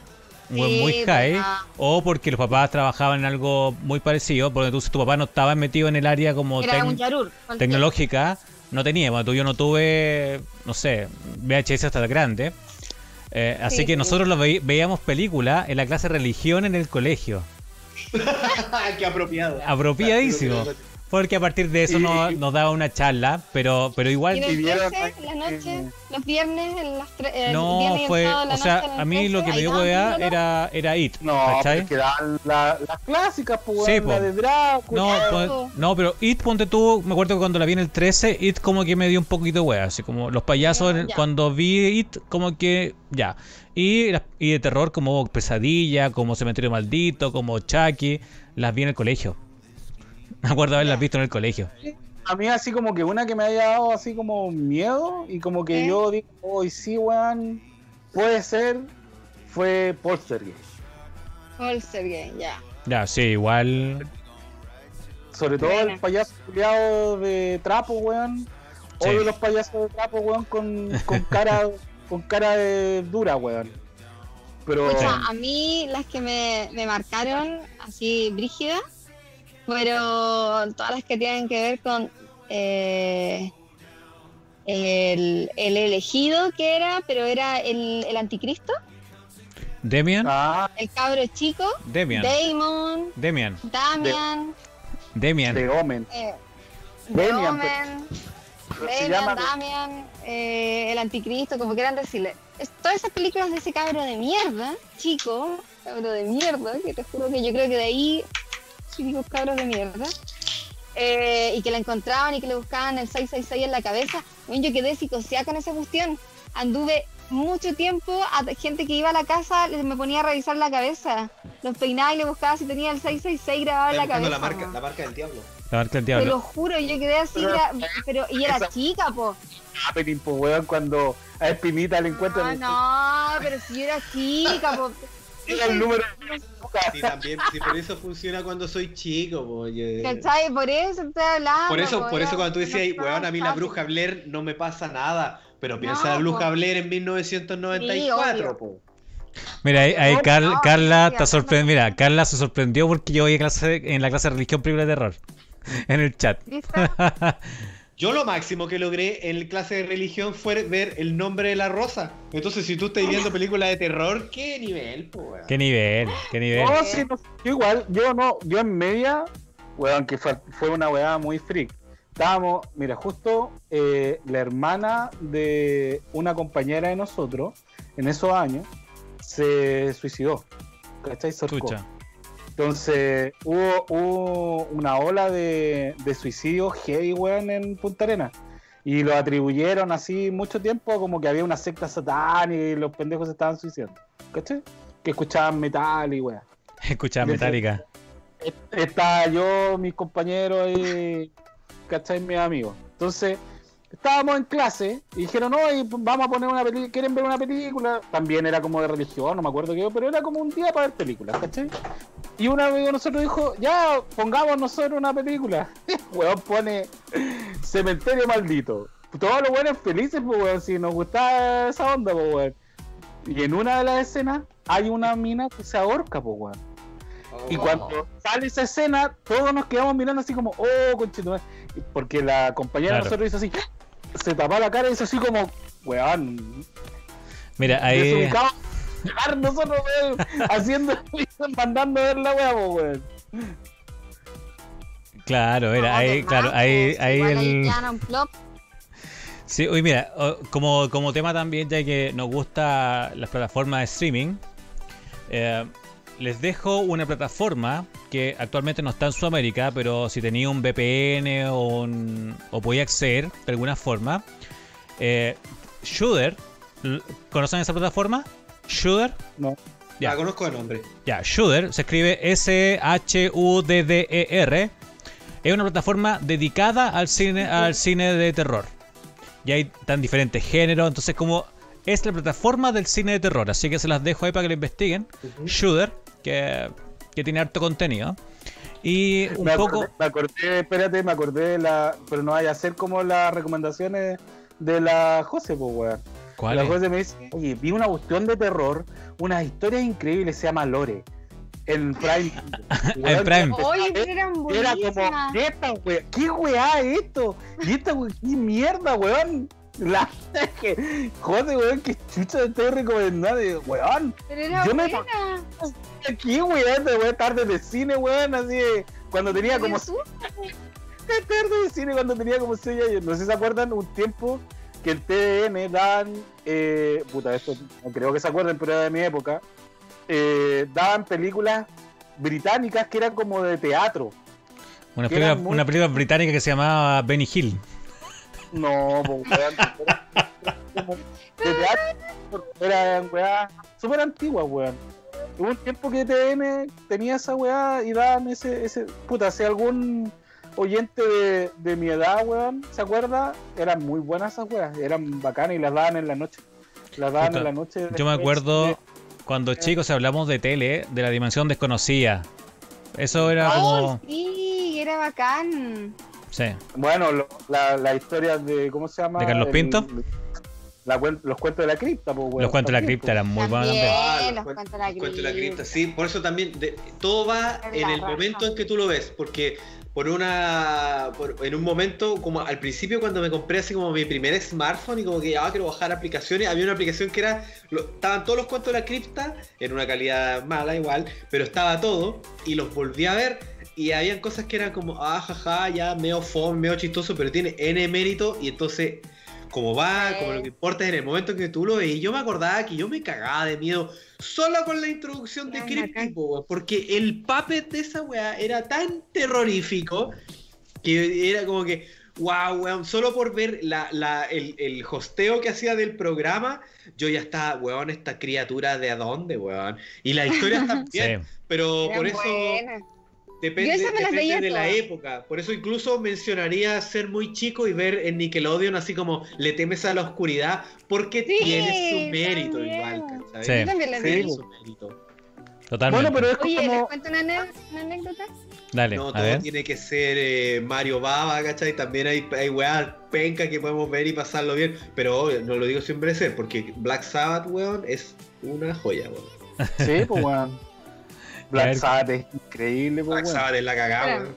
un weón Sí, muy high, o porque los papás trabajaban en algo muy parecido, porque entonces tu papá no estaba metido en el área como tec- yarur. tecnológica, no tenía, bueno, tú yo no tuve, no sé, VHS hasta grande. Eh, así Sí, que sí. nosotros lo veí- veíamos películas en la clase de religión en el colegio. Qué apropiado. Apropiadísimo. Porque a partir de eso Y- nos, nos daba una charla, pero, pero igual Y en el Y vieron 13, ahí la noche, los viernes, en las tre- el no viernes y el fue, sábado de la o sea, noche a mí 13, lo que me dio hueá era, era It, No, ¿cachai? la- las clásicas, pues, Sí, la de Drácula. No, Claro. pues, no, pero It, ponte tú, me acuerdo que cuando la vi en el 13, It como que me dio un poquito de wea, así como los payasos, cuando vi It, como que ya. Y, y de terror como Pesadilla, como Cementerio Maldito, como Chucky, las vi en el colegio. Me acuerdo haberlas visto en el colegio. A mí así como que una que me haya dado así como miedo y como que ¿Eh? yo digo, hoy sí, weón, puede ser, fue Poltergeist. Poltergeist, ya. Ya, sí, igual. Sobre todo Buena. el payaso culiado de trapo, weón. Sí. Odio los payasos de trapo, weón, con, con cara con cara de dura, weón. Pero Escucha, a mí las que me, me marcaron así brígidas fueron todas las que tienen que ver con eh, el, el elegido que era, pero era el, el anticristo, Demian, ah, el cabro chico, Demian, Damon, Demian, Damian, Demian. de Omen. eh, Damian, Damian, pero se Damian, llama de- Damian, eh, el anticristo, como quieran decirle. Es- todas esas películas de ese cabro de mierda, chico, cabro de mierda, que te juro que yo creo que de ahí, chicos cabros de mierda, eh, y que la encontraban y que le buscaban el 666 en la cabeza. Bueno, yo quedé psicoseada con esa cuestión. Anduve mucho tiempo a gente que iba a la casa, les- me ponía a revisar la cabeza. Los peinaba y le buscaba si tenía el 666 grabado en la cabeza. la marca, po. la marca del diablo. La marca del Te diablo. lo juro, yo quedé así, Pero- gra- pero, y era esa- chica, po. happening, pues, weón, cuando a Espinita le No, encuentran no, pero si yo era chica, po. El, el número Sí, también, sí, por eso funciona cuando soy chico, po, oye. ¿Cachai? Por eso estoy hablando. Por eso, po, por eso cuando tú decías, una weón, a mí la bruja Blair no me pasa nada. Pero piensa No, la bruja po. Blair en 1994, obvio. po. Mira, ahí, ahí No, Car- no, Carla sí, está hablando sorprendida. de- Mira, Carla se sorprendió porque yo voy a clase, en la clase de religión película de terror. En el chat. Yo lo máximo que logré en clase de religión fue ver el nombre de la rosa. Entonces, si tú estás viendo películas de terror, ¿qué nivel, po, weón? qué nivel, qué nivel. No, sí, no, yo igual, yo no, yo en media, weón, que fue, fue una weá muy freak. Estábamos, mira, justo eh, la hermana de una compañera de nosotros, en esos años, se suicidó. ¿Cachai? Se ahorcó. Entonces, hubo, hubo una ola de, de suicidios heavy, weón, en Punta Arenas. Y lo atribuyeron así mucho tiempo como que había una secta satánica y los pendejos se estaban suicidando. ¿Cachai? Que escuchaban metal y weón. Escucha De- metálica. Estaba yo, mis compañeros y, ¿cachai? Mis amigos. Entonces, estábamos en clase y dijeron, no, y vamos a poner una película, ¿quieren ver una película? También era como de religión, no me acuerdo qué, pero era como un día para ver películas, ¿cachai? Y un amigo de nosotros dijo, ya, pongamos nosotros una película. weón pone Cementerio Maldito. Todos los buenos felices, pues, weón, si nos gustaba esa onda, pues, weón. Y en una de las escenas hay una mina que se ahorca, pues, weón. Y Oh. cuando sale esa escena, todos nos quedamos mirando así como, oh, conchetumare. Porque la compañera de Claro. nosotros hizo así, se tapó la cara y hizo así como, weón, Mira, ahí. desubicado. Llegar nosotros, weón, haciendo, mandando a ver la weá, weón. Claro, era No, ahí, de claro, ahí, pues, ahí el. quedan un plop. Sí, oye, mira, como, como tema también, ya que nos gusta las plataformas de streaming, eh, les dejo una plataforma que actualmente no está en Sudamérica, pero si tenía un VPN o, un- o podía acceder de alguna forma, eh, Shooter, ¿conocen esa plataforma? Shooter. No. Ya. La conozco de nombre. Ya, Shooter se escribe S-H-U-D-D-E-R. E Es una plataforma dedicada al cine, al cine de terror. Y hay tan diferentes géneros, entonces como es la plataforma del cine de terror, así que se las dejo ahí para que lo investiguen. Shooter, que, que tiene harto contenido. Y un me poco... Acordé, me acordé, espérate, me acordé de la. Pero no vaya a ser como las recomendaciones de la José, pues, weón. ¿Cuál La es? José me dice, oye, vi una cuestión de terror, unas historias increíbles, se llama Lore. En Prime. En Prime. Oye, pero eran Era como, ¿qué esta wea? ¿Qué weá es esto? ¿Y esta wea? ¿Qué mierda, weón? La que, joder, weón, que chucha te estoy recomendando, weón. Pero era Yo me- buena. ¿Qué weón? Te voy a tarde de cine, weón, así de- cuando tenía como tarde de cine cuando tenía como 6 años. No sé si se acuerdan un tiempo que en TVN daban, eh, puta, esto no creo que se acuerden, pero era de mi época, eh, daban películas británicas que eran como de teatro. Una película, muy- una película británica que se llamaba Benny Hill. No, pues, de teatro, eran weas súper antiguas, weón. Hubo un tiempo que TVN tenía esa weá y daban ese, ese, puta, si algún oyente de, de mi edad, weón, ¿se acuerda? Eran muy buenas esas weas, eran bacanas y las daban en la noche. Las daban Puta, en la noche. Yo me acuerdo de- cuando chicos hablamos de tele, de la dimensión desconocida. Eso era Ay, como... sí, era bacán. Sí. Bueno, lo- la, la historia de, ¿cómo se llama? ¿De Carlos El- Pinto? La los cuentos de la cripta, pues, weón. Los cuentos de la cripta eran muy buenos. Eh, los los cuen- cuentos de la los cuentos de la cripta. cripta, sí. Por eso también de- todo va Es en la el raja. momento en que tú lo ves. Porque por una. por- en un momento, como al principio, cuando me compré así como mi primer smartphone y como que ya quiero bajar aplicaciones, había una aplicación que era. lo- estaban todos los cuentos de la cripta, en una calidad mala igual, pero estaba todo y los volví a ver. Y habían cosas que eran como, ah, jaja, ya medio fome, medio chistoso, pero tiene N mérito. Y entonces, como va, Sí. como lo que importa es en el momento en que tú lo ves. Y yo me acordaba que yo me cagaba de miedo solo con la introducción de Cryptic, porque el puppet de esa weá era tan terrorífico que era como que, wow, weón, solo por ver la, la, el, el hosteo que hacía del programa, yo ya estaba, weón, esta criatura de a dónde, weón. Y la historia también, Sí. pero Eran por eso buenas. Depende, Yo esas me las depende veía de la época. Por eso incluso mencionaría ser muy chico y ver en Nickelodeon así como le temes a la oscuridad, porque Sí, tiene su mérito también. igual, ¿cachai? Sí. Yo también las Sí, vi. Tiene su mérito. Totalmente. Bueno, pero es Oye, ¿les como. cuento una, anécdota? Dale, No, a todo ver. tiene que ser eh, Mario Baba, ¿cachai? También hay, hay weas pencas que podemos ver y pasarlo bien. Pero obvio, no lo digo sin merecer, porque Black Sabbath, weón, es una joya, weón. Sí, pues, weón. Black ver. Sabbath es increíble, pues, Black weón. Sabbath es la cagada, weón.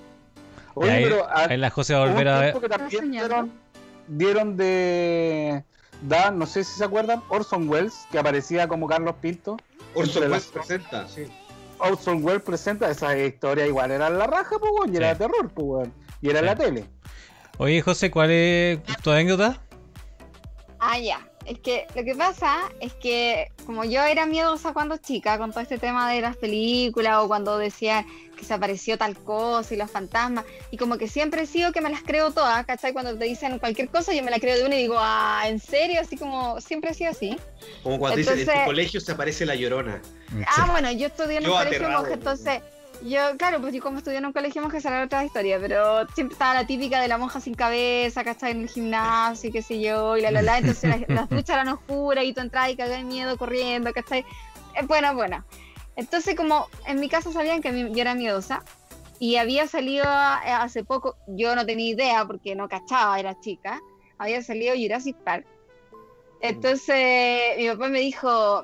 Oye, ahí, pero a- la José va a volver a ver. dieron, dieron de. Dan, no sé si se acuerdan, Orson Welles, que aparecía como Carlos Pinto. Orson Welles presenta, sí. Orson Welles presenta esa historia igual, era la raja, pues, weón, y era Sí. terror, pues, weón. Y era en Sí. la tele. Oye, José, ¿cuál es tu anécdota? Ah, ya. Es que lo que pasa es que como yo era miedosa cuando chica con todo este tema de las películas o cuando decían que se apareció tal cosa y los fantasmas y como que siempre he sido que me las creo todas, ¿cachai? Cuando te dicen cualquier cosa yo me la creo de una y digo, ah, ¿en serio? Así como siempre he sido así. Como cuando dicen en tu Entonces- colegio se aparece la llorona. Ah, bueno, yo estudié en un Yo colegio aterrado, monje, entonces yo, claro, pues yo como estudié en un colegio monje será otra historia, pero siempre estaba la típica de la monja sin cabeza, ¿cachai? En el gimnasio qué sé yo, y la la la, entonces las, las duchas eran oscuras y tú entrabas y cagabas de miedo corriendo, ¿cachai? Es bueno, bueno. Entonces como en mi casa sabían que yo era miedosa y había salido eh, hace poco, yo no tenía idea porque no cachaba, era chica, había salido Jurassic Park. Entonces mi papá me dijo,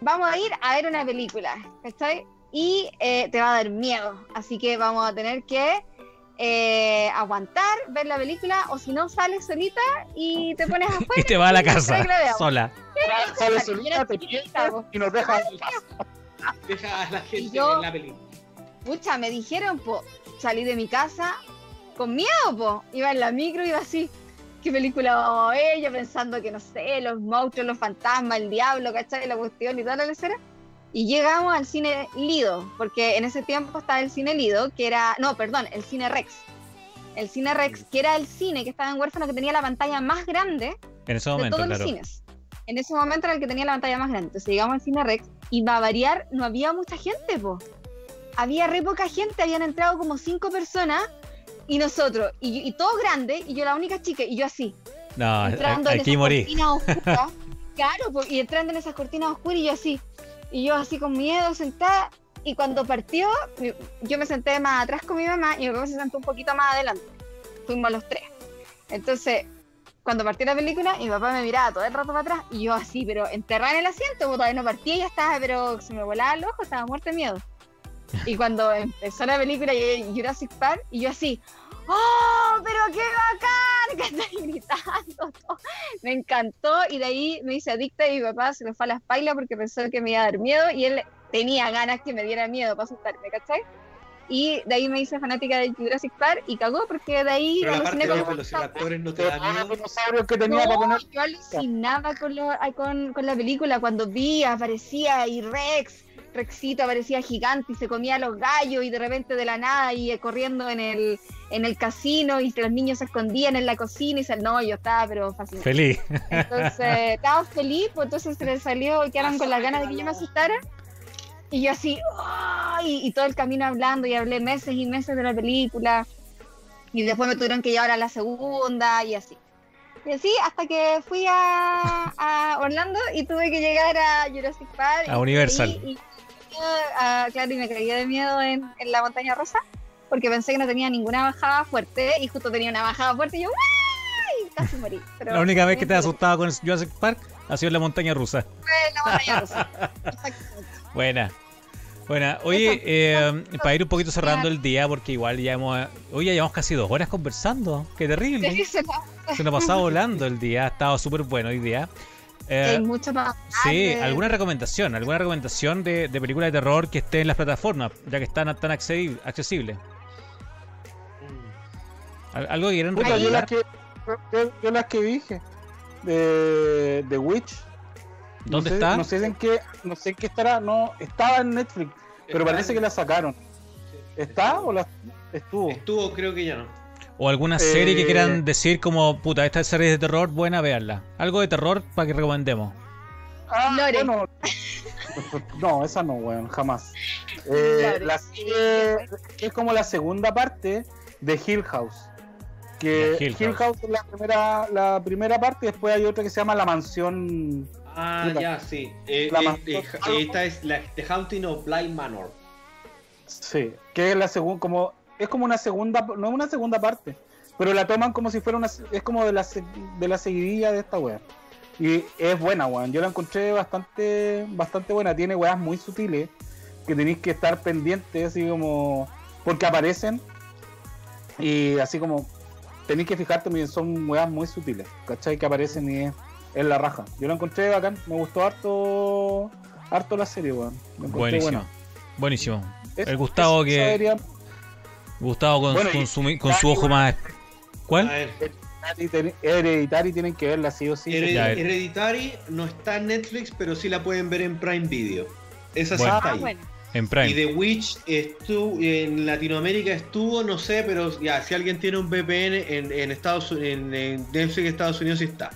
vamos a ir a ver una película, ¿cachai? Y eh, te va a dar miedo, así que vamos a tener que eh, aguantar, ver la película, o si no, sales solita y te pones afuera. Y te va a la casa, sola. Sale Yo solita, te piensas y nos deja Deja a la gente yo- ver la película. Pucha, me dijeron, po, salí de mi casa con miedo, po. Iba en la micro, iba así. ¿qué película vamos a ver? Yo pensando que, no sé, los monstruos, los fantasmas, el diablo, ¿cachai? La cuestión y toda la lecera. Y llegamos al cine Lido, porque en ese tiempo estaba el cine Lido, que era, no, perdón, el cine Rex. El cine Rex, que era el cine que estaba en huérfano, que tenía la pantalla más grande En ese de momento, todos claro. los cines. En ese momento era el que tenía la pantalla más grande. Entonces llegamos al cine Rex y va a variar, no había mucha gente, po. Había re poca gente, habían entrado como cinco personas y nosotros, y, y todos grandes, y yo la única chica, y yo así, No, entrando en esas morí. cortinas oscuras. claro, po, y entrando en esas cortinas oscuras y yo así, y yo así con miedo, sentada, y cuando partió, yo me senté más atrás con mi mamá y mi papá se sentó un poquito más adelante. Fuimos los tres. Entonces, cuando partió la película, mi papá me miraba todo el rato para atrás y yo así, pero enterrada en el asiento, porque todavía no partía y ya estaba, pero se me volaba el ojo, estaba muerta de miedo. Y cuando empezó la película Jurassic Park, y yo así, ¡Oh, pero qué bacán! Que estoy gritando. todo. Me encantó y de ahí me hice adicta y mi papá se me fue a la espalda porque pensó que me iba a dar miedo y él tenía ganas que me diera miedo para asustarme, ¿cachai? Y de ahí me hice fanática de Jurassic Park y cagó porque de ahí Pero aluciné con los velociraptores no te Pero da todos los miedo. dinosaurios que tenía para no, poner. yo alucinaba con, lo- con la película cuando vi, aparecía y Rex, Rexito aparecía gigante y se comía a los gallos y de repente de la nada y eh, corriendo en el, en el casino y los niños se escondían en la cocina y se, no, yo estaba pero fascinada. Feliz. Entonces estaba feliz, pues entonces se le salió, quedaron con las ganas de que yo me asustara. Y yo así, y todo el camino hablando y hablé meses y meses de la película. Y después me tuvieron que llevar a la segunda y así. Y así hasta que fui a, a Orlando y tuve que llegar a Jurassic Park. A y- Universal. Y, ah, claro, y me caí de miedo en, en la montaña rosa porque pensé que no tenía ninguna bajada fuerte y justo tenía una bajada fuerte y yo ¡ay! casi morí. Pero La única vez que te has asustado con Jurassic Park ha sido en la montaña rusa. fue la montaña rusa. Buena. Buena. Oye, eh, para ir un poquito cerrando el día, porque igual ya hemos. Hoy ya llevamos casi dos horas conversando. Qué terrible. Se nos ha pasado volando el día. Ha estado súper bueno hoy día. Eh, Hay mucho más. sí, ¿alguna recomendación? ¿Alguna recomendación de, de película de terror que esté en las plataformas, ya que están tan accesibles? ¿Al- ¿Algo que quieran Puta, yo, recomendar? las que, yo, yo las que dije. De, de Witch. No ¿Dónde sé- está? No sé en qué, no sé en qué estará. No, estaba en Netflix, pero parece que la sacaron. ¿Está o la estuvo? Estuvo, creo que ya no. ¿O alguna serie que Eh, quieran decir como, puta, esta serie de terror, buena, veanla? Algo de terror para que recomendemos. Ah, Lore. bueno. No, esa no, weón, jamás. Eh, la serie es como la segunda parte de Hill House. Que Hill Hill, House. Es la primera, la primera parte, después hay otra que se llama La Mansión. Ah, ya, sí. Eh, La eh, eh, esta es la The Haunting of Blind Manor. Sí, que es la segunda, como, es como una segunda, no es una segunda parte, pero la toman como si fuera una, es como de la, de la seguidilla de esta wea. Y es buena, weón. Yo la encontré bastante, bastante buena. Tiene weas muy sutiles que tenéis que estar pendientes, así como, porque aparecen y así como tenéis que fijarte, bien, son weas muy sutiles, ¿cachai? Que aparecen y es, es la raja. Yo la encontré bacán, me gustó harto, harto la serie, weón. Buenísimo. buena. Buenísimo. Es- El Gustavo que- debería- Gustavo con, Bueno, con y- su, con su ojo más... A ¿Cuál? ver, Hereditary, tienen que verla sí o sí. Hered- Ya, eh. Hereditary no está en Netflix, pero sí la pueden ver en Prime Video. Esa sí está Ah, ahí. bueno. En Y Prime. The Witch estuvo en Latinoamérica estuvo, no sé, pero ya si alguien tiene un VPN en, en Estados en, en Netflix Estados Unidos sí está.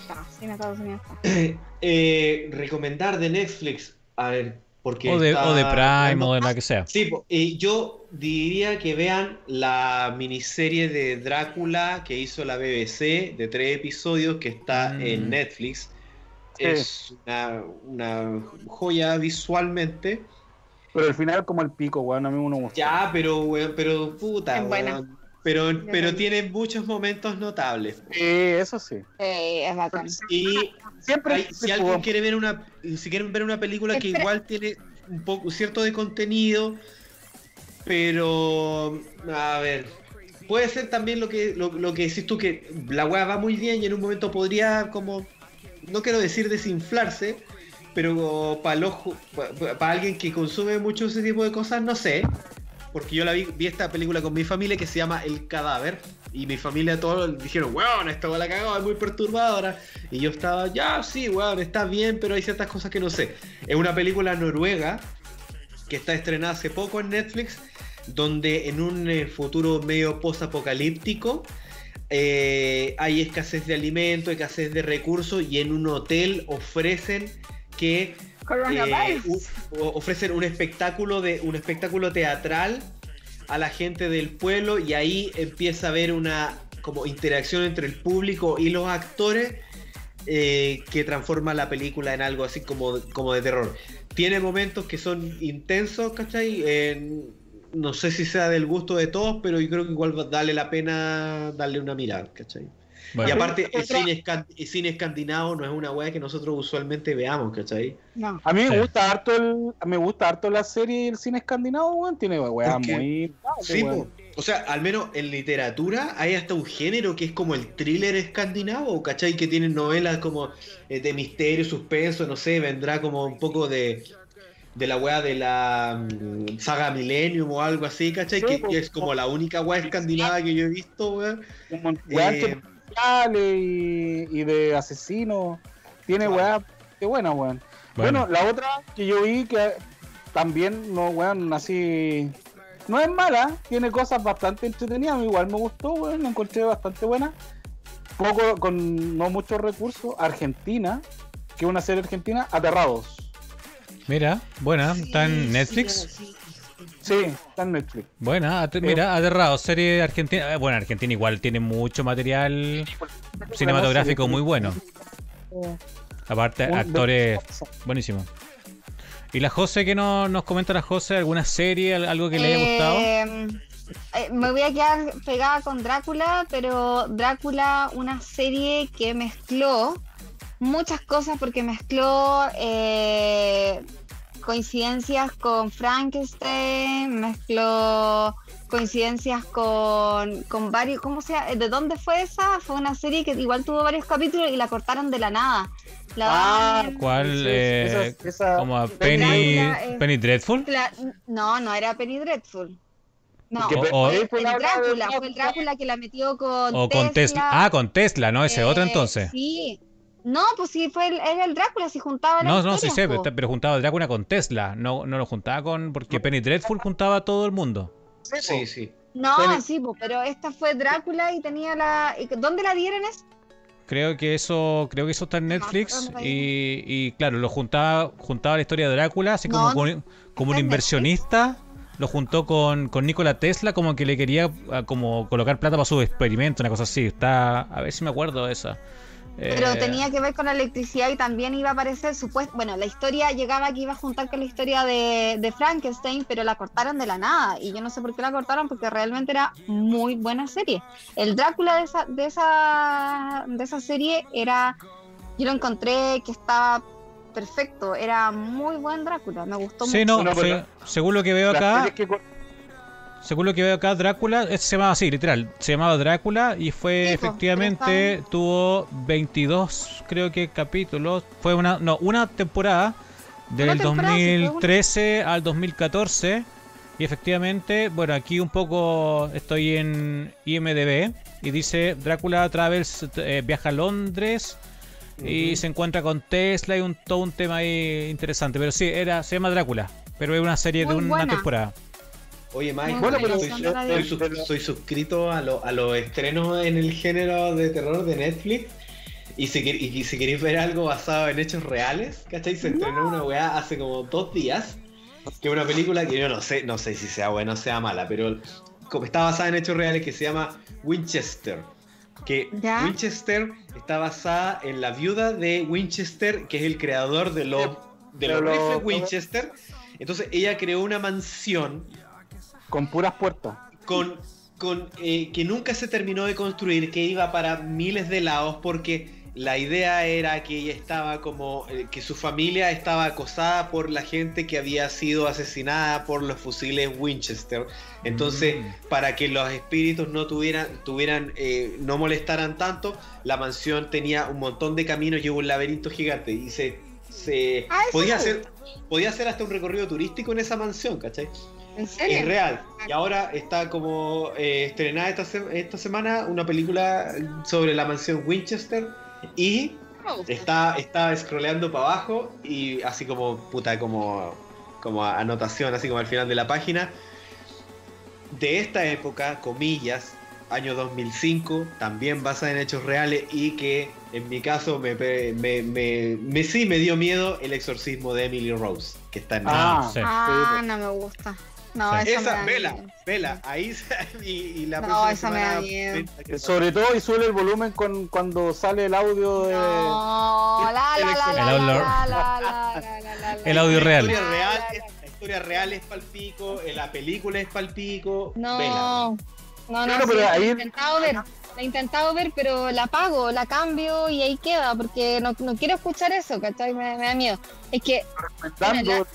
Está, sí, en Estados Unidos está. Eh, recomendar de Netflix, a ver, porque O de, está- o de Prime o de la que sea. Sí, y yo diría que vean la miniserie de Drácula que hizo la BBC de tres episodios que está Mm. en Netflix. Sí. Es una, una joya visualmente. Pero al final como el pico, weón, a mí uno me gusta. Ya, pero, weón, pero puta, Es buena. weón. Pero, pero tiene muchos momentos notables. Sí, eso sí. Eh, es bacán. Y Siempre hay- si alguien quiere ver una, si quieren ver una película que igual tiene un poco cierto de contenido, pero a ver, puede ser también lo que lo, lo que decís tú que la weá va muy bien y en un momento podría como no quiero decir desinflarse, pero para el ojo, para alguien que consume mucho ese tipo de cosas, no sé. Porque yo la vi, vi esta película con mi familia que se llama El Cadáver Y mi familia todos dijeron, weón, esta la cagó, es muy perturbadora. Y yo estaba, ya, sí, weón, está bien, pero hay ciertas cosas que no sé. Es una película noruega que está estrenada hace poco en Netflix, donde en un eh, futuro medio post-apocalíptico eh, hay escasez de alimentos, escasez de recursos y en un hotel ofrecen que eh, ofrecen un espectáculo de un espectáculo teatral a la gente del pueblo y ahí empieza a haber una como interacción entre el público y los actores eh, que transforma la película en algo así como, como de terror. Tiene momentos que son intensos, ¿cachai? No sé si sea del gusto de todos, pero yo creo que igual va- vale la pena darle una mirada, ¿cachai? Bueno, y aparte, el cine, escan- el cine escandinavo no es una weá que nosotros usualmente veamos, ¿cachai? No. A mí me Sí. gusta harto el, me gusta harto la serie y el cine escandinavo, weón. Tiene weá muy. Sí, weón. o sea, al menos en literatura hay hasta un género que es como el thriller escandinavo, ¿cachai? Que tienen novelas como eh, de misterio, suspenso, no sé, vendrá como un poco de, de la weá de la mm, saga Millennium o algo así, ¿cachai? Sí, que, es como la única weá escandinava que yo he visto, weón. Eh, y, y de asesinos. Tiene Claro. weá, qué buena, weón. Bueno. bueno. la otra que yo vi que también, no, weón, así. No es mala, tiene cosas bastante entretenidas. Igual me gustó, weón, la encontré bastante buena. Poco, con no muchos recursos. Argentina, que es una serie argentina, Aterrados. Mira, buena, está en Netflix. Sí, está en Netflix. Buena, ate- mira, aterrado, serie argentina. eh, Bueno, Argentina igual tiene mucho material cinematográfico muy bueno. Aparte, actores buenísimos. ¿Y la José que no, nos comenta la José? ¿Alguna serie, al- algo que le haya gustado? Eh, eh, me voy a quedar pegada con Drácula, pero Drácula, una serie que mezcló muchas cosas porque mezcló eh, coincidencias con Frankenstein, mezcló coincidencias con, con varios, ¿cómo se llama? ¿De dónde fue esa? Fue una serie que igual tuvo varios capítulos y la cortaron de la nada. La en- ¿Cuál? Eh, esa- esa- como a Drácula Penny, es- Penny Dreadful. la- no, no era Penny Dreadful. No, O- el, Drácula, fue el Drácula que la metió con O con Tesla. Ah, con Tesla, no, ese otro Eh, entonces. Sí. No, pues sí, fue el, era el Drácula, si juntaba No, las no, sí sé, pero, pero juntaba a Drácula con Tesla. No, no lo juntaba con. Porque Penny Dreadful juntaba a todo el mundo. Sí, sí. No, Penny- sí, po, pero esta fue Drácula y tenía la... ¿y ¿Dónde la dieron eso? Creo que eso, creo que eso está en Netflix y, y, claro, lo juntaba, juntaba la historia de Drácula, así como, No, con- como un inversionista, lo juntó con, con Nikola Tesla, como que le quería ah, como colocar plata para su experimento, una cosa así. Está, a ver si me acuerdo de esa. Pero Eh, tenía que ver con la electricidad y también iba a aparecer supuesto, bueno, la historia llegaba que iba a juntar con la historia de, de Frankenstein, pero la cortaron de la nada y yo no sé por qué la cortaron porque realmente era muy buena serie. El Drácula de esa de esa de esa serie era yo lo encontré que estaba perfecto, era muy buen Drácula, me gustó Sí, mucho. no, según lo que veo Las acá, series que cor- según lo que veo acá, Drácula, eh, se llamaba así, literal, se llamaba Drácula y fue efectivamente, tuvo 22, creo que capítulos, fue una, no, una temporada del Una temporada, sí, fue una. 2013 al 2014 y efectivamente, bueno, aquí un poco estoy en IMDB y dice Drácula Travels eh, viaja a Londres y se encuentra con Tesla y un, todo un tema ahí interesante, pero sí, era, se llama Drácula, pero es una serie de una buena. temporada. Oye, Mike, Bueno, pero soy, yo- soy suscrito a, lo- a los estrenos en el género de terror de Netflix. Y si, y si queréis ver algo basado en hechos reales, ¿cachai? Se estrenó una weá hace como dos días. Que es una película que yo no sé, no sé si sea buena o sea mala, pero como está basada en hechos reales que se llama Winchester. Que ¿Ya? Winchester está basada en la viuda de Winchester, que es el creador de los, de los de los- rifles Winchester. Entonces ella creó una mansión con puras puertas. con, con eh, que nunca se terminó de construir, que iba para miles de lados, porque la idea era que ella estaba como, eh, que su familia estaba acosada por la gente que había sido asesinada por los fusiles Winchester. Entonces, Mm. para que los espíritus no tuvieran, tuvieran, eh, no molestaran tanto, la mansión tenía un montón de caminos y un laberinto gigante. Y se, se Ah, podía sí. hacer, podía hacer hasta un recorrido turístico en esa mansión, ¿cachai? ¿En serio? Es real. Y ahora está como eh, estrenada esta, se- esta semana una película sobre la mansión Winchester y está, está scrolleando para abajo y así como puta como, como anotación, así como al final de la página. De esta época, comillas, año 2005, también basada en hechos reales y que en mi caso me, pe- me, me, me- sí me dio miedo el exorcismo de Emily Rose, que está en Ah, Sí. Ah, no me gusta. No, Sí. esa, me Esa, da vela, miedo. vela, ahí y, y la No, esa me da miedo. que- Sobre todo y sube el volumen con, cuando sale el audio de... No, la, la, la, la, El la, audio- real. La historia la, real, la, es, la. la historia real es palpico, eh, la película es palpico. vela. No, no, no, Claro, sí, pero la ahí- he intentado ver, la he intentado ver, pero la apago, la cambio y ahí queda, porque no, no quiero escuchar eso, ¿cachai? Me, me da miedo. Es que, Recomendando, Bueno,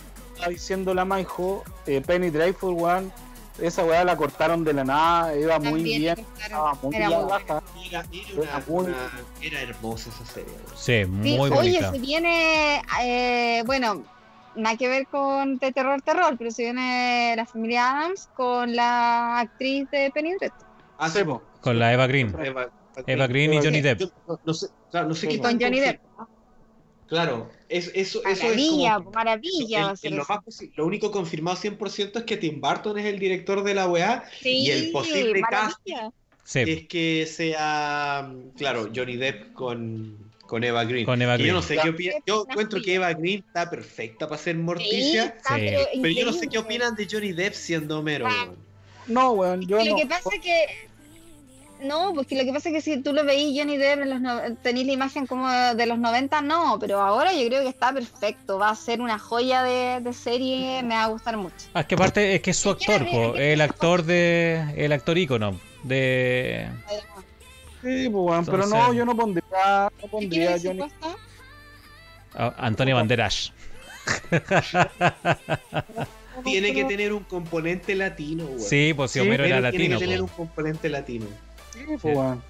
está diciendo la Maijo, eh, Penny Dreadful, weón. Esa weá la cortaron de la nada, iba muy también bien. Estaba muy Era bien baja. Era, era Era una- muy- una- era hermosa esa serie. weón. Sí, Sí, muy oye, bonita. se viene, eh, bueno, nada que ver con de terror, terror, pero se viene la familia Adams con la actriz de Penny Dreadful. Ah, Sí, po. Con la Eva Green. Eva, Eva Green y Johnny. Depp. Yo no sé, claro, no sé qué con Johnny Depp. Claro, es, eso, eso es Maravilla, como. maravilla el- el- lo, más único confirmado 100% es que Tim Burton es el director de la weá Sí, y el posible maravilla. Sí, es que sea, claro, Johnny Depp con, con Eva Green. Con Eva Que Yo no sé qué opina. Yo encuentro que Eva Green está perfecta para ser Morticia, Sí, está, Sí. pero pero yo no sé qué opinan de Johnny Depp siendo Homero. Ah. No, weón, yo lo no. que pasa es que no, porque lo que pasa es que si tú lo veís Johnny Depp en los no- tenéis la imagen como de los 90, no, pero ahora yo creo que está perfecto, va a ser una joya de, de serie, me va a gustar mucho. Ah, es que aparte es que es su actor, po, el actor de el actor ícono de Sí, pues, weón, pero no, yo no pondría, no ¿Qué pondría Johnny. ah, Antonio Banderas. Tiene que tener un componente latino, weón. Sí, pues si Sí, Homero era Tiene- tiene latino. que tener po. un componente latino. Sí, pues, weón.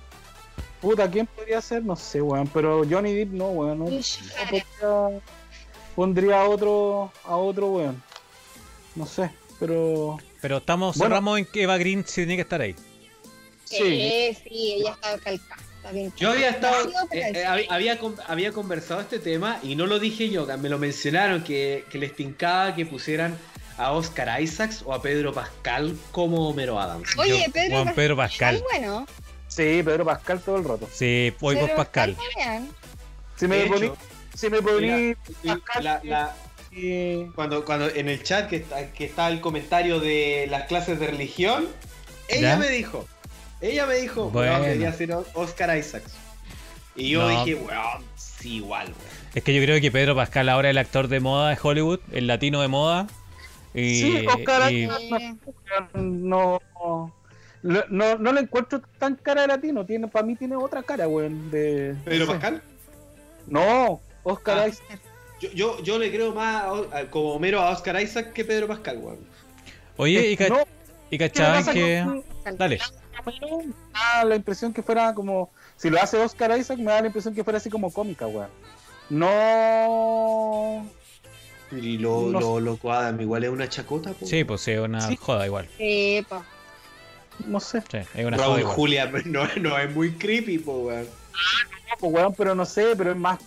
Puta, ¿quién podría ser? No sé, weón, pero Johnny Depp no, weón. No, Uy, no pondría, pondría a otro, a otro, weón. No sé, pero Pero estamos Bueno. cerramos en que Eva Green sí tiene que estar ahí. sí. Sí, sí, ella está calcada. Yo había estado, eh, eh, había, había con- había conversado este tema y no lo dije yo, me lo mencionaron que, que les tincaba que pusieran a Oscar Isaacs o a Pedro Pascal como Homero Adams. Oye, Yo- Pedro, Juan Pedro Pascal. Pascal, bueno. Sí, Pedro Pascal todo el rato. Sí, voy por Pedro Pascal. Si me poní, si me poní mira, Pascal, la- la- y- cuando, cuando en el chat que está, que está el comentario de las clases de religión, ella ¿Ya? me dijo, ella me dijo, Bueno. bueno, quería ser Oscar Isaacs. Y yo No. dije, weón, sí, igual, weón. Es que yo creo que Pedro Pascal ahora es el actor de moda de Hollywood, el latino de moda. Y, Sí, Oscar y- no, no, no, no le encuentro tan cara de latino. Tiene, para mí tiene otra cara, weón. De, Pedro no sé. Pascal. No, Oscar Ah. Isaac. Yo, yo, yo le creo más a- a- como Homero a Oscar Isaac que Pedro Pascal, weón. Oye, y, ca- No, y ¿qué me cachaban que. con- Dale. Me da la impresión que fuera como. Si lo hace Oscar Isaac, me da la impresión que fuera así como cómica, weón. No. Y lo, No lo, loco Adam, igual es una chacota, po. Sí, pues sí, es una Sí. joda igual. Sí, po. No sé, Sí, es una Raúl. Julia no, no es muy creepy, po, weón. pues, weón, pero no sé, pero es más.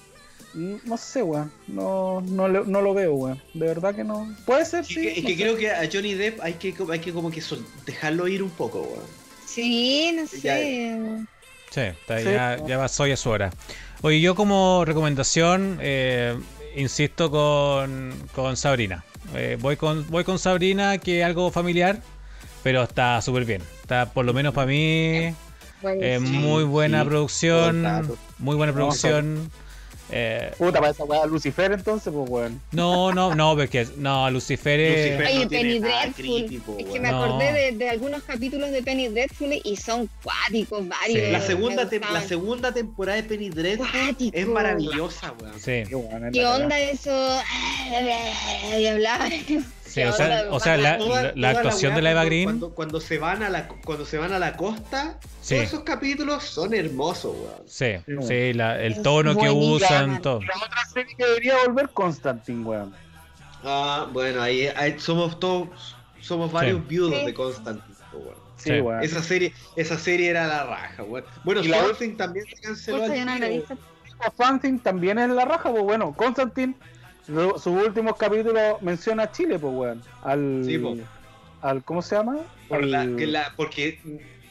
No sé, weón. No, no, no lo veo, weón. De verdad que no. Puede ser, Es sí. que, es no que creo que a Johnny Depp hay que, hay que como que sol- dejarlo ir un poco, weón. Sí, no sé. Sí, está- Sí. ya, ya va soy a su hora. Oye, yo como recomendación, eh, insisto con, con Sabrina. Eh, voy con voy con Sabrina, que es algo familiar, pero está súper bien. Está, por lo menos para mí, eh, muy buena sí, producción. Muy buena producción. Eh, Puta, para esa weá Lucifer entonces, pues, weón. no, no, no, porque no, Lucifer es. Lucifer. Oye, no Penny Dreadful. es que me No. acordé de, de algunos capítulos de Penny Dreadful y son cuáticos, varios. Sí. La segunda, la segunda temporada de Penny Dreadful Cuático. es maravillosa, weón. Sí, Qué weón, es ¿Qué la onda eso? Y hablar. Sí, o sea, o sea la, Toda- la- la toda actuación weá de la Eva cuando- Green. Cuando, cuando se van a la, cuando se van a la costa, Sí. todos esos capítulos son hermosos, weón. Sí, Sí, sí, la- el Es tono que buenísima. usan, todo. La otra serie que debería volver Constantine, weón. Ah, bueno, ahí, ahí somos todos somos varios viudos Sí. de Constantine, weón. Sí, Sí. weón. Esa serie, esa serie era la raja, weón. Bueno, Y la también se canceló la. Something también es la raja, pues bueno, Constantine, su- sus últimos capítulos menciona a Chile, pues weón. Al, Sí, po. al ¿cómo se llama? Por Al- la, que la- porque,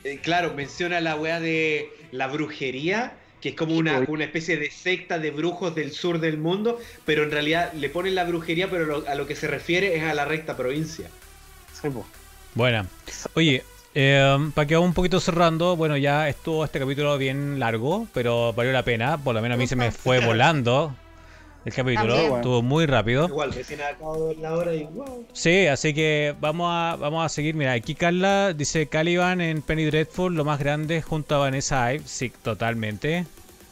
eh, claro, menciona la weá de la brujería, que es como una, una especie de secta de brujos del sur del mundo, pero en realidad le ponen la brujería, pero lo- a lo que se refiere es a la recta provincia. Sí, po. Buena. Oye, eh, para que vamos un poquito cerrando, bueno, ya estuvo este capítulo bien largo, pero valió la pena. Por lo menos a mí se me fue volando el capítulo. También. Estuvo muy rápido. Igual, recién acabo de ver la hora y wow. Sí, así que vamos a, vamos a seguir. Mira, aquí Carla dice Caliban en Penny Dreadful, lo más grande junto a Vanessa Ive. Sí, totalmente.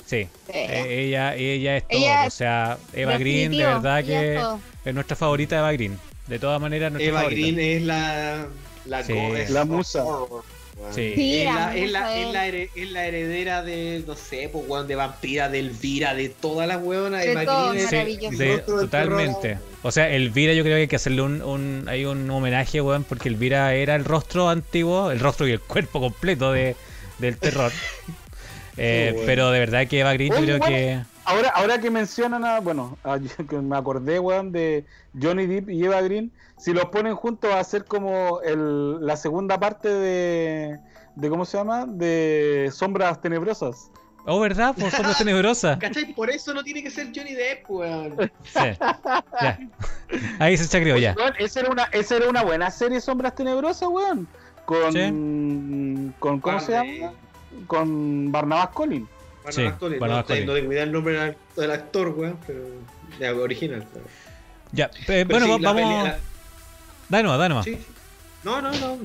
Sí. Sí. Eh, ella, ella es todo. Ella o sea, Eva Green, de verdad es que es nuestra favorita Eva Green. De todas maneras, nuestra Eva favorita. Green es la. La, Sí. go- es La musa. horror. Sí. Sí, Es la es, la, es, la here- es la heredera de, no sé, pues, weón, de vampira, de Elvira, de todas las weonas. De es- Sí, de- totalmente. O sea, Elvira yo creo que hay que hacerle un, un, hay un homenaje, weón, porque Elvira era el rostro antiguo, el rostro y el cuerpo completo de, del terror. Eh, Sí. Pero de verdad que Eva Green yo creo bueno, que... Ahora, ahora que mencionan a, bueno, a- que me acordé, weón, de Johnny Depp y Eva Green, si los ponen juntos va a ser como el, la segunda parte de, de, ¿cómo se llama? De Sombras Tenebrosas. Oh, ¿verdad? Por sombras tenebrosas. ¿Cachai? Por eso no tiene que ser Johnny Depp, weón. Sí. Ya. Ahí se chacreó ya. Weón, esa, era una, esa era una buena serie Sombras Tenebrosas, weón. Con, con ¿cómo se llama? Con Barnabas Collins. Sí, Collins. Barnabas no, Collins. no tengo idea el nombre del, del actor, weón, pero. De original. Pero, Ya. eh, bueno, sí, vamos... pelea- Da nomás, da nomás. sí, sí. No, no, no.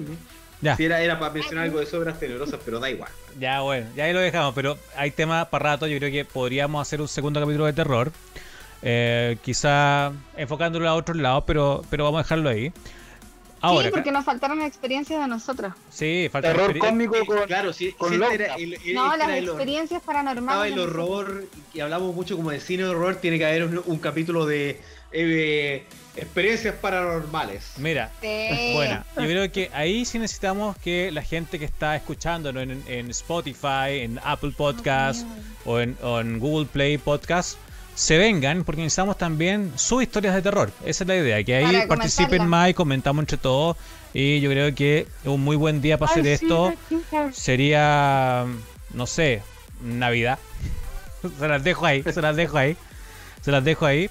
Ya. Sí, era, era para mencionar algo de sobras tenebrosas, pero da igual. Ya, bueno, ya ahí lo dejamos, pero hay tema para rato. Yo creo que podríamos hacer un segundo capítulo de terror. Eh, quizá enfocándolo a otros lados, pero, pero vamos a dejarlo ahí. Ahora, sí, porque nos faltaron experiencias de nosotros. sí, falta Terror cómico con... Claro, sí, con sí, era el, el- No, las experiencias estaba paranormales. el horror, y hablamos mucho como de cine de horror, tiene que haber un, un capítulo de eh, experiencias paranormales. Mira, Sí. Bueno, yo creo que ahí sí necesitamos que la gente que está escuchándonos en, en Spotify, en Apple Podcast o en, o en Google Play Podcast se vengan porque necesitamos también sus historias de terror. Esa es la idea, que ahí Para participen más y comentamos entre todos. Y yo creo que un muy buen día para hacer sí, esto sería, no sé, Navidad. se las dejo ahí, se las dejo ahí. Se las dejo ahí.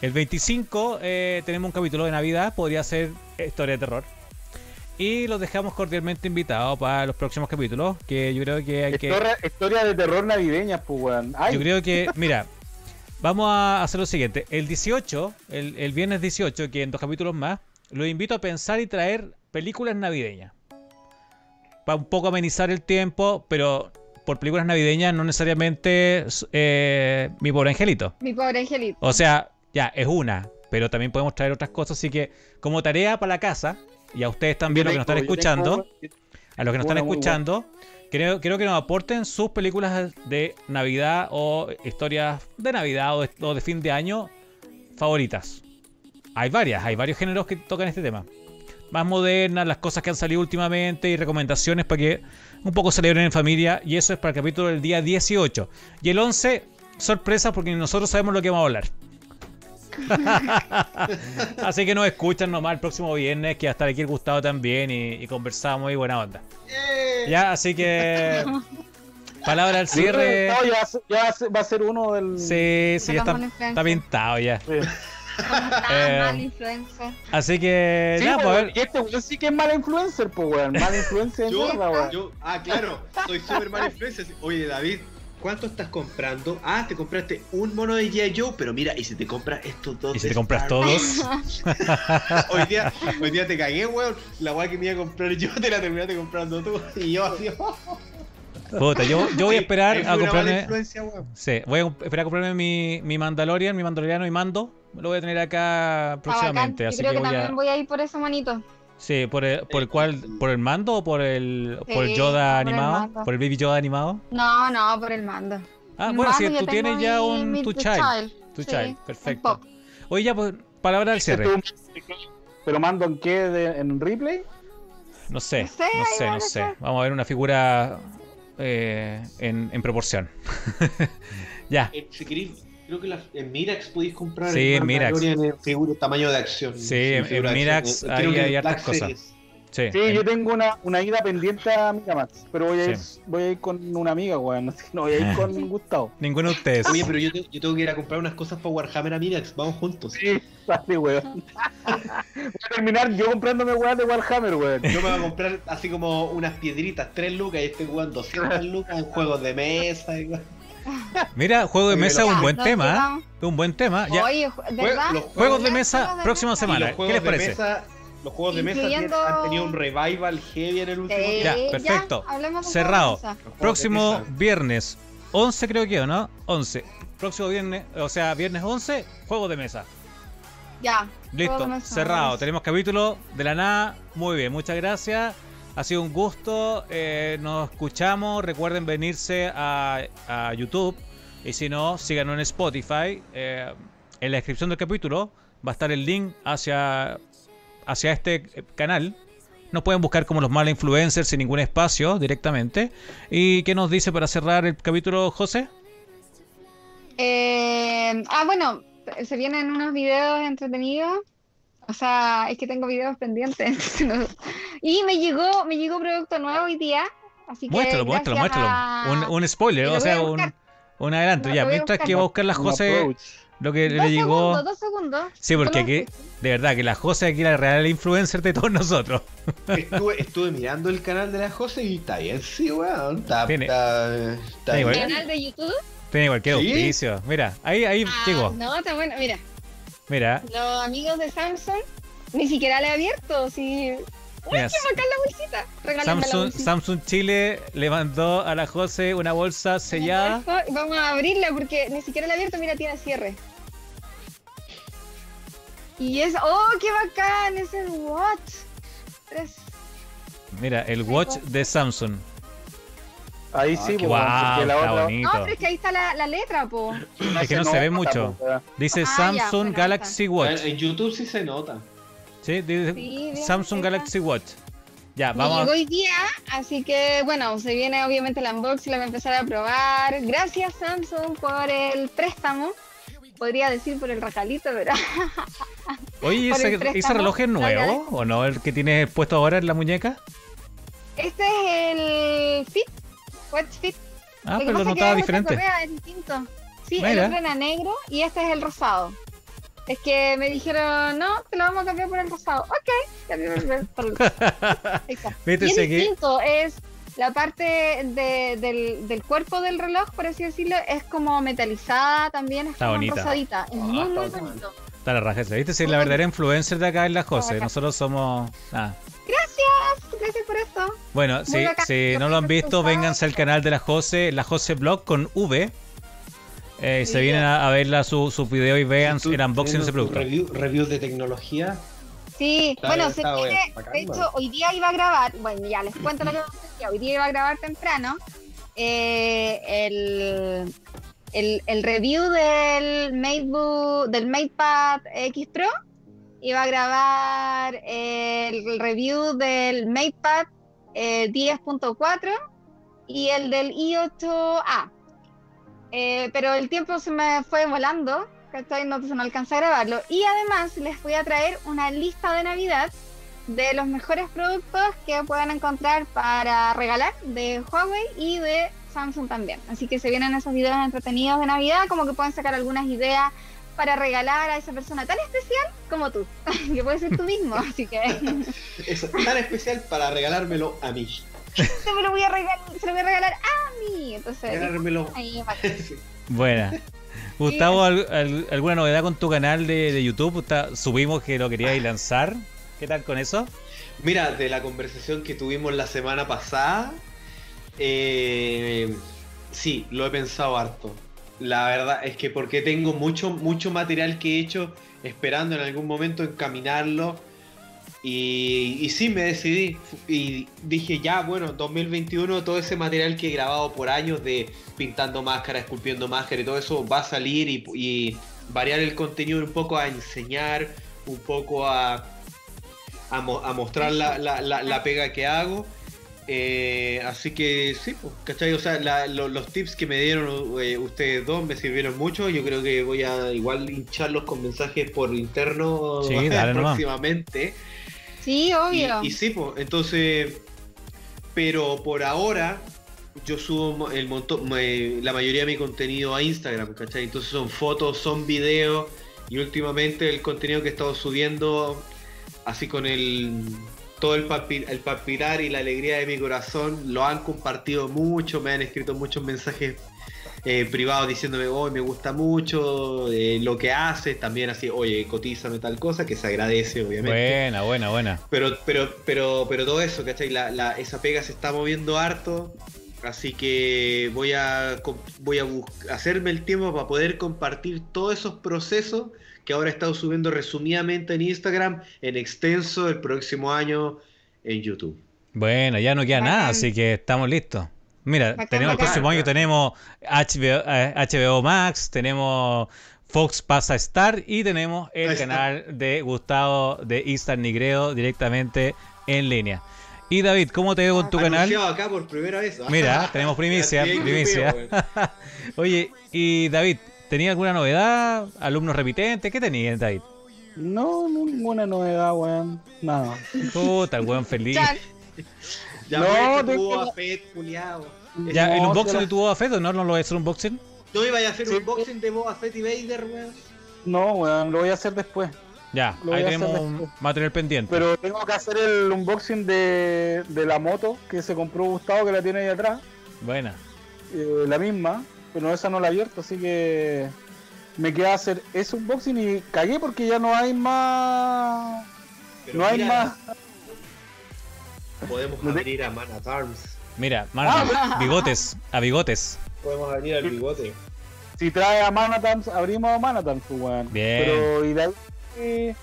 El 25 eh, tenemos un capítulo de Navidad, podría ser historia de terror. Y los dejamos cordialmente invitados para los próximos capítulos, que yo creo que hay que... Historia, historia de terror navideña, pues, weón. Yo creo que, mira, vamos a hacer lo siguiente. El 18, el, el viernes 18, que en dos capítulos más, los invito a pensar y traer películas navideñas. Para un poco amenizar el tiempo, pero por películas navideñas no necesariamente eh, Mi Pobre Angelito. Mi pobre angelito. O sea, ya, es una, pero también podemos traer otras cosas. Así que, como tarea para la casa, y a ustedes también, los que nos están escuchando, a los que nos están escuchando, creo, creo que nos aporten sus películas de Navidad o historias de Navidad o de, fin de año favoritas. Hay varias, hay varios géneros que tocan este tema. Más modernas, las cosas que han salido últimamente y recomendaciones para que un poco celebren en familia. Y eso es para el capítulo del día 18. Y el 11, sorpresa porque nosotros sabemos lo que vamos a hablar. Así que nos escuchan nomás el próximo viernes, que hasta aquí el Gustavo también y, y conversamos y buena onda. ¡Eh! Ya, así que. Palabra al cierre. No, ya, va a ser- ya va a ser- va a ser uno del. Sí, sí, ya está, está pintado ya. Sí. Eh, Mala influencia. Así que. Sí, nada, pues, a ver. y este weón sí que es mala influencer, pues, weón. Mala influencia de Yo, mierda, yo, ah, claro, soy súper mala influencia. Oye, David, ¿cuánto estás comprando? Ah, te compraste un mono de G.I. Joe, pero mira, y si te compras estos dos. ¿Y si te compras Star todos? hoy, día, hoy día te cagué, weón. La weá que me iba a comprar yo te la terminaste comprando tú. Y yo así. Puta, yo, yo voy a esperar a una mala comprarme. influencia, weón. Sí, voy a esperar a comprarme mi, mi Mandalorian, mi Mandaloriano y mando. Lo voy a tener acá Ah, próximamente. Yo Así creo que que, voy también a. voy a ir por ese monito. Sí, por el, por el cual. ¿Por el mando o por el, por el Sí, Yoda por animado? ¿Por el Baby Yoda animado? No, no, por el mando. Ah, El bueno, si mando, tú yo tienes ya mi- un mi tu The child. Tu Sí, child, perfecto. Oye, ya, pues, palabra al cierre. Este es un- ¿Pero mando en qué? De- ¿En replay? No sé, No sé, no sé, no sé. Vamos a ver una figura eh, en, en proporción. ya. Eh, si queréis, creo que la- en Mirax podéis comprar Sí, en Mirax. En figura tamaño de acción. Sí, en- en Mirax hay en hartas cosas. Sí, Sí, en- yo tengo una, una ida pendiente a Miramax, pero voy a, ir, Sí. voy a ir con una amiga, weón. así que No voy a ir con Gustavo. ninguno de ustedes. Oye, pero yo, te- yo tengo que ir a comprar unas cosas para Warhammer a Mirax. Vamos juntos. Sí, dale, weón. Voy a terminar yo comprándome weón de Warhammer, weón. Yo me voy a comprar así como unas piedritas, 3 lucas, y estoy jugando 200 lucas en juegos de mesa. y- Mira, juego de mesa es Ya, un buen tema. ¿eh? Un buen tema. Ya. Oye, ¿de ¿verdad? los Juegos de mesa, de próxima semana. los ¿Qué juegos les de parece? mesa, los juegos de mesa han tenido un revival heavy en el último Sí, Ya, perfecto. Cerrado. Próximo viernes 11 creo que, ¿o no? 11. Próximo viernes, o sea, viernes 11, juego de mesa. Ya. Listo, mesa, cerrado. vamos. Tenemos capítulo de la nada. Muy bien, muchas gracias. Ha sido un gusto. eh, nos escuchamos. Recuerden venirse a, YouTube. Y si no, síganos en Spotify. eh, en la descripción del capítulo va a estar el link hacia, hacia este canal. Nos pueden buscar como los malos influencers sin ningún espacio directamente. ¿Y qué nos dice para cerrar el capítulo, José? Eh, ah, bueno, se vienen unos videos entretenidos. O sea, es que tengo videos pendientes. no- Y me llegó, me llegó producto nuevo hoy día. Así que Muéstralo, muéstralo, muéstralo. a- Un, un spoiler, o sea, un, adelanto. Ya, mientras que va a buscar la Un José lo que Dos le llegó. segundos, dos segundos. Sí, porque aquí, de verdad, que la José aquí la real influencer de todos nosotros. Estuve, estuve mirando el canal de la José y está bien, sí, weón. Está, Tiene- está, está Tiene bien. canal de YouTube. Tiene cualquier ¿Sí? auspicio. Mira, ahí, ahí Ah, llegó. no, está bueno. Mira, Mira, los amigos de Samsung ni siquiera le he abierto. Sí. Uy, Mira, qué bacán la bolsita. Regálenme la Samsung, bolsita. Samsung Chile le mandó a la José una bolsa sellada. Esto, y Vamos a abrirla porque ni siquiera la he abierto. Mira, tiene cierre. Y es. ¡Oh, qué bacán! Es el Watch. Mira, el watch de Samsung. Ahí Ah, sí, pues, Wow, la está otra bonito. No, pero es que ahí está la, la letra, po. Es que no se ve mucho. Dice Ah, Samsung Galaxy Watch. En YouTube sí se nota. Sí, dice Sí, Samsung. Galaxy Watch. Ya, Me llegó vamos. hoy día, así que bueno, se viene obviamente el unboxing, la voy a empezar a probar. Gracias Samsung por el préstamo. Podría decir por el regalito, pero Oye, ¿y por el ¿ese. ¿ese reloj es nuevo o no? ¿El que tienes puesto ahora en la muñeca? este es el Fit, Watch Fit. Ah, pero lo es que notaba otra diferente. correa, es distinto. Sí, el Mira. otro era negro y este es el rosado. Es que me dijeron, no, te lo vamos a cambiar por el rosado. Ok, cambiamos por el rosado. Ahí está. Viste, Y es que- distinto, es la parte de- del, del cuerpo del reloj, por así decirlo, es como metalizada también, es Está como bonita. rosadita. Es Ah, muy, está muy bonito. Está la raja. ¿Viste? Si la verdadera influencer de acá es la José. Nosotros somos. Ah. Gracias, gracias por esto. Bueno, Muy si, bacán. si no lo han visto, vénganse al canal de la José, la José Blog con V. Eh, y se Sí. vienen a, a ver la- su, su video y vean el unboxing de ese producto. Review, reviews de tecnología. Sí, Está bueno, bien, se bacán, de hecho, bueno. hoy día iba a grabar, bueno, ya les cuento lo que vamos a hacer, ya, hoy día iba a grabar temprano eh, el, el, el review del MateBook, del MatePad X Pro, iba a grabar el review del MatePad eh, 10.4 y el del i8A. Eh, pero el tiempo se me fue volando, ¿cachai? No, no alcancé a grabarlo. Y además les voy a traer una lista de Navidad de los mejores productos que puedan encontrar para regalar de Huawei y de Samsung también. Así que se vienen esos videos entretenidos de Navidad, como que pueden sacar algunas ideas para regalar a esa persona tan especial como tú, que puede ser tú mismo. Así que Es tan especial para regalármelo a mí. se me lo voy a regalar, se lo voy a regalar a mí. Entonces, Regalármelo. ahí va. Buena. Gustavo, ¿al- al- ¿alguna novedad con tu canal de, de YouTube? Está- subimos que lo queríais lanzar. ¿Qué tal con eso? Mira, de la conversación que tuvimos la semana pasada, eh, sí, lo he pensado harto. La verdad es que porque tengo mucho, mucho material que he hecho esperando en algún momento encaminarlo. Y, sí, me decidí. Y dije, ya, bueno, 2021, todo ese material que he grabado por años de pintando máscara, esculpiendo máscara y todo eso va a salir y, variar el contenido un poco a enseñar, un poco a a, mo- a mostrar la- la- la pega que hago. Eh, así que sí, pues, ¿cachai? O sea, la- lo- los tips que me dieron eh, ustedes dos me sirvieron mucho. Yo creo que voy a igual hincharlos con mensajes por interno Sí, dale nomás. próximamente. Sí, obvio. y sí, pues, entonces, pero por ahora yo subo el montón, me- la mayoría de mi contenido a Instagram, ¿cachai? Entonces son fotos, son videos y últimamente el contenido que he estado subiendo, así con el todo el, palpi- el palpitar y la alegría de mi corazón, lo han compartido mucho, me han escrito muchos mensajes eh, privados diciéndome, hoy me gusta mucho eh, lo que haces, también así, oye, cotízame tal cosa, que se agradece, obviamente. Buena, buena, buena. Pero, pero, pero, pero todo eso, ¿cachai? La, la- esa pega se está moviendo harto. Así que voy a voy a hacerme el tiempo para poder compartir todos esos procesos que ahora he estado subiendo resumidamente en Instagram, en extenso el próximo año en YouTube. Bueno, ya no queda Bacán. nada, así que estamos listos. Mira, Bacán, tenemos el próximo año tenemos HBO, eh, HBO Max, tenemos Fox pasa a estar y tenemos el Ahí está. canal de Gustavo de Instant Nigreo directamente en línea. Y David, ¿cómo te veo con tu canal? Anunciado acá por primera vez. Mira, tenemos primicia, primicia. weón. Oye, y David, ¿tenía alguna novedad? ¿Alumnos repitentes? ¿Qué tenías, David? No, ninguna novedad, weón. Nada. Puta, el weón feliz. Ya No, muestra de tu que- Boba Fett, culiao. ¿Ya el No, unboxing de tu Boba Fett o no? ¿No lo voy a hacer unboxing? ¿No iba a hacer Sí. un unboxing de Boba Fett y Vader, weón? No, weón, lo voy a hacer después. Ya, Lo ahí a tenemos un material pendiente. Pero tengo que hacer el unboxing de, de la moto que se compró Gustavo, que la tiene ahí atrás. Buena. eh, la misma, pero esa no la he abierto, así que me queda hacer ese unboxing y cagué porque ya no hay más. Pero no hay más. Podemos No te- abrir a Man at Arms. Mira, mano, bigotes, a bigotes. Podemos abrir al bigote. Si trae a Manatams, abrimos a Manatams, pues, weón. Bien. Pero y de ahí,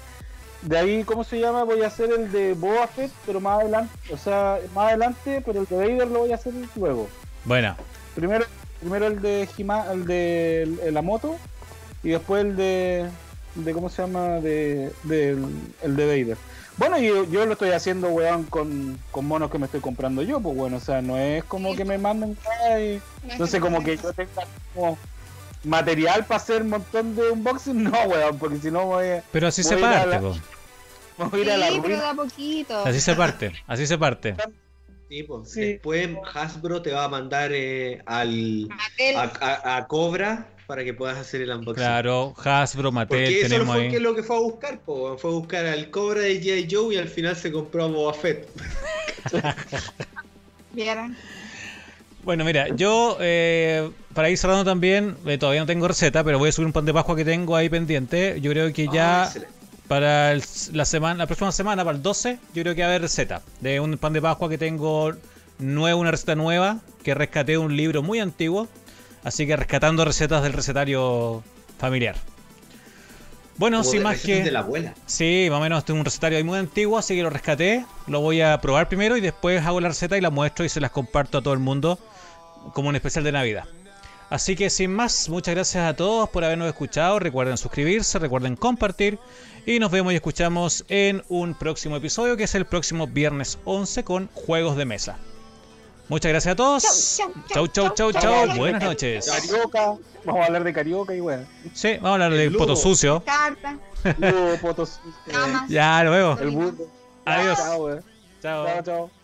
de ahí, ¿cómo se llama? Voy a hacer el de Boba Fett, pero más adelante, o sea, más adelante, pero el de Vader lo voy a hacer luego. Buena. Primero, primero el de Hima, el de el- la moto, y después el de, de ¿cómo se llama? De, del- el de Vader. Bueno, yo, yo lo estoy haciendo, weón, con, con monos que me estoy comprando yo, pues bueno, o sea, no es como que me manden y entonces como que yo tenga como material para hacer un montón de unboxing, no, weón, porque si no voy, a- Pero así se Voy a ir a parte, la- po. voy a ir a la pero a poquito. Así se parte, así se parte. Sí, pues. Sí. Después Hasbro te va a mandar eh, al, a, a- a Cobra para que puedas hacer el unboxing. Claro, Hasbro, Mattel, Porque eso fue que ahí. lo que fue a buscar, po. fue a buscar al Cobra de G.I. Joe y al final se compró a Boba Fett. ¿Vieron? Bueno, mira, yo eh, para ir cerrando también, eh, todavía no tengo receta, pero voy a subir un pan de Pascua que tengo ahí pendiente. Yo creo que Ah, ya excelente. Para el- la semana, la próxima semana, para el 12, yo creo que va a haber receta de un pan de Pascua que tengo nuevo, una receta nueva que rescaté de un libro muy antiguo. Así que rescatando recetas del recetario familiar. Bueno, Como sin de más que. de la abuela. Sí, más o menos tengo un recetario ahí muy antiguo, así que lo rescaté. Lo voy a probar primero y después hago la receta y la muestro y se las comparto a todo el mundo como un especial de Navidad. Así que sin más, muchas gracias a todos por habernos escuchado. Recuerden suscribirse, recuerden compartir y nos vemos y escuchamos en un próximo episodio que es el próximo viernes 11 con juegos de mesa. Muchas gracias a todos. Chau, Chau, chau, chau. Buenas noches. Carioca, vamos a hablar de Carioca y bueno, Sí, vamos a hablar Lugo. poto sucio. Carta. Luego, Potos, eh, Camas. Ya, luego. el burro. Adiós. Chao. Chao, chao.